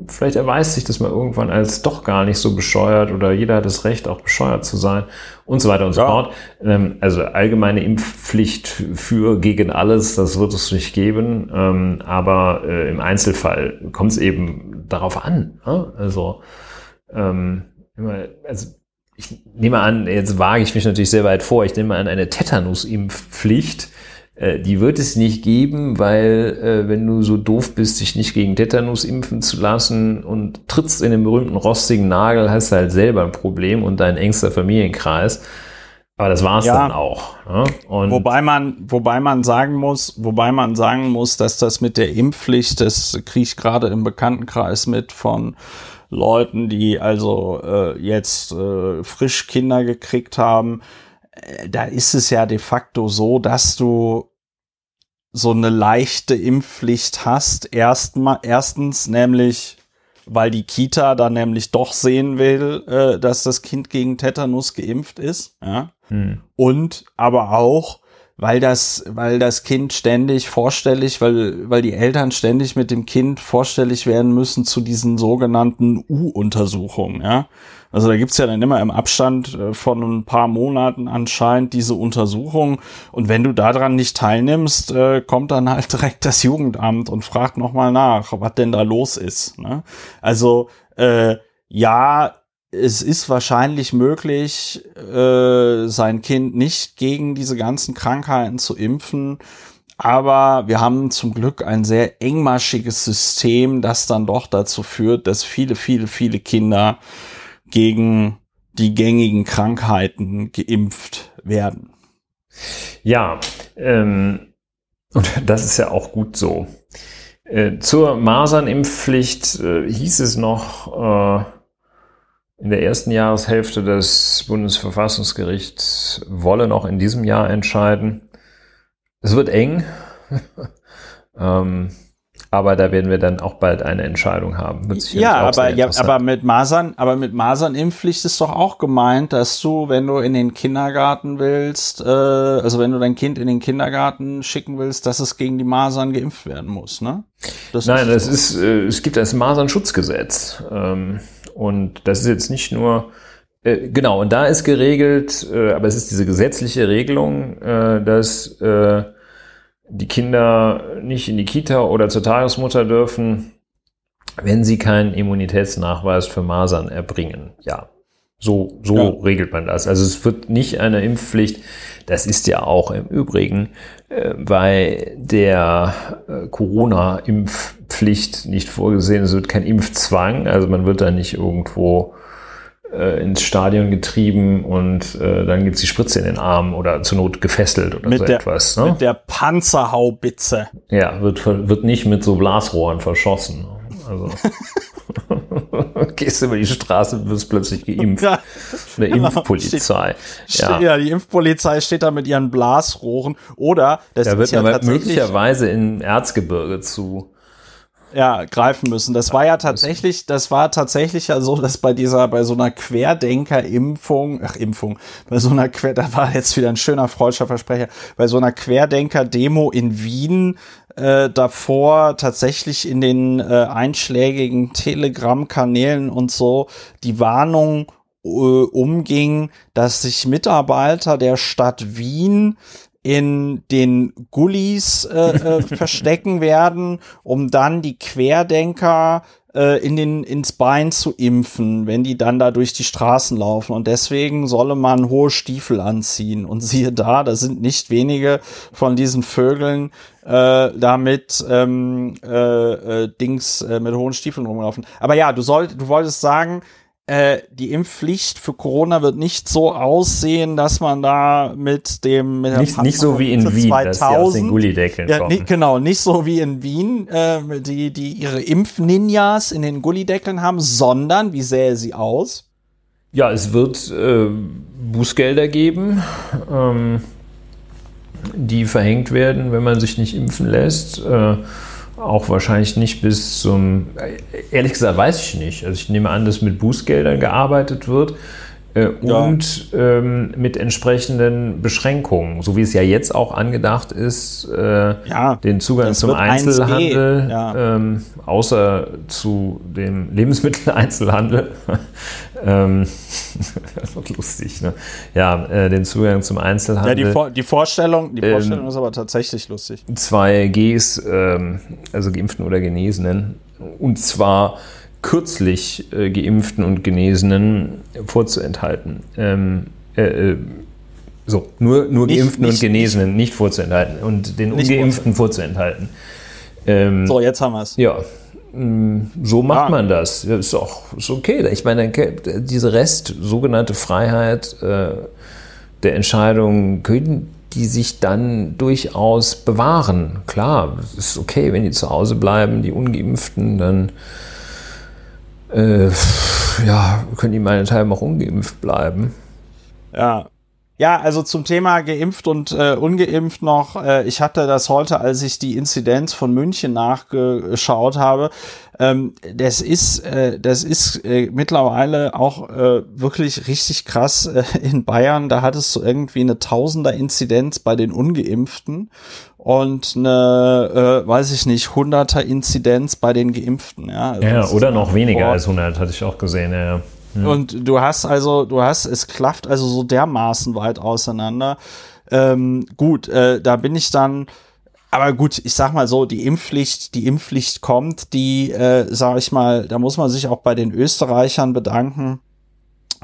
vielleicht erweist sich das mal irgendwann als doch gar nicht so bescheuert oder jeder hat das Recht, auch bescheuert zu sein und so weiter und so Ja. fort. Ähm, also allgemeine Impfpflicht für gegen alles, das wird es nicht geben. Ähm, aber äh, im Einzelfall kommt es eben darauf an. Ne? Also, ähm, also ich nehme an, jetzt wage ich mich natürlich sehr weit vor, ich nehme an, eine Tetanus-Impfpflicht, die wird es nicht geben, weil äh, wenn du so doof bist, dich nicht gegen Tetanus impfen zu lassen und trittst in den berühmten rostigen Nagel, hast du halt selber ein Problem und dein engster Familienkreis. Aber das war's Ja. dann auch. Ne? Wobei man, wobei man sagen muss, wobei man sagen muss, dass das mit der Impfpflicht, das kriege ich gerade im Bekanntenkreis mit von Leuten, die also äh, jetzt äh, frisch Kinder gekriegt haben, äh, da ist es ja de facto so, dass du so eine leichte Impfpflicht hast. Erstmal, erstens nämlich, weil die Kita dann nämlich doch sehen will, äh, dass das Kind gegen Tetanus geimpft ist. Ja hm. und aber auch, weil das, weil das Kind ständig vorstellig, weil, weil die Eltern ständig mit dem Kind vorstellig werden müssen zu diesen sogenannten U-Untersuchungen, ja. Also da gibt's ja dann immer im Abstand äh, von ein paar Monaten anscheinend diese Untersuchung. Und wenn du daran nicht teilnimmst, äh, kommt dann halt direkt das Jugendamt und fragt nochmal nach, was denn da los ist. Ne? Also äh, ja, es ist wahrscheinlich möglich, äh, sein Kind nicht gegen diese ganzen Krankheiten zu impfen. Aber wir haben zum Glück ein sehr engmaschiges System, das dann doch dazu führt, dass viele, viele, viele Kinder gegen die gängigen Krankheiten geimpft werden. Ja, ähm, und das ist ja auch gut so. Äh, zur Masernimpfpflicht äh, hieß es noch äh, in der ersten Jahreshälfte, das Bundesverfassungsgericht wolle noch in diesem Jahr entscheiden. Es wird eng, ähm, aber da werden wir dann auch bald eine Entscheidung haben. Ja, aber, ja, aber mit Masern, aber mit Masernimpfpflicht ist doch auch gemeint, dass du, wenn du in den Kindergarten willst, äh, also wenn du dein Kind in den Kindergarten schicken willst, dass es gegen die Masern geimpft werden muss, ne? Das Nein, das so. ist, äh, es gibt das Masernschutzgesetz. Ähm, und das ist jetzt nicht nur, äh, genau, und da ist geregelt, äh, aber es ist diese gesetzliche Regelung, äh, dass äh, die Kinder nicht in die Kita oder zur Tagesmutter dürfen, wenn sie keinen Immunitätsnachweis für Masern erbringen. Ja, so, so Ja. regelt man das. Also es wird nicht eine Impfpflicht. Das ist ja auch im Übrigen äh, bei der äh, Corona-Impfpflicht nicht vorgesehen. Es wird kein Impfzwang. Also man wird da nicht irgendwo äh, ins Stadion getrieben und äh, dann gibt's die Spritze in den Arm oder zur Not gefesselt oder mit so der, etwas. Ne? mit der Panzerhaubitze. Ja, wird, wird nicht mit so Blasrohren verschossen. Also gehst über die Straße und wirst plötzlich geimpft. Ja, Eine Impfpolizei. Ja. ja, die Impfpolizei steht da mit ihren Blasrohren oder das Da ist wird ja aber möglicherweise im Erzgebirge zu ja, greifen müssen. Das war ja tatsächlich, das war tatsächlich ja so, dass bei dieser, bei so einer Querdenker-Impfung, ach Impfung, bei so einer Quer, da war jetzt wieder ein schöner freudscher Versprecher, bei so einer Querdenker-Demo in Wien äh, davor tatsächlich in den äh, einschlägigen Telegram-Kanälen und so die Warnung äh, umging, dass sich Mitarbeiter der Stadt Wien in den Gullis äh, äh, verstecken werden, um dann die Querdenker äh, in den, ins Bein zu impfen, wenn die dann da durch die Straßen laufen. Und deswegen solle man hohe Stiefel anziehen. Und siehe da, da sind nicht wenige von diesen Vögeln äh, damit ähm, äh, äh, Dings äh, mit hohen Stiefeln rumlaufen. Aber ja, du soll, du wolltest sagen, äh, die Impfpflicht für Corona wird nicht so aussehen, dass man da mit dem mit nicht, nicht so wie in Wien, 2000, dass die aus den Gullideckeln ja, kommen. Nicht, genau, nicht so wie in Wien, äh, die die ihre Impfninjas in den Gullideckeln haben, sondern wie sähe sie aus? Ja, es wird äh, Bußgelder geben, ähm, die verhängt werden, wenn man sich nicht impfen lässt. Äh, auch wahrscheinlich nicht bis zum, ehrlich gesagt weiß ich nicht. Also ich nehme an, dass mit Bußgeldern gearbeitet wird äh, ja. und ähm, mit entsprechenden Beschränkungen, so wie es ja jetzt auch angedacht ist, äh, ja, den Zugang zum Einzelhandel, ja. ähm, außer zu dem Lebensmitteleinzelhandel. ähm, das wird lustig, ne? Ja, äh, den Zugang zum Einzelhandel. Ja, die, Vor die Vorstellung, die Vorstellung ähm, ist aber tatsächlich lustig. Zwei Gs, ähm, also Geimpften oder Genesenen, und zwar kürzlich äh, Geimpften und Genesenen vorzuenthalten. Ähm, äh, äh, so, nur, nur nicht, Geimpften nicht, und Genesenen nicht, nicht, vorzuenthalten und den Ungeimpften vorzuenthalten. Ähm, so, jetzt haben wir es. Ja, mm, so macht ja. man das. das. Ist auch ist okay. Ich meine, diese Rest, sogenannte Freiheit äh, der Entscheidung, können die sich dann durchaus bewahren. Klar, es ist okay, wenn die zu Hause bleiben, die Ungeimpften, dann äh, ja, können die meinethalben auch ungeimpft bleiben. Ja. Ja, also zum Thema geimpft und äh, ungeimpft noch. Äh, ich hatte das heute, als ich die Inzidenz von München nachgeschaut habe. Ähm, das ist, äh, das ist äh, mittlerweile auch äh, wirklich richtig krass äh, in Bayern. Da hattest du irgendwie eine Tausender Inzidenz bei den Ungeimpften und eine, äh, weiß ich nicht, hunderter Inzidenz bei den Geimpften. Ja, also ja oder noch weniger als 100, hatte ich auch gesehen. Ja. Und du hast also, du hast, es klafft also so dermaßen weit auseinander. Ähm, gut, äh, da bin ich dann, aber gut, ich sag mal so, die Impfpflicht, die Impfpflicht kommt, die, äh, sag ich mal, da muss man sich auch bei den Österreichern bedanken.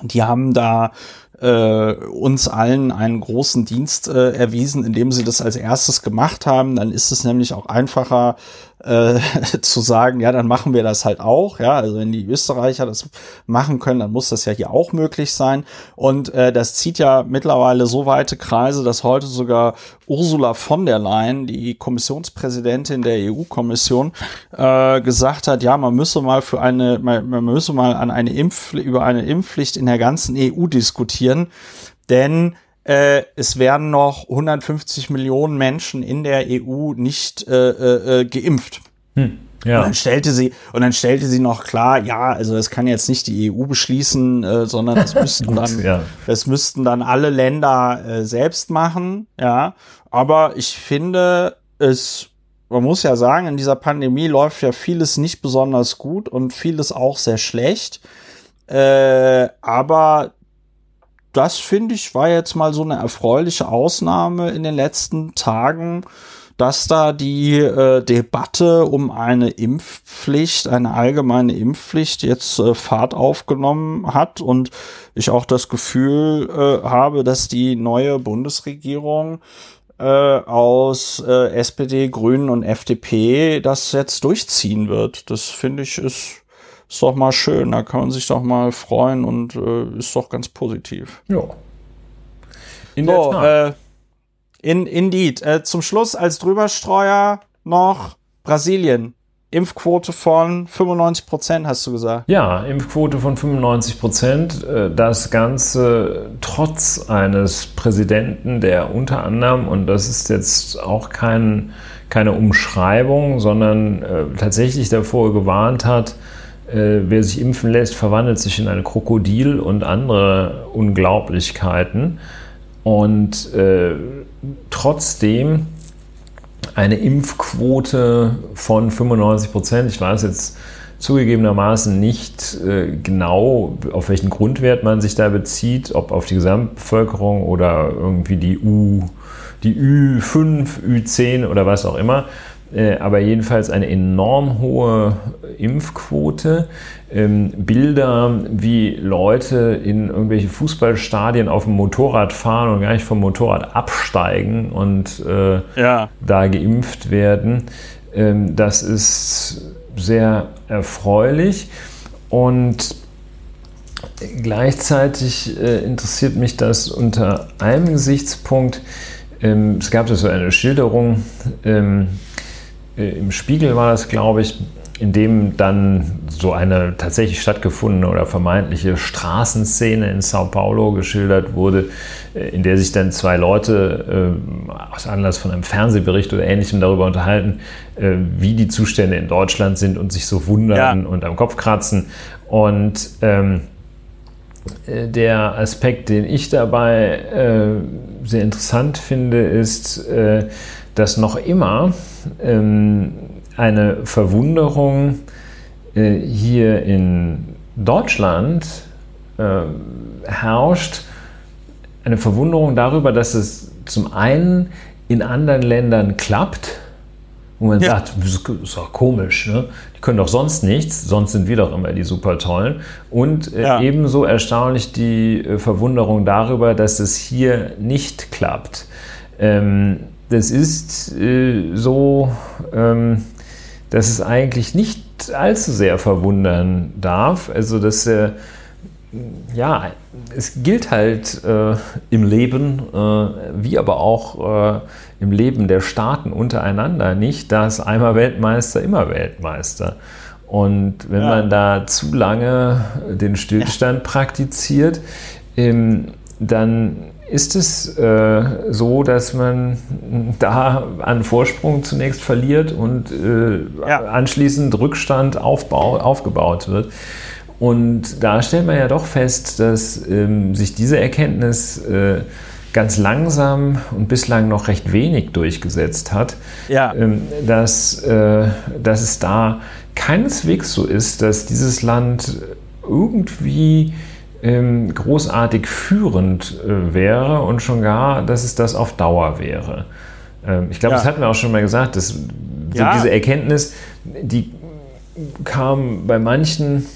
Die haben da äh, uns allen einen großen Dienst äh, erwiesen, indem sie das als erstes gemacht haben. Dann ist es nämlich auch einfacher, äh, zu sagen, ja, dann machen wir das halt auch. Ja, also wenn die Österreicher das machen können, dann muss das ja hier auch möglich sein. Und äh, das zieht ja mittlerweile so weite Kreise, dass heute sogar Ursula von der Leyen, die Kommissionspräsidentin der EU-Kommission, äh, gesagt hat, ja, man müsse mal für eine, man, man müsse mal an eine Impf über eine Impfpflicht in der ganzen EU diskutieren, denn äh, es werden noch 150 Millionen Menschen in der EU nicht äh, äh, äh, geimpft. Hm. Ja. Und dann stellte sie und dann stellte sie noch klar, ja, also das kann jetzt nicht die EU beschließen, äh, sondern das müssten dann, ja. das müssten dann alle Länder äh, selbst machen, ja. Aber ich finde es, man muss ja sagen, in dieser Pandemie läuft ja vieles nicht besonders gut und vieles auch sehr schlecht. Äh, aber das finde ich war jetzt mal so eine erfreuliche Ausnahme in den letzten Tagen, dass da die äh, Debatte um eine Impfpflicht, eine allgemeine Impfpflicht jetzt äh, Fahrt aufgenommen hat und ich auch das Gefühl äh, habe, dass die neue Bundesregierung äh, aus äh, SPD, Grünen und FDP das jetzt durchziehen wird. Das finde ich ist ist doch mal schön, da kann man sich doch mal freuen und äh, ist doch ganz positiv. Ja. In so. Äh, in, indeed. Äh, zum Schluss als Drüberstreuer noch Brasilien. Impfquote von 95 Prozent, hast du gesagt. Ja, Impfquote von 95 Prozent. Äh, das Ganze trotz eines Präsidenten, der unter anderem, und das ist jetzt auch kein, keine Umschreibung, sondern äh, tatsächlich davor gewarnt hat, äh, wer sich impfen lässt, verwandelt sich in ein Krokodil und andere Unglaublichkeiten. Und äh, trotzdem eine Impfquote von 95 Prozent. Ich weiß jetzt zugegebenermaßen nicht äh, genau, auf welchen Grundwert man sich da bezieht, ob auf die Gesamtbevölkerung oder irgendwie die U, die Ü5, Ü10 oder was auch immer. Äh, aber jedenfalls eine enorm hohe Impfquote. Ähm, Bilder, wie Leute in irgendwelche Fußballstadien auf dem Motorrad fahren und gar nicht vom Motorrad absteigen und äh, ja. da geimpft werden. Ähm, das ist sehr erfreulich und gleichzeitig äh, interessiert mich das unter einem Gesichtspunkt. Ähm, es gab so eine Schilderung, ähm, äh, im Spiegel war das, glaube ich, in dem dann so eine tatsächlich stattgefundene oder vermeintliche Straßenszene in Sao Paulo geschildert wurde, äh, in der sich dann zwei Leute äh, aus Anlass von einem Fernsehbericht oder ähnlichem darüber unterhalten, äh, wie die Zustände in Deutschland sind und sich so wundern ja. und am Kopf kratzen. Und ähm, äh, der Aspekt, den ich dabei äh, sehr interessant finde, ist, äh, dass noch immer ähm, eine Verwunderung äh, hier in Deutschland äh, herrscht, eine Verwunderung darüber, dass es zum einen in anderen Ländern klappt, wo man ja. sagt, das ist doch komisch, ne? die können doch sonst nichts, sonst sind wir doch immer die super tollen. Und äh, ja. ebenso erstaunlich die äh, Verwunderung darüber, dass es hier nicht klappt. Ähm, das ist äh, so, ähm, dass es eigentlich nicht allzu sehr verwundern darf. Also, dass äh, ja, es gilt halt äh, im Leben, äh, wie aber auch äh, im Leben der Staaten untereinander nicht, dass einmal Weltmeister, immer Weltmeister. Und wenn ja. man da zu lange den Stillstand ja. praktiziert, ähm, dann ist es äh, so, dass man da an Vorsprung zunächst verliert und äh, ja. anschließend Rückstand aufbau, aufgebaut wird. Und da stellt man ja doch fest, dass ähm, sich diese Erkenntnis äh, ganz langsam und bislang noch recht wenig durchgesetzt hat, ja. ähm, dass, äh, dass es da keineswegs so ist, dass dieses Land irgendwie ähm, großartig führend äh, wäre und schon gar, dass es das auf Dauer wäre. Ähm, ich glaube, ja. das hatten wir auch schon mal gesagt, dass so ja. diese Erkenntnis, die kam bei manchen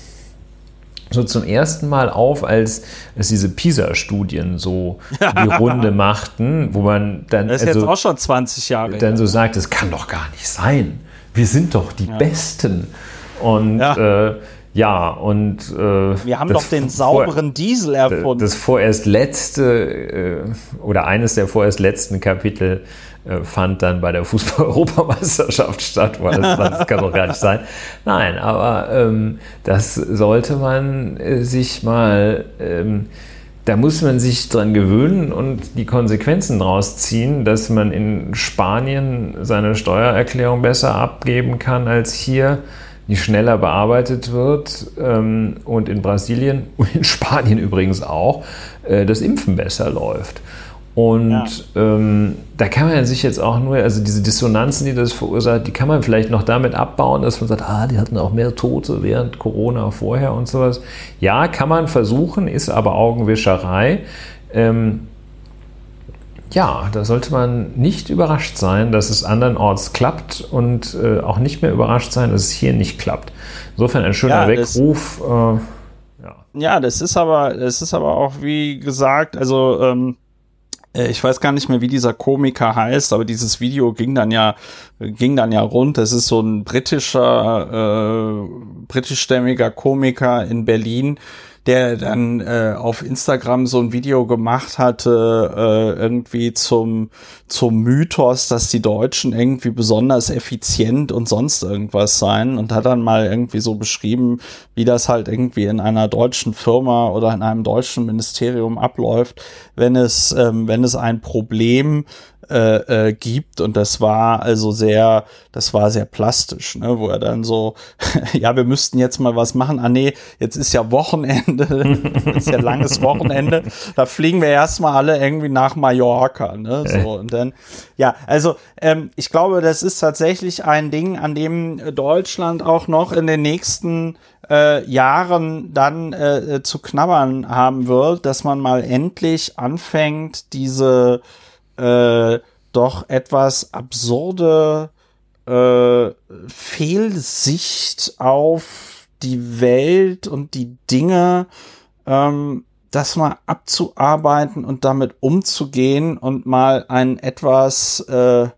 so zum ersten Mal auf, als es diese PISA-Studien so die Runde machten, wo man dann. Das ist also, jetzt auch schon 20 Jahre. Dann so sagt, es kann doch gar nicht sein. Wir sind doch die ja. Besten. Und ja. äh, ja, und äh, wir haben doch den sauberen Diesel erfunden. Das vorerst letzte äh, oder eines der vorerst letzten Kapitel äh, fand dann bei der Fußball-Europameisterschaft statt, weil das, das, kann doch gar nicht sein. Nein, aber ähm, das sollte man äh, sich mal, ähm, da muss man sich dran gewöhnen und die Konsequenzen daraus ziehen, dass man in Spanien seine Steuererklärung besser abgeben kann als hier die schneller bearbeitet wird ähm, und in Brasilien und in Spanien übrigens auch äh, das Impfen besser läuft. Und ja. ähm, da kann man sich jetzt auch nur, also diese Dissonanzen, die das verursacht, die kann man vielleicht noch damit abbauen, dass man sagt, ah, die hatten auch mehr Tote während Corona vorher und sowas. Ja, kann man versuchen, ist aber Augenwischerei. Ähm, ja, da sollte man nicht überrascht sein, dass es andernorts klappt und äh, auch nicht mehr überrascht sein, dass es hier nicht klappt. Insofern ein schöner ja, Weckruf. Äh, ja. ja, das ist aber, das ist aber auch wie gesagt, also ähm, äh, ich weiß gar nicht mehr, wie dieser Komiker heißt, aber dieses Video ging dann ja, ging dann ja rund. Das ist so ein britischer, äh, britischstämmiger Komiker in Berlin, der dann äh, auf Instagram so ein Video gemacht hatte, äh, irgendwie zum, zum Mythos, dass die Deutschen irgendwie besonders effizient und sonst irgendwas seien und hat dann mal irgendwie so beschrieben, wie das halt irgendwie in einer deutschen Firma oder in einem deutschen Ministerium abläuft, wenn es, ähm, wenn es ein Problem äh, äh, gibt. Und das war also sehr, das war sehr plastisch, ne, wo er dann so, ja, wir müssten jetzt mal was machen. Ah nee, jetzt ist ja Wochenende, ist ja langes Wochenende, da fliegen wir erstmal alle irgendwie nach Mallorca, ne, so und dann, ja, also ähm, ich glaube, das ist tatsächlich ein Ding, an dem Deutschland auch noch in den nächsten äh, Jahren dann äh, zu knabbern haben wird, dass man mal endlich anfängt, diese äh, doch etwas absurde äh, Fehlsicht auf die Welt und die Dinge, ähm, das mal abzuarbeiten und damit umzugehen und mal ein etwas äh,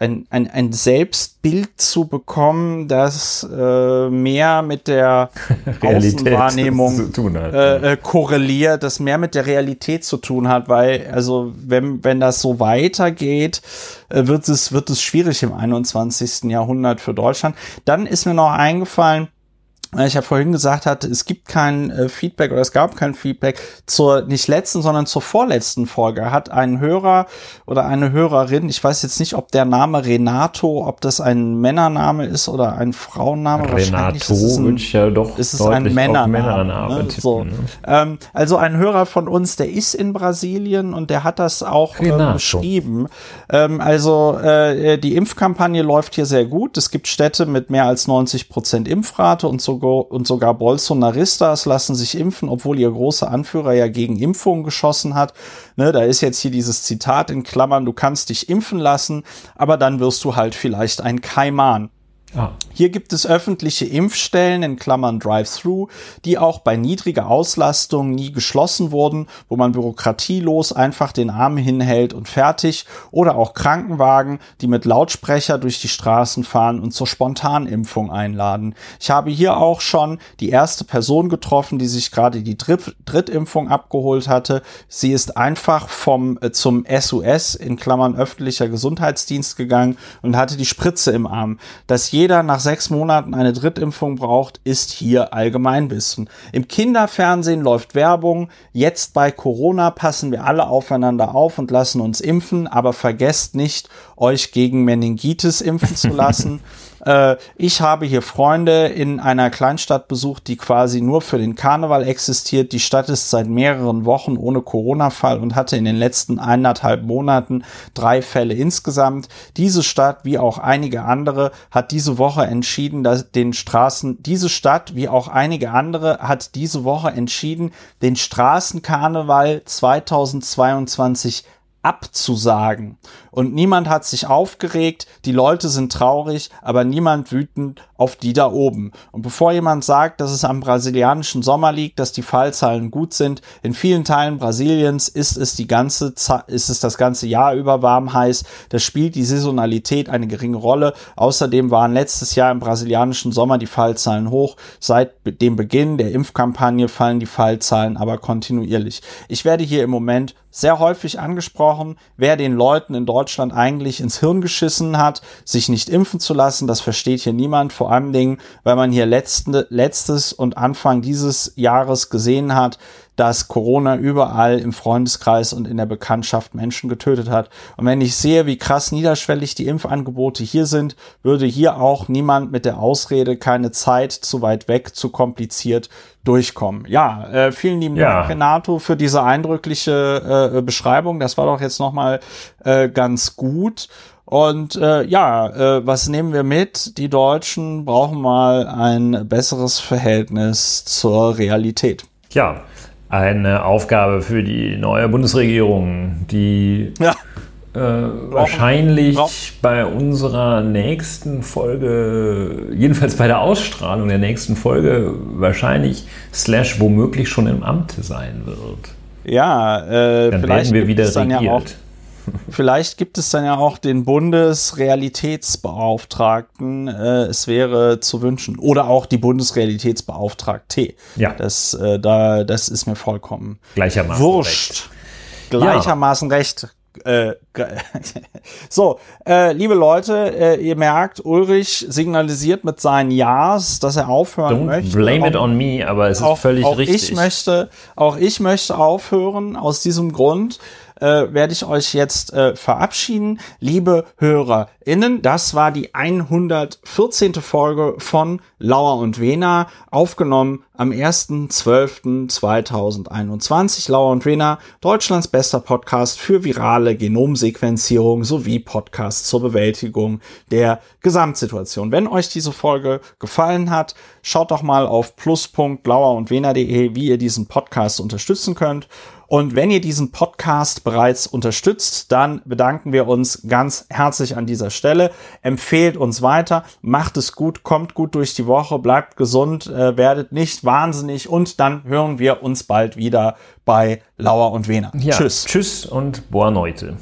ein, ein, ein Selbstbild zu bekommen, das äh, mehr mit der Außenwahrnehmung hat, äh, äh, korreliert, das mehr mit der Realität zu tun hat, weil also wenn, wenn das so weitergeht, äh, wird es, wird es schwierig im 21. Jahrhundert für Deutschland. Dann ist mir noch eingefallen, ich ja vorhin gesagt hatte, es gibt kein äh, Feedback oder es gab kein Feedback zur nicht letzten, sondern zur vorletzten Folge. Hat ein Hörer oder eine Hörerin, ich weiß jetzt nicht, ob der Name Renato, ob das ein Männername ist oder ein Frauenname. Renato ist es ein, ja doch ist es ein Männername. Männername ne? so. Ne? Ähm, also ein Hörer von uns, der ist in Brasilien und der hat das auch äh, beschrieben. Ähm, also äh, die Impfkampagne läuft hier sehr gut. Es gibt Städte mit mehr als 90 Prozent Impfrate und so sogar, und sogar Bolsonaristas lassen sich impfen, obwohl ihr großer Anführer ja gegen Impfungen geschossen hat. Ne, da ist jetzt hier dieses Zitat in Klammern, du kannst dich impfen lassen, aber dann wirst du halt vielleicht ein Kaiman. Ah. Hier gibt es öffentliche Impfstellen in Klammern Drive-Thru, die auch bei niedriger Auslastung nie geschlossen wurden, wo man bürokratielos einfach den Arm hinhält und fertig oder auch Krankenwagen, die mit Lautsprecher durch die Straßen fahren und zur Spontanimpfung einladen. Ich habe hier auch schon die erste Person getroffen, die sich gerade die Dritt Drittimpfung abgeholt hatte. Sie ist einfach vom äh, zum SUS in Klammern öffentlicher Gesundheitsdienst gegangen und hatte die Spritze im Arm. Das jeder nach sechs Monaten eine Drittimpfung braucht, ist hier Allgemeinwissen. Im Kinderfernsehen läuft Werbung. Jetzt bei Corona passen wir alle aufeinander auf und lassen uns impfen, aber vergesst nicht, euch gegen Meningitis impfen zu lassen. Äh, ich habe hier Freunde in einer Kleinstadt besucht, die quasi nur für den Karneval existiert. Die Stadt ist seit mehreren Wochen ohne Corona-Fall und hatte in den letzten eineinhalb Monaten drei Fälle insgesamt. Diese Stadt, wie auch einige andere, hat diese Woche entschieden, dass den Straßen, diese Stadt, wie auch einige andere, hat diese Woche entschieden, den Straßenkarneval 2022 abzusagen. Und niemand hat sich aufgeregt, die Leute sind traurig, aber niemand wütend auf die da oben. Und bevor jemand sagt, dass es am brasilianischen Sommer liegt, dass die Fallzahlen gut sind, in vielen Teilen Brasiliens ist es die ganze ist es das ganze Jahr über warm heiß. Das spielt die Saisonalität eine geringe Rolle. Außerdem waren letztes Jahr im brasilianischen Sommer die Fallzahlen hoch. Seit dem Beginn der Impfkampagne fallen die Fallzahlen aber kontinuierlich. Ich werde hier im Moment sehr häufig angesprochen, wer den Leuten in Deutschland eigentlich ins Hirn geschissen hat, sich nicht impfen zu lassen. Das versteht hier niemand, vor allen Dingen, weil man hier letzte, letztes und Anfang dieses Jahres gesehen hat, dass Corona überall im Freundeskreis und in der Bekanntschaft Menschen getötet hat. Und wenn ich sehe, wie krass niederschwellig die Impfangebote hier sind, würde hier auch niemand mit der Ausrede keine Zeit zu weit weg, zu kompliziert durchkommen. Ja, äh, vielen lieben ja. Dank, Renato, für diese eindrückliche äh, Beschreibung. Das war doch jetzt nochmal äh, ganz gut. Und äh, ja, äh, was nehmen wir mit? Die Deutschen brauchen mal ein besseres Verhältnis zur Realität. Ja, eine Aufgabe für die neue Bundesregierung, die ja. Äh, wahrscheinlich bei unserer nächsten Folge, jedenfalls bei der Ausstrahlung der nächsten Folge, wahrscheinlich slash womöglich schon im Amt sein wird. Ja, äh, dann vielleicht werden wir wieder regiert. Ja Vielleicht gibt es dann ja auch den Bundesrealitätsbeauftragten. Äh, es wäre zu wünschen. Oder auch die Bundesrealitätsbeauftragte. Ja. Das, äh, da, das ist mir vollkommen Gleichermaßen. wurscht. recht. Gleichermaßen recht. Äh, so, äh, liebe Leute, äh, ihr merkt, Ulrich signalisiert mit seinen Ja's, dass er aufhören Don't möchte. blame it on me, aber es ist auch, völlig auch richtig. Ich möchte, auch ich möchte aufhören. Aus diesem Grund äh, werde ich euch jetzt äh, verabschieden. Liebe HörerInnen, das war die 114. Folge von Lauer und Wena, aufgenommen am 1.12.2021. Lauer und Wena, Deutschlands bester Podcast für virale Genomsequenzierung sowie Podcast zur Bewältigung der Gesamtsituation. Wenn euch diese Folge gefallen hat, schaut doch mal auf plus.lauerundwener.de, wie ihr diesen Podcast unterstützen könnt. Und wenn ihr diesen Podcast bereits unterstützt, dann bedanken wir uns ganz herzlich an dieser Stelle. Empfehlt uns weiter, macht es gut, kommt gut durch die Woche, bleibt gesund, äh, werdet nicht wahnsinnig und dann hören wir uns bald wieder bei Lauer und Wener. ja, Tschüss. Tschüss und boa noite.